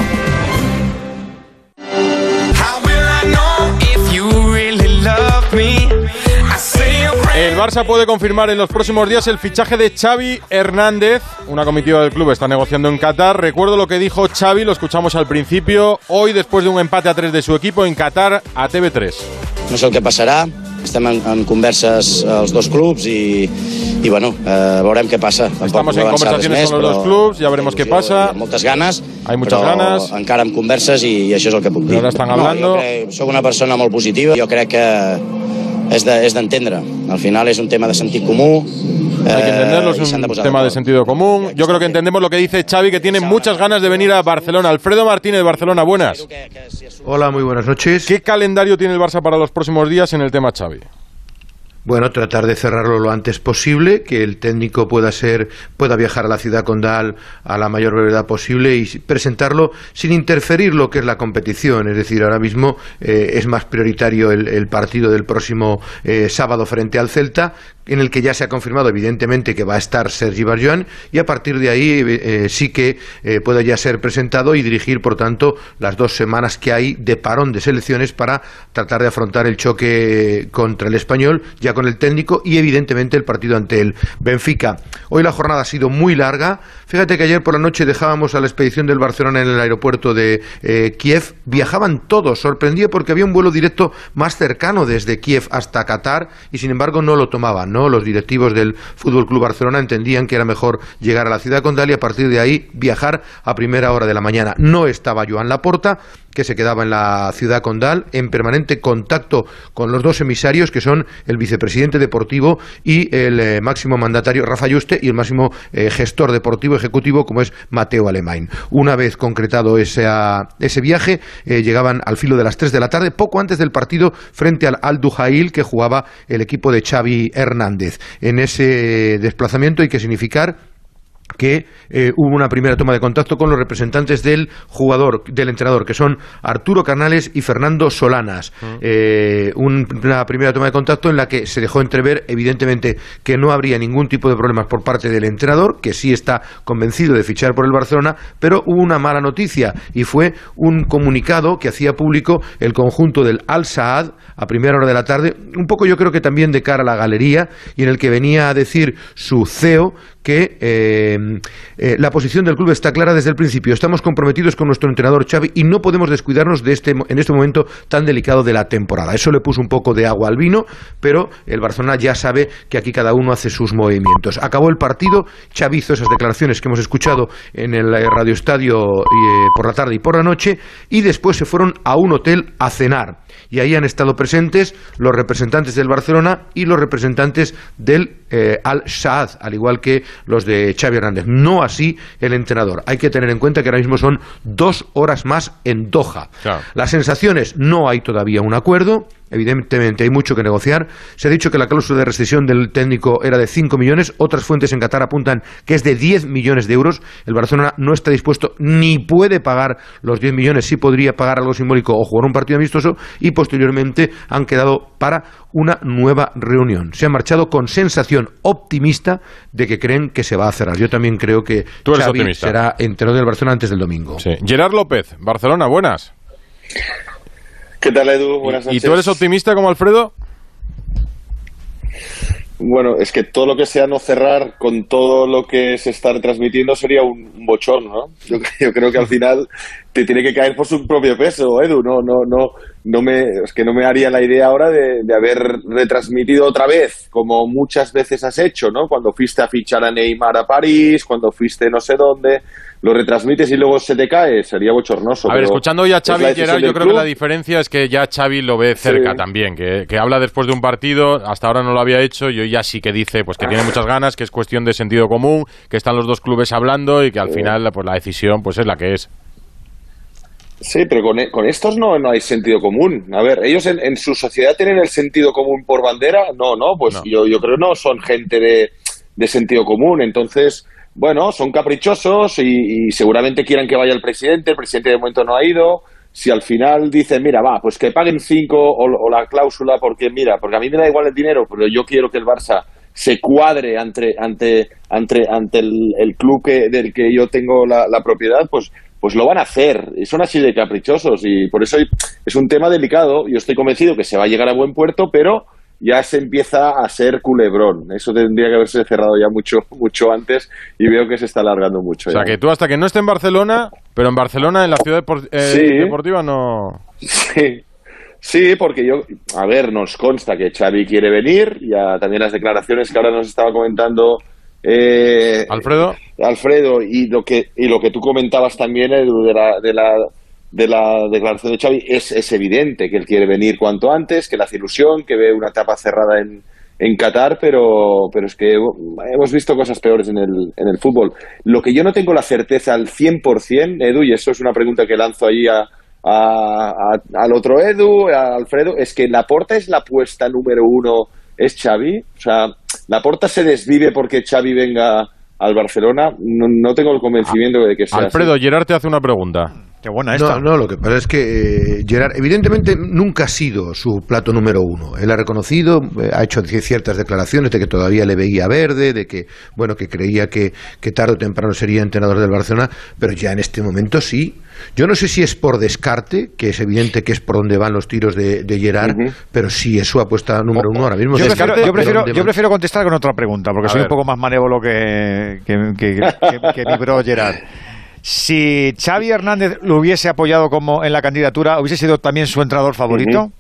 Barça puede confirmar en los próximos días el fichaje de Xavi Hernández. Una comitiva del club está negociando en Qatar. Recuerdo lo que dijo Xavi, lo escuchamos al principio. Hoy, después de un empate a tres de su equipo en Qatar, a TV3. No sé el que passarà, estem en, en converses els dos clubs i, i bueno, eh, veurem què passa. Tampoc Estamos no en conversaciones més, con los dos clubs, ya veremos qué pasa. Amb moltes ganes, Hay muchas però ganas. encara amb converses i, i això és el que puc dir. ahora están No, hablando. jo crec, soc una persona molt positiva, jo crec que és de- d'entendre. Al final és un tema de sentit comú. Hay que entenderlo, eh, i es de un tema de sentido común. Yo creo que entendemos lo que dice Xavi, que tiene muchas ganas de venir a Barcelona. Alfredo Martínez, Barcelona, buenas. Hola, muy buenas noches. ¿Qué calendario tiene el Barça para los próximos días en el tema Xavi? Bueno, tratar de cerrarlo lo antes posible, que el técnico pueda ser, pueda viajar a la ciudad condal a la mayor brevedad posible y presentarlo sin interferir lo que es la competición. Es decir, ahora mismo eh, es más prioritario el, partido del próximo eh, sábado frente al Celta, en el que ya se ha confirmado evidentemente que va a estar Sergi Barjuan y a partir de ahí eh, sí que eh, pueda ya ser presentado y dirigir, por tanto, las dos semanas que hay de parón de selecciones para tratar de afrontar el choque contra el español, ya con el técnico y evidentemente el partido ante el Benfica. Hoy la jornada ha sido muy larga. Fíjate que ayer por la noche dejábamos a la expedición del Barcelona en el aeropuerto de eh, Kiev. Viajaban todos, sorprendía porque había un vuelo directo más cercano desde Kiev hasta Qatar y sin embargo no lo tomaban. Los directivos del Fútbol Club Barcelona entendían que era mejor llegar a la ciudad condal y a partir de ahí viajar a primera hora de la mañana. No estaba Joan Laporta, que se quedaba en la ciudad condal en permanente contacto con los dos emisarios que son el vicepresidente deportivo y el eh, máximo mandatario Rafa Yuste y el máximo eh, gestor deportivo ejecutivo como es Mateo Alemán. Una vez concretado ese, ese viaje, eh, llegaban al filo de las 3 de la tarde, poco antes del partido frente al Al Duhail que jugaba el equipo de Xavi Hernández. En ese desplazamiento hay que significar que eh, hubo una primera toma de contacto con los representantes del jugador, del entrenador, que son Arturo Canales y Fernando Solanas. Eh, un- una primera toma de contacto en la que se dejó entrever, evidentemente, que no habría ningún tipo de problemas por parte del entrenador, que sí está convencido de fichar por el Barcelona, pero hubo una mala noticia y fue un comunicado que hacía público el conjunto del Al Saad a primera hora de la tarde, un poco yo creo que también de cara a la galería, y en el que venía a decir su CEO que eh, eh, la posición del club está clara desde el principio. Estamos comprometidos con nuestro entrenador Xavi y no podemos descuidarnos de este, en este momento tan delicado de la temporada. Eso le puso un poco de agua al vino, pero el Barcelona ya sabe que aquí cada uno hace sus movimientos. Acabó el partido, Xavi hizo esas declaraciones que hemos escuchado en el eh, Radio Estadio eh, por la tarde y por la noche, y después se fueron a un hotel a cenar. Y ahí han estado presentes los representantes del Barcelona y los representantes del eh, Al Saad, al igual que los de Xavi Hernández. No así el entrenador. Hay que tener en cuenta que ahora mismo son dos horas más en Doha. Las sensaciones, no hay todavía un acuerdo. Evidentemente hay mucho que negociar. Se ha dicho que la cláusula de rescisión del técnico era de 5 millones. Otras fuentes en Qatar apuntan que es de 10 millones de euros. El Barcelona no está dispuesto ni puede pagar los 10 millones. Sí podría pagar algo simbólico o jugar un partido amistoso. Y posteriormente han quedado para una nueva reunión. Se han marchado con sensación optimista de que creen que se va a cerrar. Yo también creo que Xavi optimista. será entrenador del Barcelona antes del domingo. Gerard López, Barcelona, buenas. ¿Qué tal, Edu? Buenas ¿Y noches. tú eres optimista como Alfredo? Bueno, es que todo lo que sea no cerrar con todo lo que se está retransmitiendo sería un, bochorno, ¿no? Yo, yo creo que al final te tiene que caer por su propio peso, Edu. No, no, no, no me, es que no me haría la idea ahora de, de haber retransmitido otra vez, como muchas veces has hecho, ¿no? Cuando fuiste a fichar a Neymar a París, cuando fuiste no sé dónde, lo retransmites y luego se te cae, sería bochornoso. A ver, pero escuchando hoy a Xavi Gerard, yo creo que la diferencia es que ya Xavi lo ve cerca Sí. también, que, que habla después de un partido, hasta ahora no lo había hecho, y hoy ya sí que dice pues que tiene muchas ganas, que es cuestión de sentido común, que están los dos clubes hablando y que al final pues la decisión pues es la que es. Sí, pero con, con estos no, no hay sentido común. A ver, ellos en, en su sociedad tienen el sentido común por bandera. No, no, pues Yo, yo creo que no son gente de, de sentido común. Entonces, bueno, son caprichosos y, y seguramente quieran que vaya el presidente. El presidente de momento no ha ido. Si al final dicen, mira, va, pues que paguen cinco o, la cláusula, porque mira, porque a mí me da igual el dinero, pero yo quiero que el Barça se cuadre ante, ante, ante, ante el, el club que, del que yo tengo la, la propiedad, pues, pues lo van a hacer. Y Son así de caprichosos y por eso es un tema delicado. Yo estoy convencido que se va a llegar a buen puerto, pero ya se empieza a ser culebrón. Eso tendría que haberse cerrado ya mucho, mucho antes y veo que se está alargando mucho. O sea ya. que tú hasta que no esté en Barcelona, pero en Barcelona, en la ciudad eh, Sí. deportiva, no... Sí. Sí, porque yo, a ver, nos consta que Xavi quiere venir, ya también las declaraciones que ahora nos estaba comentando eh, Alfredo. Alfredo, y lo que, y lo que tú comentabas también, Edu, de la, de la, de la declaración de Xavi, es, es evidente que él quiere venir cuanto antes, que le hace ilusión, que ve una etapa cerrada en, en Qatar, pero, pero es que hemos visto cosas peores en el, en el fútbol. Lo que yo no tengo la certeza al 100%, Edu, y eso es una pregunta que lanzo ahí a, al otro Edu, a Alfredo, es que la porta es la apuesta número uno, es Xavi. O sea, la porta se desvive porque Xavi venga al Barcelona. No, tengo el convencimiento de que sea Alfredo, Gerard te hace una pregunta. No, no, lo que pasa es que eh, Gerard, evidentemente, nunca ha sido su plato número uno. Él ha reconocido, eh, ha hecho ciertas declaraciones de que todavía le veía verde, de que, bueno, que creía que, que tarde o temprano sería entrenador del Barcelona, pero ya en este momento sí. Yo no sé si es por descarte, que es evidente que es por donde van los tiros de, Gerard, pero sí es su apuesta número uno ahora mismo. Yo, prefiero, yo, prefiero, contestar con otra pregunta, porque soy un poco más manévolo que, que, que mi bro Gerard. Si Xavi Hernández lo hubiese apoyado como en la candidatura, ¿hubiese sido también su entrenador favorito?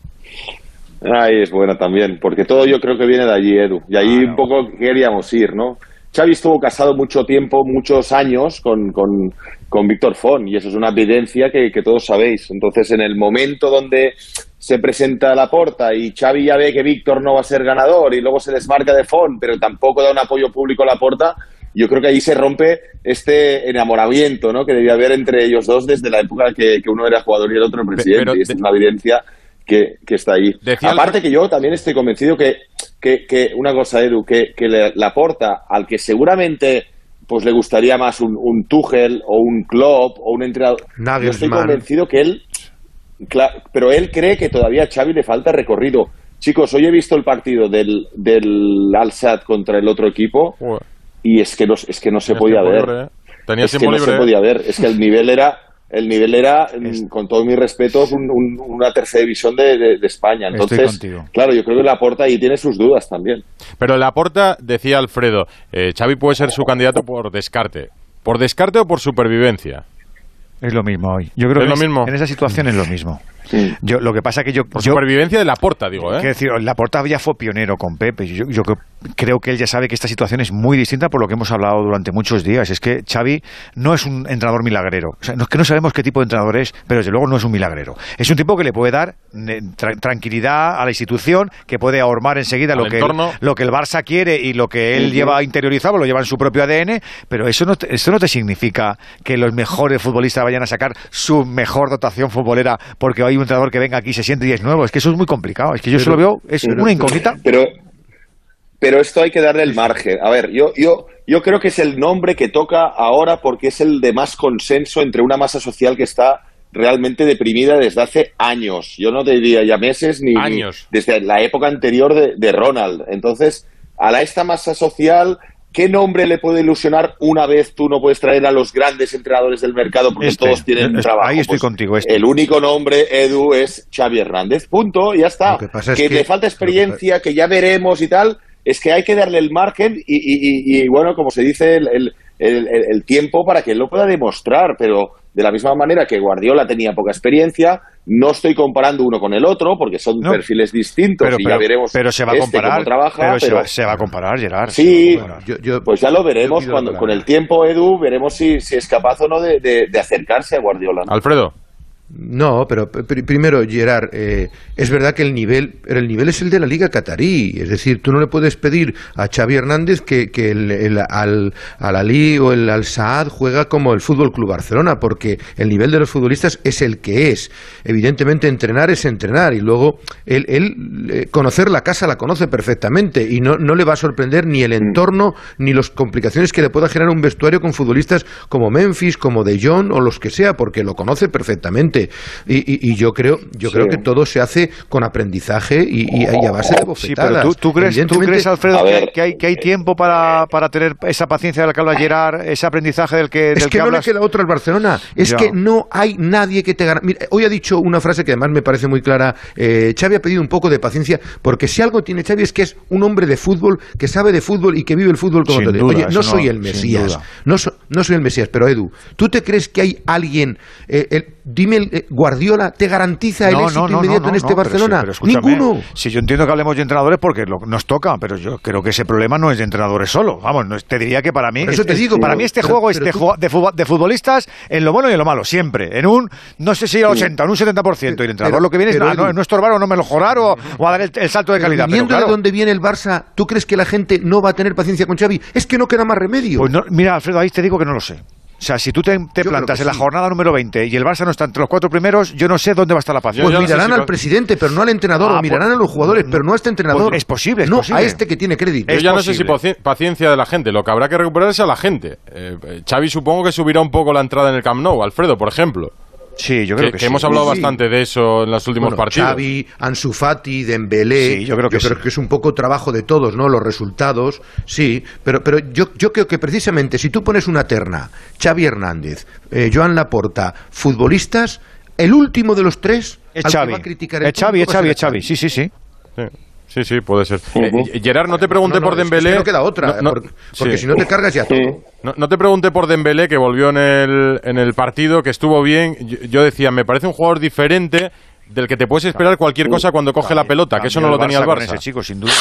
Ahí es buena también, porque todo yo creo que viene de allí, Edu. Y ahí un poco queríamos ir, ¿no? Xavi estuvo casado mucho tiempo, muchos años con, con, Víctor Font, y eso es una evidencia que, que, todos sabéis. Entonces, en el momento donde se presenta la porta y Xavi ya ve que Víctor no va a ser ganador y luego se desmarca de Font, pero tampoco da un apoyo público a la porta, yo creo que ahí se rompe este enamoramiento ¿no? que debía haber entre ellos dos desde la época que, que uno era jugador y el otro presidente. y es una evidencia que, que está ahí. Aparte que yo también estoy convencido que, que, una cosa, Edu, que, que le, la aporta al que seguramente pues le gustaría más un, un Tuchel o un Klopp o un entrenador. Yo estoy convencido que él, pero él cree que todavía a Xavi le falta recorrido. Chicos, hoy he visto el partido del, del Al-Sad contra el otro equipo y es que no, es que no se podía ver. Tenía es que no se podía ver. Es que el nivel era, el nivel era, mm, con todos mis respetos, una tercera división de, España. Entonces, claro, yo creo que Laporta ahí tiene sus dudas también. Pero Laporta, decía Alfredo, eh, Xavi puede ser su candidato por descarte. ¿Por descarte o por supervivencia? Es lo mismo hoy. Yo creo ¿Es que lo mismo? en esa situación es lo mismo. Yo, lo que pasa que yo... Por supervivencia de Laporta, digo, ¿eh? decir, Laporta ya fue pionero con Pepe. Yo, yo creo que él ya sabe que esta situación es muy distinta por lo que hemos hablado durante muchos días. Es que Xavi no es un entrenador milagrero. O sea, no es que no sabemos qué tipo de entrenador es, pero desde luego no es un milagrero. Es un tipo que le puede dar tranquilidad a la institución, que puede ahormar enseguida lo que, el, lo que el Barça quiere y lo que él lleva interiorizado, lo lleva en su propio ADN, pero eso no, eso no te significa que los mejores futbolistas vayan a sacar su mejor dotación futbolera porque hay un entrenador que venga aquí, se siente y es nuevo. Es que eso es muy complicado. Es que yo solo veo, es una incógnita. Pero pero esto hay que darle el margen. A ver, yo, yo, yo creo que es el nombre que toca ahora porque es el de más consenso entre una masa social que está realmente deprimida desde hace años. Yo no te diría ya meses ni, años. desde la época anterior de, Ronald. Entonces, a la, esta masa social, ¿qué nombre le puede ilusionar una vez tú no puedes traer a los grandes entrenadores del mercado porque este, todos tienen trabajo? Ahí estoy pues contigo. Este. El único nombre, Edu, es Xavi Hernández. Punto, ya está. que, le falta experiencia, que ya veremos y tal es que hay que darle el margen y, bueno, como se dice, el, el, tiempo para que él lo pueda demostrar, pero de la misma manera que Guardiola tenía poca experiencia, no estoy comparando uno con el otro porque son perfiles distintos y ya veremos pero se va a este comparar, trabaja. Pero, se, va, a comparar, Gerard. Sí, pues ya lo veremos cuando con el tiempo, Edu, veremos si, si es capaz o no de, de acercarse a Guardiola. Alfredo. No, pero primero, Gerard, eh, es verdad que el nivel, el nivel es el de la Liga Catarí. Es decir, tú no le puedes pedir a Xavi Hernández que, que el, al, al Ali o el Al Saad juega como el Fútbol Club Barcelona, porque el nivel de los futbolistas es el que es. Evidentemente, entrenar es entrenar y luego él, él eh, conocer la casa la conoce perfectamente y no, no le va a sorprender ni el entorno ni las complicaciones que le pueda generar un vestuario con futbolistas como Memphis, como De Jong o los que sea, porque lo conoce perfectamente. Y, yo creo, yo creo que todo se hace con aprendizaje y, a base de bofetadas. pero tú, crees, Alfredo, que, hay, que hay tiempo para, para tener esa paciencia de la que habla Gerard, ese aprendizaje del que, es que, no le queda otro al Barcelona. Es que no hay nadie que te gane. hoy ha dicho una frase que además me parece muy clara. Eh, Xavi ha pedido un poco de paciencia, porque si algo tiene Xavi es que es un hombre de fútbol, que sabe de fútbol y que vive el fútbol como todo. Oye, no soy el Mesías, no, no soy el Mesías, pero Edu, ¿tú te crees que hay alguien, eh, el, dime eh, Guardiola te garantiza el éxito inmediato en este Barcelona? Ninguno. Si yo entiendo que hablemos de entrenadores porque nos toca, pero yo creo que ese problema no es de entrenadores solo. Vamos, no, te diría que para mí, eso te digo, para mí este juego es de, futbolistas en lo bueno y en lo malo, siempre. En un, no sé si el 80, en un 70%. Y el entrenador lo que viene es no, no, estorbar o no mejorar o, o a dar el, salto de calidad. Viendo de dónde viene el Barça, ¿tú crees que la gente no va a tener paciencia con Xavi? Es que no queda más remedio. Pues mira, Alfredo, ahí te digo que no lo sé. O sea, si tú te, plantas en la jornada número 20 y el Barça no está entre los cuatro primeros, yo no sé dónde va a estar la paciencia. Pues mirarán al presidente, pero no al entrenador, o ah, mirarán pues, a los jugadores, pero no a este entrenador. Pues es posible, es no posible. a este que tiene crédito. Yo ya no sé si paciencia de la gente, lo que habrá que recuperar es a la gente. Eh, Xavi supongo que subirá un poco la entrada en el Camp Nou, Alfredo, por ejemplo. Sí, yo creo que, que hemos hablado bastante de eso en los últimos partidos. Xavi, Ansu Fati, Dembélé. Sí, yo creo que, que es un poco trabajo de todos, ¿no? Los resultados, sí. Pero, pero yo, yo creo que precisamente si tú pones una terna, Xavi Hernández, eh, Joan Laporta, futbolistas, el último de los tres es Xavi. va a criticar es Xavi, es Xavi, es Xavi. Sí, sí, sí. sí. Sí, sí, puede ser. Eh, Gerard, no te pregunte por Dembélé. no queda otra, porque, si no te cargas ya todo. No, te pregunte por Dembélé, que volvió en el, en el partido, que estuvo bien. Yo, decía, me parece un jugador diferente del que te puedes esperar cualquier cosa cuando coge la pelota, que eso no lo tenía el Barça. Ese chico, sin duda.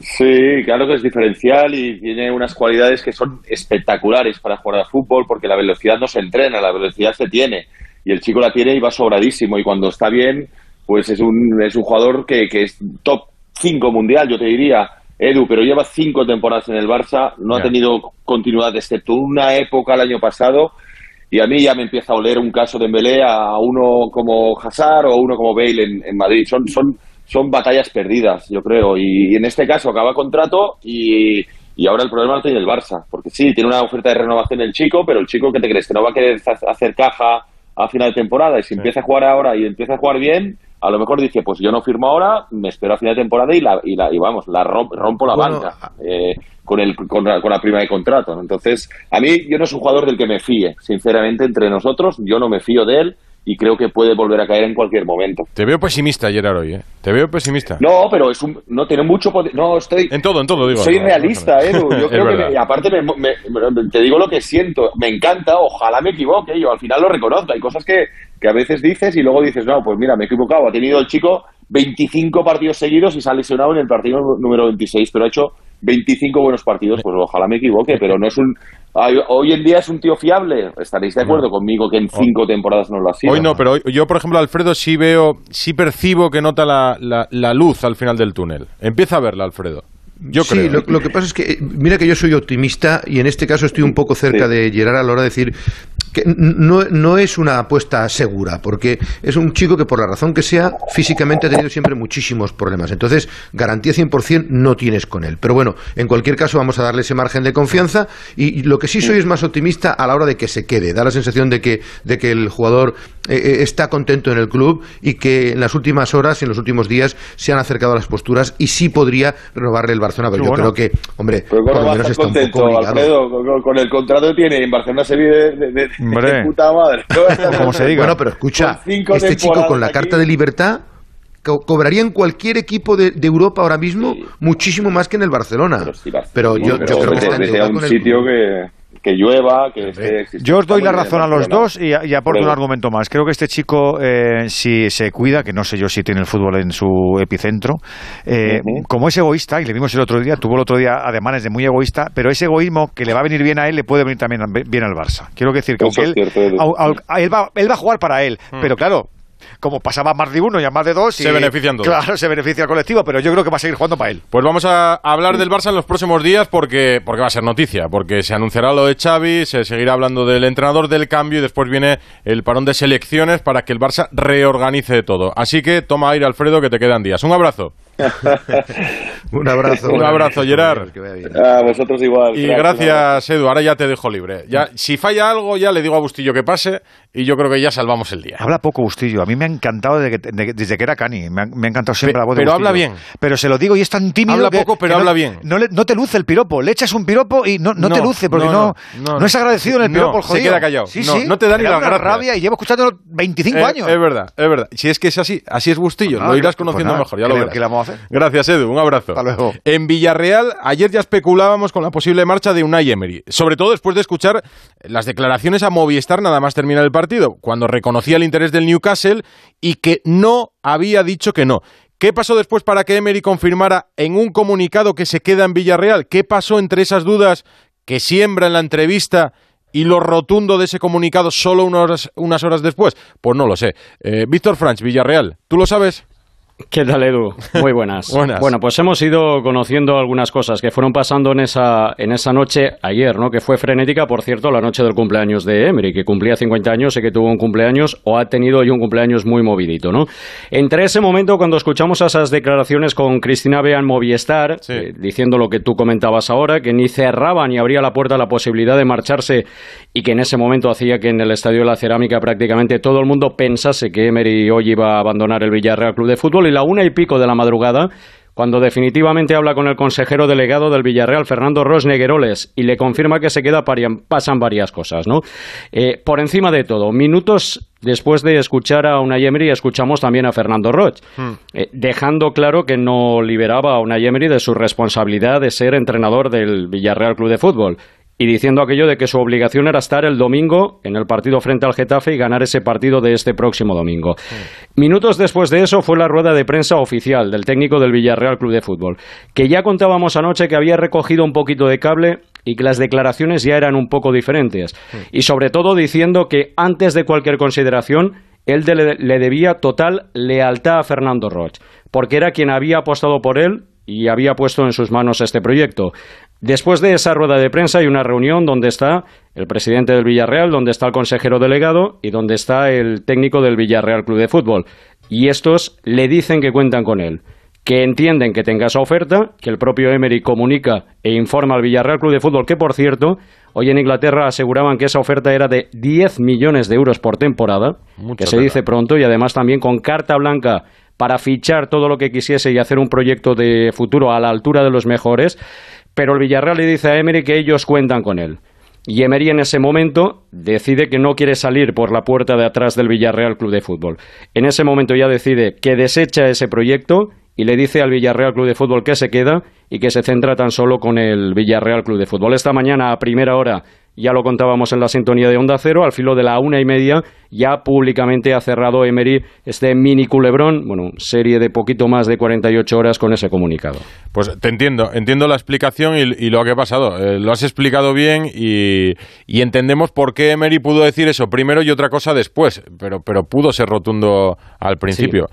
Sí, claro que es diferencial y tiene unas cualidades que son espectaculares para jugar al fútbol, porque la velocidad no se entrena, la velocidad se tiene. Y el chico la tiene y va sobradísimo. Y cuando está bien, pues es un, es un jugador que, que es top cinco mundial, yo te diría, Edu, pero lleva cinco temporadas en el Barça, no ha tenido continuidad excepto una época el año pasado y a mí ya me empieza a oler un caso de Embelé a uno como Hazard o uno como Bale en, Madrid. Son, son, son batallas perdidas, yo creo. Y, en este caso acaba contrato y, y ahora el problema lo tiene el Barça. Porque sí, tiene una oferta de renovación el chico, pero el chico que te crees que no va a querer hacer caja a final de temporada y si empieza a jugar ahora y empieza a jugar bien, a lo mejor dice, pues yo no firmo ahora, me espero a final de temporada y, la, y, la, y vamos, la rompo, la banca eh, con, el, con, la, con la prima de contrato. Entonces, a mí yo no soy un jugador del que me fíe, sinceramente, entre nosotros, yo no me fío de él y creo que puede volver a caer en cualquier momento. Te veo pesimista, Gerard, hoy, ¿eh? Te veo pesimista. No, pero es un, no tiene mucho poder. No, estoy. En todo, en todo, digo. Soy realista, Edu. Yo creo que, aparte, te digo lo que siento. Me encanta, ojalá me equivoque. Yo al final lo reconozco. Hay cosas que, que a veces dices y luego dices, no, pues mira, me he equivocado. Ha tenido el chico 25 partidos seguidos y se ha lesionado en el partido número 26, pero ha hecho 25 buenos partidos, pues ojalá me equivoque, pero no es un... Hoy en día es un tío fiable. ¿Estaréis de acuerdo conmigo que en cinco temporadas no lo ha sido? Hoy no, pero yo, por ejemplo, Alfredo sí veo, sí percibo que nota la, la, luz al final del túnel. Empieza a verla, Alfredo. Yo sí, creo. Lo, que pasa es que, mira que yo soy optimista y en este caso estoy un poco cerca de llegar a la hora de decir, que no, no, es una apuesta segura, porque es un chico que por la razón que sea, físicamente ha tenido siempre muchísimos problemas. Entonces, garantía 100% no tienes con él. Pero bueno, en cualquier caso vamos a darle ese margen de confianza y, lo que sí soy es más optimista a la hora de que se quede. Da la sensación de que, de que el jugador eh, eh, está contento en el club y que en las últimas horas y en los últimos días se han acercado a las posturas y sí podría renovarle el Barcelona. Pero yo creo que, hombre, por lo menos está un poco Alfredo, con, el contrato que tiene en Barcelona se vive de puta madre. Como se diga. Bueno, pero escucha, este chico con la carta de libertad cobraría en cualquier equipo de, Europa ahora mismo muchísimo más que en el Barcelona. Pero, yo, creo que está en un sitio que que llueva, que Yo os doy la razón a los dos y, aporto un argumento más. Creo que este chico, eh, si se cuida, que no sé yo si tiene el fútbol en su epicentro, eh, como es egoísta, y le vimos el otro día, tuvo el otro día ademanes de muy egoísta, pero ese egoísmo que le va a venir bien a él le puede venir también bien al Barça. Quiero decir que aunque él, él, va, él va a jugar para él, mm. pero claro, como pasaba más de uno y a más de dos. se benefician todos. Claro, se beneficia el colectivo, pero yo creo que va a seguir jugando para él. Pues vamos a hablar del Barça en los próximos días porque, porque va a ser noticia, porque se anunciará lo de Xavi, se seguirá hablando del entrenador, del cambio y después viene el parón de selecciones para que el Barça reorganice todo. Así que toma aire, Alfredo, que te quedan días. Un abrazo. un abrazo. Un abrazo, Gerard. A vosotros igual. Y gracias, Edu. Ahora ya te dejo libre. Ya, si falla algo, ya le digo a Bustillo que pase y yo creo que ya salvamos el día. Habla poco Bustillo. A mí me ha encantado desde que, desde que era Cani. Me ha, encantado siempre la voz de Pero habla bien. Pero se lo digo y es tan tímido. Habla poco, pero habla bien. No, no, te luce el piropo. Le echas un piropo y no, no, te luce porque no, no, es agradecido en el piropo el jodido. Se queda callado. Sí, sí. No te da ni la rabia y llevo escuchándolo 25 eh, años. Es verdad, es verdad. Si es que es así, así es Bustillo. lo irás conociendo mejor. Ya lo verás. ¿Qué le vamos a hacer? Gracias, Edu. Un abrazo. Hasta luego. En Villarreal, ayer ya especulábamos con la posible marcha de Unai Emery, sobre todo después de escuchar las declaraciones a Movistar nada más terminar el partido, cuando reconocía el interés del Newcastle y que no había dicho que no. ¿Qué pasó después para que Emery confirmara en un comunicado que se queda en Villarreal? ¿Qué pasó entre esas dudas que siembra en la entrevista y lo rotundo de ese comunicado solo unas, unas horas después? Pues no lo sé. Eh, Víctor Franch, Villarreal, ¿tú lo sabes? ¿Qué tal, Edu? Muy buenas. buenas. Bueno, pues hemos ido conociendo algunas cosas que fueron pasando en esa, en esa noche ayer, ¿no? Que fue frenética, por cierto, la noche del cumpleaños de Emery, que cumplía 50 años y que tuvo un cumpleaños o ha tenido hoy un cumpleaños muy movidito, ¿no? Entre ese momento, cuando escuchamos esas declaraciones con Cristina Bean Movistar, eh, diciendo lo que tú comentabas ahora, que ni cerraba ni abría la puerta a la posibilidad de marcharse y que en ese momento hacía que en el Estadio de la Cerámica prácticamente todo el mundo pensase que Emery hoy iba a abandonar el Villarreal Club de Fútbol y la una y pico de la madrugada, cuando definitivamente habla con el consejero delegado del Villarreal, Fernando Ros Negueroles, y le confirma que se queda, pasan varias cosas, ¿no? Eh, por encima de todo, minutos después de escuchar a Unai Emery, escuchamos también a Fernando Roch, hmm. eh, dejando claro que no liberaba a Unai Emery de su responsabilidad de ser entrenador del Villarreal Club de Fútbol y diciendo aquello de que su obligación era estar el domingo en el partido frente al Getafe y ganar ese partido de este próximo domingo. Minutos después de eso fue la rueda de prensa oficial del técnico del Villarreal Club de Fútbol, que ya contábamos anoche que había recogido un poquito de cable y que las declaraciones ya eran un poco diferentes. Y sobre todo diciendo que antes de cualquier consideración él le debía total lealtad a Fernando Roch, porque era quien había apostado por él y había puesto en sus manos este proyecto. Después de esa rueda de prensa hay una reunión donde está el presidente del Villarreal, donde está el consejero delegado y donde está el técnico del Villarreal Club de Fútbol. Y estos le dicen que cuentan con él, que entienden que tenga esa oferta, que el propio Emery comunica e informa al Villarreal Club de Fútbol, que por cierto, hoy en Inglaterra aseguraban que esa oferta era de 10 millones de euros por temporada, que se dice pronto, y además también con carta blanca para fichar todo lo que quisiese y hacer un proyecto de futuro a la altura de los mejores pero el Villarreal le dice a Emery que ellos cuentan con él. Y Emery en ese momento decide que no quiere salir por la puerta de atrás del Villarreal Club de Fútbol. En ese momento ya decide que desecha ese proyecto y le dice al Villarreal Club de Fútbol que se queda y que se centra tan solo con el Villarreal Club de Fútbol. Esta mañana a primera hora ya lo contábamos en la sintonía de Onda Cero, al filo de la una y media, ya públicamente ha cerrado Emery este mini culebrón, bueno, serie de poquito más de 48 horas con ese comunicado. Pues te entiendo, entiendo la explicación y, lo que ha pasado. Eh, lo has explicado bien y, entendemos por qué Emery pudo decir eso primero y otra cosa después, pero, pero pudo ser rotundo al principio.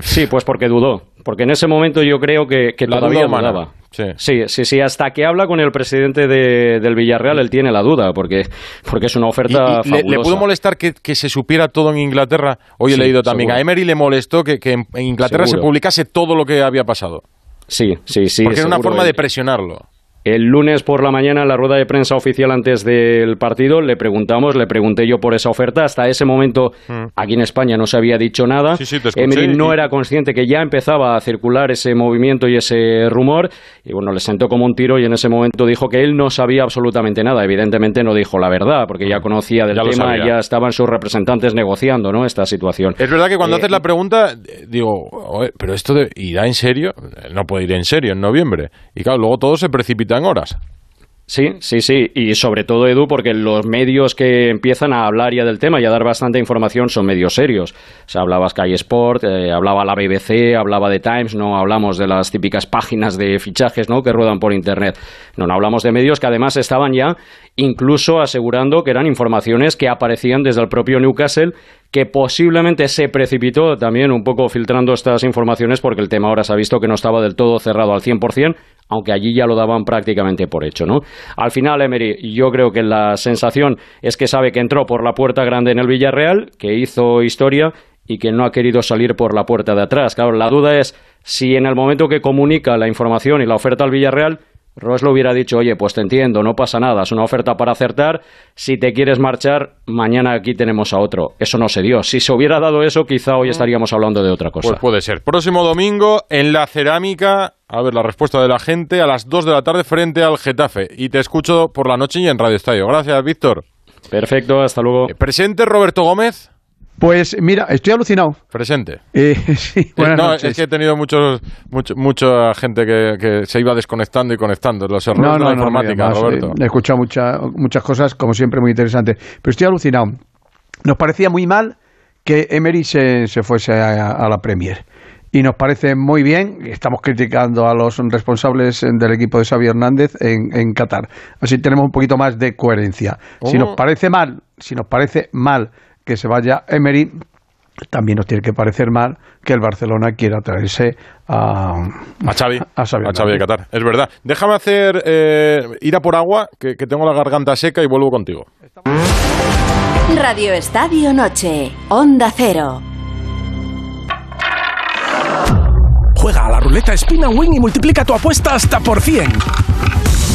Sí. Eh, pues porque dudó. Porque en ese momento yo creo que, que todavía dudaba. Sí. sí. sí, Hasta que habla con el presidente del Villarreal, él tiene la duda, porque, porque es una oferta. le, pudo molestar que, se supiera todo en Inglaterra? Hoy he leído también. A Emery le molestó que, en Inglaterra se publicase todo lo que había pasado. Sí, sí, sí. Porque era una forma de presionarlo. El lunes por la mañana, en la rueda de prensa oficial antes del partido, le preguntamos, le pregunté yo por esa oferta. Hasta ese momento, mm. aquí en España no se había dicho nada. Sí, Emery no era consciente que ya empezaba a circular ese movimiento y ese rumor. Y bueno, le sentó como un tiro y en ese momento dijo que él no sabía absolutamente nada. Evidentemente no dijo la verdad, porque ya conocía del tema y ya estaban sus representantes negociando ¿no? esta situación. Es verdad que cuando eh, haces la pregunta, digo, pero esto irá en serio. No puede ir en serio en noviembre. Y claro, luego todo se precipita horas. Sí, sí, sí. Y sobre todo, Edu, porque los medios que empiezan a hablar ya del tema y a dar bastante información son medios serios. O sea, hablaba Sky Sport, eh, hablaba la BBC, hablaba de Times, no hablamos de las típicas páginas de fichajes ¿no? que ruedan por Internet. No, no hablamos de medios que además estaban ya incluso asegurando que eran informaciones que aparecían desde el propio Newcastle que posiblemente se precipitó también un poco filtrando estas informaciones porque el tema ahora se ha visto que no estaba del todo cerrado al 100%, aunque allí ya lo daban prácticamente por hecho, ¿no? Al final, Emery, yo creo que la sensación es que sabe que entró por la puerta grande en el Villarreal, que hizo historia y que no ha querido salir por la puerta de atrás. Claro, la duda es si en el momento que comunica la información y la oferta al Villarreal Ross le hubiera dicho, oye, pues te entiendo, no pasa nada, es una oferta para acertar, si te quieres marchar, mañana aquí tenemos a otro. Eso no se dio. Si se hubiera dado eso, quizá hoy estaríamos hablando de otra cosa. Pues puede ser. Próximo domingo, en la cerámica, a ver la respuesta de la gente, a las 2 de la tarde frente al Getafe. Y te escucho por la noche y en Radio Estadio. Gracias, Víctor. Perfecto, hasta luego. Eh, presente Roberto Gómez. Pues mira, estoy alucinado. Presente. Eh, sí, buenas no, noches. es que he tenido muchos, mucho, mucha gente que, que se iba desconectando y conectando. Los errores de la informática, además, Roberto. eh, he escuchado mucha- muchas cosas, como siempre, muy interesantes. Pero estoy alucinado. Nos parecía muy mal que Emery se, se fuese a, a la Premier. Y nos parece muy bien, estamos criticando a los responsables del equipo de Xavi Hernández en, en Qatar. Así tenemos un poquito más de coherencia. Si Oh. nos parece mal, si nos parece mal que se vaya Emery, también nos tiene que parecer mal que el Barcelona quiera traerse a, A Xavi, a Xavi a Xavi de. Qatar. Es verdad. Déjame hacer eh, ir a por agua, que, que tengo la garganta seca y vuelvo contigo. Radio Estadio Noche, Onda Cero. Juega a la ruleta Spin and Win y multiplica tu apuesta hasta por 100.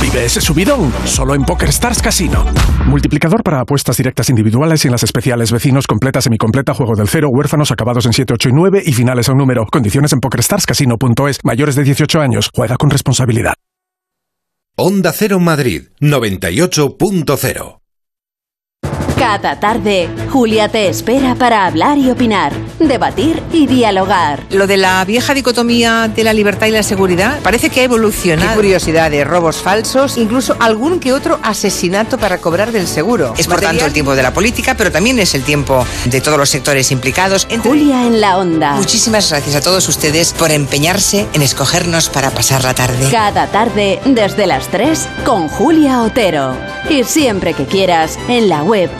Vive ese subidón solo en PokerStars Casino. Multiplicador para apuestas directas individuales y en las especiales vecinos, completa, semicompleta, juego del cero, huérfanos acabados en 7, 8 y 9 y finales a un número. Condiciones en PokerStarsCasino.es. Mayores de 18 años. Juega con responsabilidad. Onda Cero Madrid 98.0 Cada tarde, Julia te espera para hablar y opinar, debatir y dialogar. Lo de la vieja dicotomía de la libertad y la seguridad parece que ha evolucionado. Qué curiosidad de robos falsos, incluso algún que otro asesinato para cobrar del seguro. Es por tanto el tiempo de la política, pero también es el tiempo de todos los sectores implicados. Entre- Julia en la onda. Muchísimas gracias a todos ustedes por empeñarse en escogernos para pasar la tarde. Cada tarde, desde las 3, con Julia Otero. Y siempre que quieras, en la web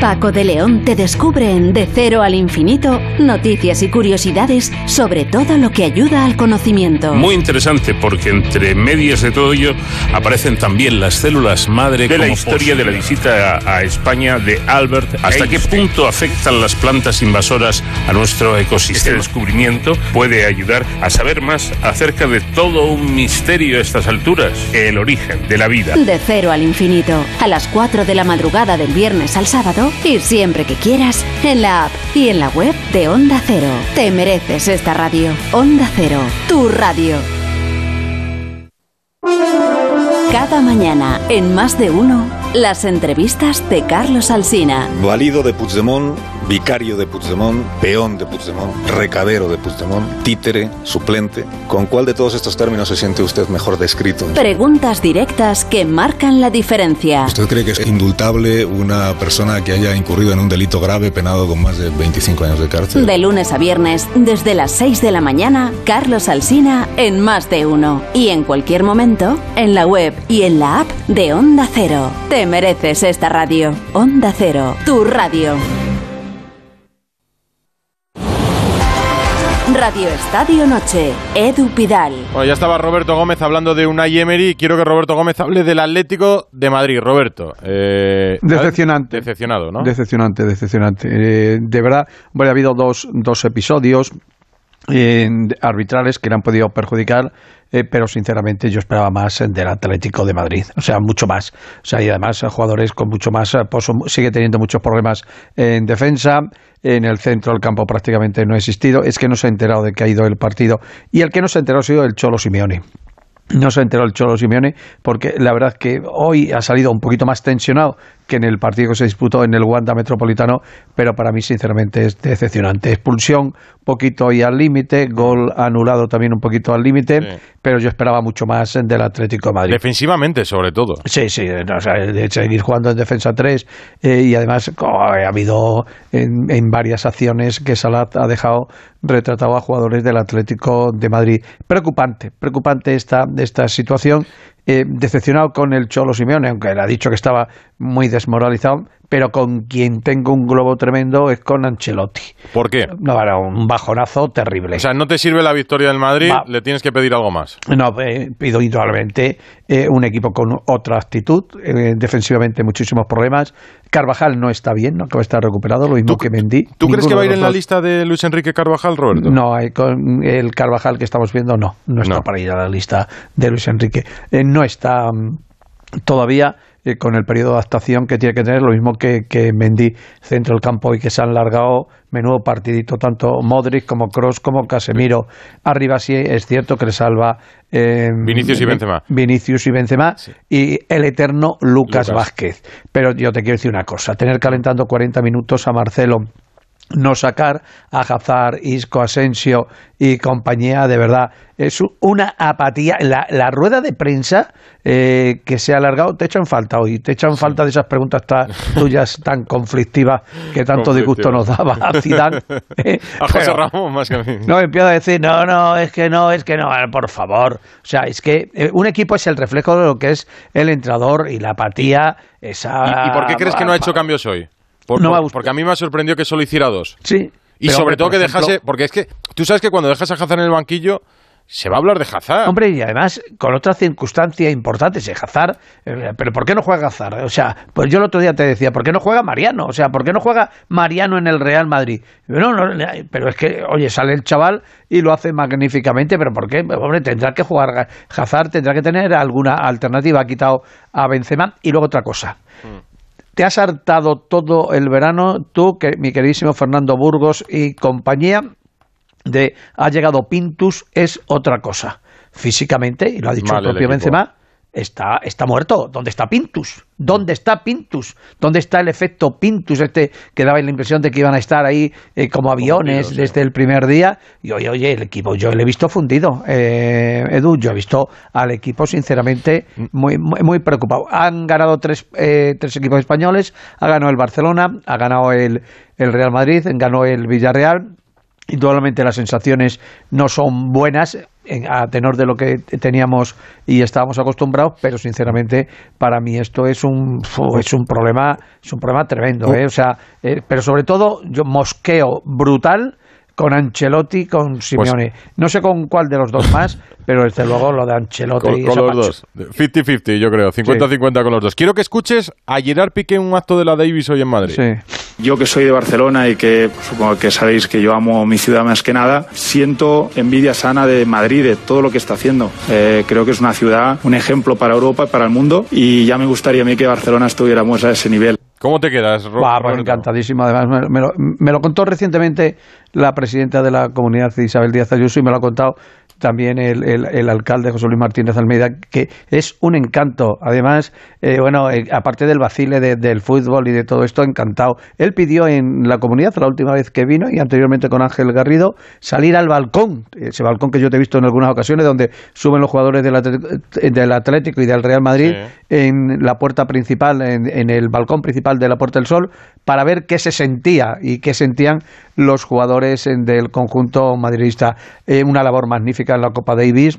Paco de León te descubre en De Cero al Infinito noticias y curiosidades sobre todo lo que ayuda al conocimiento. Muy interesante porque entre medias de todo ello aparecen también las células madre de la historia de la visita a, a España de Albert. ¿Hasta qué punto afectan las plantas invasoras a nuestro ecosistema? Este descubrimiento puede ayudar a saber más acerca de todo un misterio a estas alturas, el origen de la vida. De Cero al Infinito, a las 4 de la madrugada del viernes al sábado y siempre que quieras, en la app y en la web de Onda Cero. Te mereces esta radio. Onda Cero, tu radio. Cada mañana, en más de uno, las entrevistas de Carlos Alsina. Valido de Puigdemont, vicario de Puigdemont, peón de Puigdemont, recadero de Puigdemont, títere, suplente. ¿Con cuál de todos estos términos se siente usted mejor descrito? Preguntas directas que marcan la diferencia. ¿Usted cree que es indultable una persona que haya incurrido en un delito grave penado con más de 25 años de cárcel? De lunes a viernes, desde las 6 de la mañana, Carlos Alsina en Más de Uno. Y en cualquier momento, en la web y en la app de Onda Cero. Te mereces esta radio. Onda Cero, tu radio. Radio Estadio Noche, Edu Pidal. Bueno, ya estaba Roberto Gómez hablando de Unai Emery. Quiero que Roberto Gómez hable del Atlético de Madrid. Roberto. eh, Decepcionante. Decepcionado, ¿no? Decepcionante, decepcionante. Eh, de verdad, bueno, ha habido dos, dos episodios eh, arbitrales que le han podido perjudicar, eh, pero sinceramente yo esperaba más del Atlético de Madrid, o sea, mucho más. O sea, y además jugadores con mucho más, eh, pozo, sigue teniendo muchos problemas en defensa, en el centro del campo prácticamente no ha existido, es que no se ha enterado de que ha ido el partido, y el que no se ha enterado ha sido el Cholo Simeone. No se enteró el Cholo Simeone porque la verdad que hoy ha salido un poquito más tensionado que en el partido que se disputó en el Wanda Metropolitano, pero para mí sinceramente es decepcionante. Expulsión poquito y al límite, gol anulado también un poquito al límite, pero yo esperaba mucho más del Atlético de Madrid. Defensivamente, sobre todo. Sí, sí, no, o sea, de seguir jugando en defensa 3 eh, y además oh, ha habido en, en varias acciones que Salat ha dejado retratado a jugadores del Atlético de Madrid. Preocupante, preocupante esta, esta situación. Eh, decepcionado con el Cholo Simeone, aunque le ha dicho que estaba muy desmoralizado, pero con quien tengo un globo tremendo es con Ancelotti. ¿Por qué? No, era un bajonazo terrible. O sea, no te sirve la victoria del Madrid, Va. le tienes que pedir algo más. No, eh, pido indudablemente eh, un equipo con otra actitud, eh, defensivamente muchísimos problemas. Carvajal no está bien, no acaba de estar recuperado, lo mismo que Mendy. ¿Tú crees que va a ir en la lista de Luis Enrique Carvajal, Roberto? No, hay con el Carvajal que estamos viendo, no, no está para ir a la lista de Luis Enrique. Eh, no está mm, todavía eh, con el periodo de adaptación que tiene que tener, lo mismo que, que Mendy centro del campo y que se han largado menudo partidito, tanto Modric como Cross como Casemiro. Arriba sí es cierto que le salva eh, Vinicius y Benzema. Vinicius y Benzema y el eterno Lucas, Lucas. Vázquez. Pero yo te quiero decir una cosa, tener calentando 40 minutos a Marcelo no sacar a Hazard, Isco, Asensio y compañía, de verdad, es una apatía. La, la rueda de prensa eh, que se ha alargado, te echan falta hoy, te echan falta de esas preguntas tan, tuyas tan conflictivas que tanto disgusto nos daba a Zidane. eh, A José pero- Ramón más que a mí. no, empieza a decir, no, no, es que no, es que no, eh, por favor. O sea, es que eh, un equipo es el reflejo de lo que es el entrenador y la apatía, esa... ¿Y, y por qué crees que no ha hecho cambios hoy? Por- No por- gustado. porque a mí me ha sorprendido que solo hiciera dos. Sí. Y pero, sobre hombre, todo que ejemplo- dejase. Porque es que tú sabes que cuando dejas a Hazard en el banquillo, se va a hablar de Hazard. Hombre, y además con otra circunstancia importante, ese Hazard, eh, pero ¿por qué no juega Hazard? O sea, pues yo el otro día te decía, ¿por qué no juega Mariano? O sea, ¿por qué no juega Mariano en el Real Madrid? No, no, pero es que, oye, sale el chaval y lo hace magníficamente, pero ¿por qué? Hombre, tendrá que jugar Hazard, tendrá que tener alguna alternativa, ha quitado a Benzema. Y luego otra cosa, te has hartado todo el verano, tú, que mi queridísimo Fernando Burgos y compañía, de ha llegado Pintus es otra cosa. Físicamente, y lo ha dicho el propio. Benzema, está, está muerto. ¿Dónde está Pintus? ¿Dónde está Pintus? ¿Dónde está el efecto Pintus este que daba la impresión de que iban a estar ahí eh, como aviones desde el primer día? Y oye, oye, el equipo, yo le he visto fundido. Eh, Edu, yo he visto al equipo sinceramente muy, muy, muy preocupado. Han ganado tres, eh, tres equipos españoles, ha ganado el Barcelona, ha ganado el, el Real Madrid, ganó el Villarreal. Indudablemente las sensaciones no son buenas en- a tenor de lo que teníamos y estábamos acostumbrados, pero sinceramente para mí esto es un es un problema es un problema tremendo, ¿eh? o sea, eh, pero sobre todo yo mosqueo brutal con Ancelotti, con Simeone. no sé con cuál de los dos más, pero desde luego lo de Ancelotti Con, es con los dos. 50-50, yo creo. 50-50 con los dos. Quiero que escuches a Gerard Piqué en un acto de la Davis hoy en Madrid. Yo que soy de Barcelona y que supongo que sabéis que yo amo mi ciudad más que nada, siento envidia sana de Madrid, de todo lo que está haciendo. Eh, creo que es una ciudad, un ejemplo para Europa y para el mundo y ya me gustaría a mí que Barcelona estuviéramos a ese nivel. ¿Cómo te quedas, pues Roberto? encantadísimo. Además, me, me lo, me lo contó recientemente la presidenta de la comunidad, Isabel Díaz Ayuso, y me lo ha contado también el, el- el alcalde José Luis Martínez Almeida, que es un encanto. Además, eh, bueno, eh, aparte del vacile de- del fútbol y de todo esto, encantado. Él pidió en la comunidad, la última vez que vino, y anteriormente con Ángel Garrido, salir al balcón, ese balcón que yo te he visto en algunas ocasiones, donde suben los jugadores del Atlético, del Atlético y del Real Madrid en la puerta principal, en, en el balcón principal de la Puerta del Sol, para ver qué se sentía y qué sentían los jugadores en- del conjunto madridista. Eh, una labor magnífica en la Copa Davis.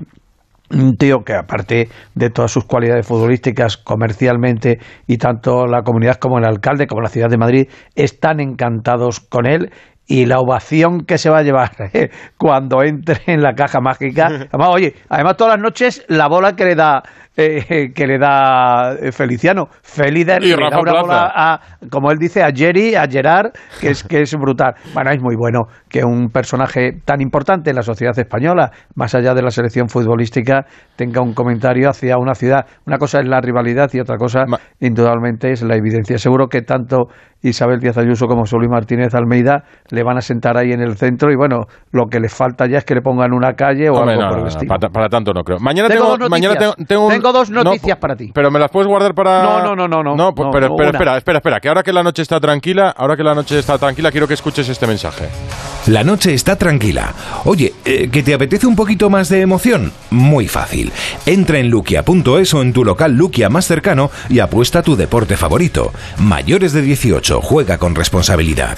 Un tío que aparte de todas sus cualidades futbolísticas comercialmente y tanto la comunidad como el alcalde como la ciudad de Madrid están encantados con él y la ovación que se va a llevar eh, cuando entre en la caja mágica. Además, oye, además todas las noches la bola que le da eh, que le da eh, Feliciano, le da una Plaza. bola a, como él dice, a Jerry, a Gerard, que es, que es brutal. Bueno, es muy bueno que un personaje tan importante en la sociedad española, más allá de la selección futbolística, tenga un comentario hacia una ciudad. Una cosa es la rivalidad y otra cosa, indudablemente, es la evidencia. Seguro que tanto Isabel Díaz Ayuso como Solís Martínez Almeida le van a sentar ahí en el centro y bueno, lo que les falta ya es que le pongan una calle o Hombre, algo no, por el no, estilo. para, para tanto no creo. Mañana Tengo tengo, mañana tengo, noticias. tengo un- Tengo dos no, noticias para ti. Pero me las puedes guardar para. No, no, no, no, no. No, pues, No, pero, no, pero una. espera, espera, espera. Que ahora que la noche está tranquila, ahora que la noche está tranquila, quiero que escuches este mensaje. La noche está tranquila. Oye, eh, ¿que te apetece un poquito más de emoción? Muy fácil. Entra en luquia.es o en tu local Luquia más cercano y apuesta tu deporte favorito. Mayores de 18, juega con responsabilidad.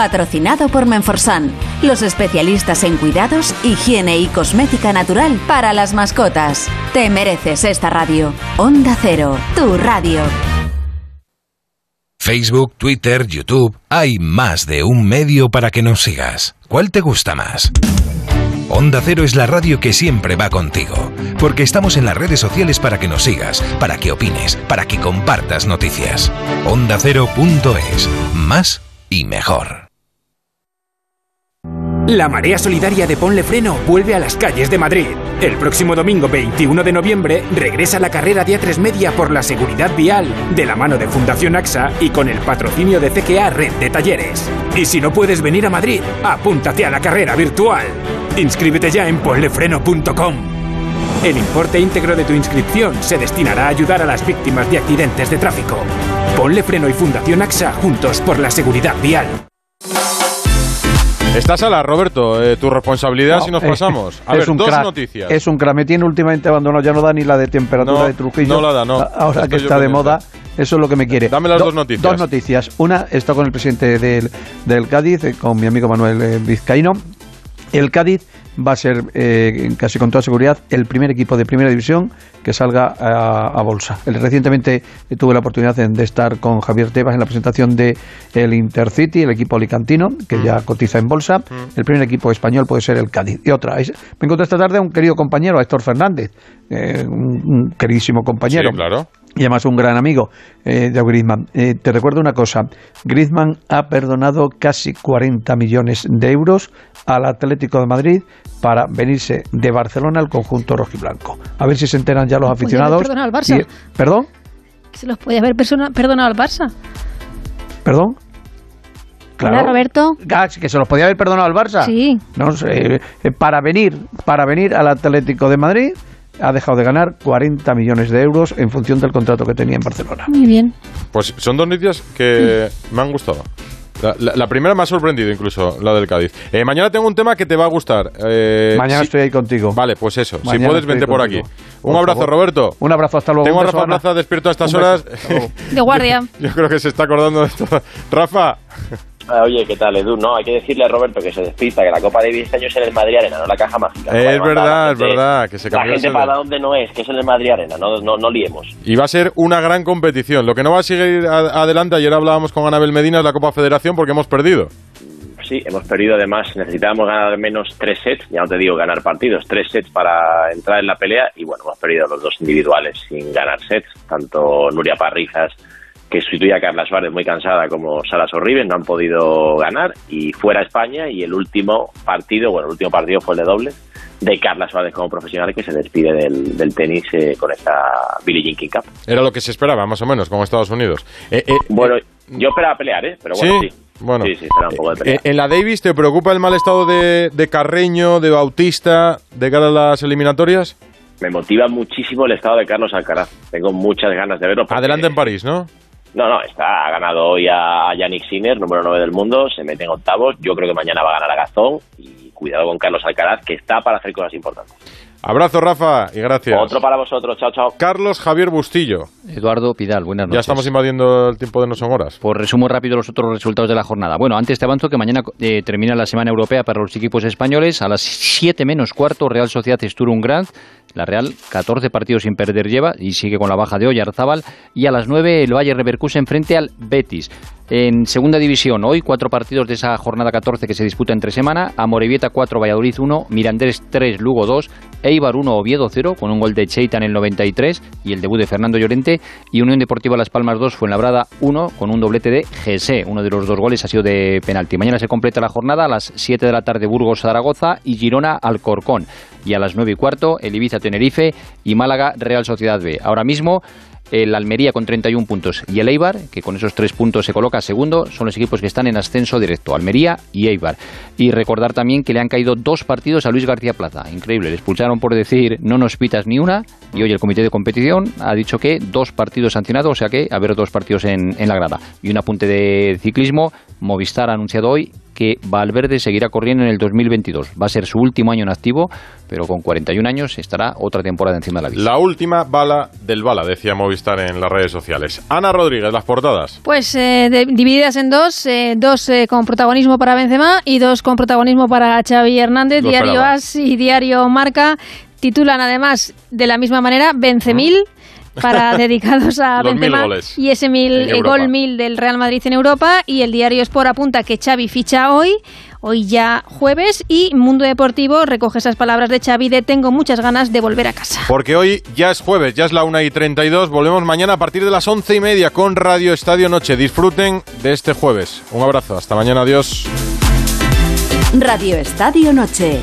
Patrocinado por Menforsan. los especialistas en cuidados, higiene y cosmética natural para las mascotas. Te mereces esta radio. Onda Cero, tu radio. Facebook, Twitter, YouTube. Hay más de un medio para que nos sigas. ¿Cuál te gusta más? Onda Cero es la radio que siempre va contigo, porque estamos en las redes sociales para que nos sigas, para que opines, para que compartas noticias. OndaCero.es. Más y mejor. La Marea Solidaria de Ponle Freno vuelve a las calles de Madrid. El próximo domingo 21 de noviembre regresa la carrera de A3 Media por la seguridad vial, de la mano de Fundación AXA y con el patrocinio de CKA Red de Talleres. Y si no puedes venir a Madrid, apúntate a la carrera virtual. Inscríbete ya en ponlefreno.com. El importe íntegro de tu inscripción se destinará a ayudar a las víctimas de accidentes de tráfico. Ponle Freno y Fundación AXA juntos por la seguridad vial. Estás a la, Roberto, eh, tu responsabilidad si nos eh, pasamos. A es ver, un dos crack, noticias. Es un crack. Me tiene últimamente abandonado, ya no da ni la de temperatura No, de Trujillo. no la da, no. Ahora Estoy que está de moda, eso es lo que me quiere. Dame las Do- dos noticias. Dos noticias. Una, está con el presidente del, del Cádiz, eh, con mi amigo Manuel Vizcaíno. El Cádiz va a ser, eh, casi con toda seguridad, el primer equipo de primera división que salga a, a bolsa. Recientemente eh, tuve la oportunidad de, estar con Javier Tebas en la presentación de el Intercity, el equipo alicantino, que Mm. ya cotiza en bolsa. El primer equipo español puede ser el Cádiz. Y otra, es- me encontré esta tarde a un querido compañero, a Héctor Fernández, eh, un, un queridísimo compañero Sí, claro. Y además un gran amigo eh, de Griezmann. Eh, te recuerdo una cosa, Griezmann ha perdonado casi 40 millones de euros al Atlético de Madrid para venirse de Barcelona al conjunto rojiblanco. A ver si se enteran ya los Pues aficionados. perdonado al Barça. Y- ¿Perdón? Se los puede haber perdonado al Barça. ¿Perdón? Hola, Roberto. Ah, que se los podía haber perdonado al Barça. Sí. No sé, eh, para venir, para venir al Atlético de Madrid ha dejado de ganar 40 millones de euros en función del contrato que tenía en Barcelona. Muy bien. Pues son dos noticias que me han gustado. La, la- la primera me ha sorprendido incluso, la del Cádiz. Eh, mañana tengo un tema que te va a gustar. Eh, Mañana si- estoy ahí contigo. Vale, pues eso. si Mañana puedes, estoy vente por contigo. aquí. Un Por abrazo, favor. Roberto. Un abrazo, hasta luego. Tengo a Un Rafa. Plaza despierto a estas horas. De guardia. Yo creo que se está acordando de todo. Rafa, Oye, ¿qué tal, Edu? No, hay que decirle a Roberto que se despista, que la Copa Davis este año es en el Madrid Arena, no la caja mágica. es verdad, es verdad, que se La el gente para dónde no es, que es en el Madrid Arena, no, no, no liemos. Y va a ser una gran competición. Lo que no va a seguir a- adelante, ayer hablábamos con Anabel Medina, es la Copa Federación porque hemos perdido. Sí, hemos perdido además, necesitábamos ganar al menos tres sets, ya no te digo ganar partidos, tres sets para entrar en la pelea y bueno, hemos perdido los dos individuales sin ganar sets, tanto Nuria Parrizas que sustituye a Carla Suárez muy cansada como Sara Sorribes, no han podido ganar y fuera España y el último partido, bueno, el último partido fue el de doble de Carla Suárez como profesional que se despide del, del tenis eh, con esta Billie Jean King Cup. Era lo que se esperaba, más o menos, con Estados Unidos. Eh, eh, Bueno, yo esperaba pelear, ¿eh? Pero bueno, ¿Sí? sí. Bueno. Sí, sí, un poco de pelea. en la Davis, ¿te preocupa el mal estado de, de Carreño, de Bautista, de cara a las eliminatorias? Me motiva muchísimo el estado de Carlos Alcaraz. Tengo muchas ganas de verlo. Adelante en París, ¿no? No, no, está, ha ganado hoy a Yannick Sinner, número 9 del mundo, se mete en octavos. Yo creo que mañana va a ganar a Gazón y cuidado con Carlos Alcaraz, que está para hacer cosas importantes. Abrazo, Rafa, y gracias. Otro para vosotros, chao, chao. Carlos Javier Bustillo. Eduardo Pidal, buenas noches. Ya estamos invadiendo el tiempo de no son horas. Pues resumo rápido los otros resultados de la jornada. Bueno, antes te avanzo que mañana eh, termina la Semana Europea para los equipos españoles. A las 7 menos cuarto, Real Sociedad Sturm Graz. La Real, 14 partidos sin perder lleva y sigue con la baja de Oyarzábal. Y a las 9, el Valle Reverkusen frente al Betis. En segunda división, hoy cuatro partidos de esa jornada 14 que se disputa entre semana. Amorebieta 4, Valladolid 1, Mirandés 3, Lugo 2, Eibar 1, Oviedo 0, con un gol de Cheita en el 93 y el debut de Fernando Llorente. Y Unión Deportiva Las Palmas 2, Fuenlabrada 1, con un doblete de GS. Uno de los dos goles ha sido de penalti. Mañana se completa la jornada a las 7 de la tarde Burgos Zaragoza y Girona Alcorcón. Y a las 9 y cuarto el Ibiza Tenerife y Málaga Real Sociedad B. Ahora mismo el Almería con 31 puntos y el Eibar, que con esos tres puntos se coloca segundo, son los equipos que están en ascenso directo, Almería y Eibar. Y recordar también que le han caído dos partidos a Luis García Plaza. Increíble, le expulsaron por decir no nos pitas ni una y hoy el comité de competición ha dicho que dos partidos sancionados, o sea que haber dos partidos en, en la grada. Y un apunte de ciclismo, Movistar ha anunciado hoy que Valverde seguirá corriendo en el 2022. Va a ser su último año en activo, pero con 41 años estará otra temporada encima de la bici. La última bala del bala, decía Movistar. en las redes sociales. Ana Rodríguez, las portadas. Pues eh, de- divididas en dos, eh, dos eh, con protagonismo para Benzema y dos con protagonismo para Xavi Hernández. Lo Diario esperaba. As y Diario Marca titulan además de la misma manera Benzemil. Para dedicados a Los mil Benzema goles y ese mil, eh, gol mil del Real Madrid en Europa y el diario Sport apunta que Xavi ficha hoy hoy ya jueves y Mundo Deportivo recoge esas palabras de Xavi de tengo muchas ganas de volver a casa Porque hoy ya es jueves, ya es la 1 y 32. Volvemos mañana a partir de las 11 y media con Radio Estadio Noche. Disfruten de este jueves. Un abrazo, hasta mañana, adiós. Radio Estadio Noche.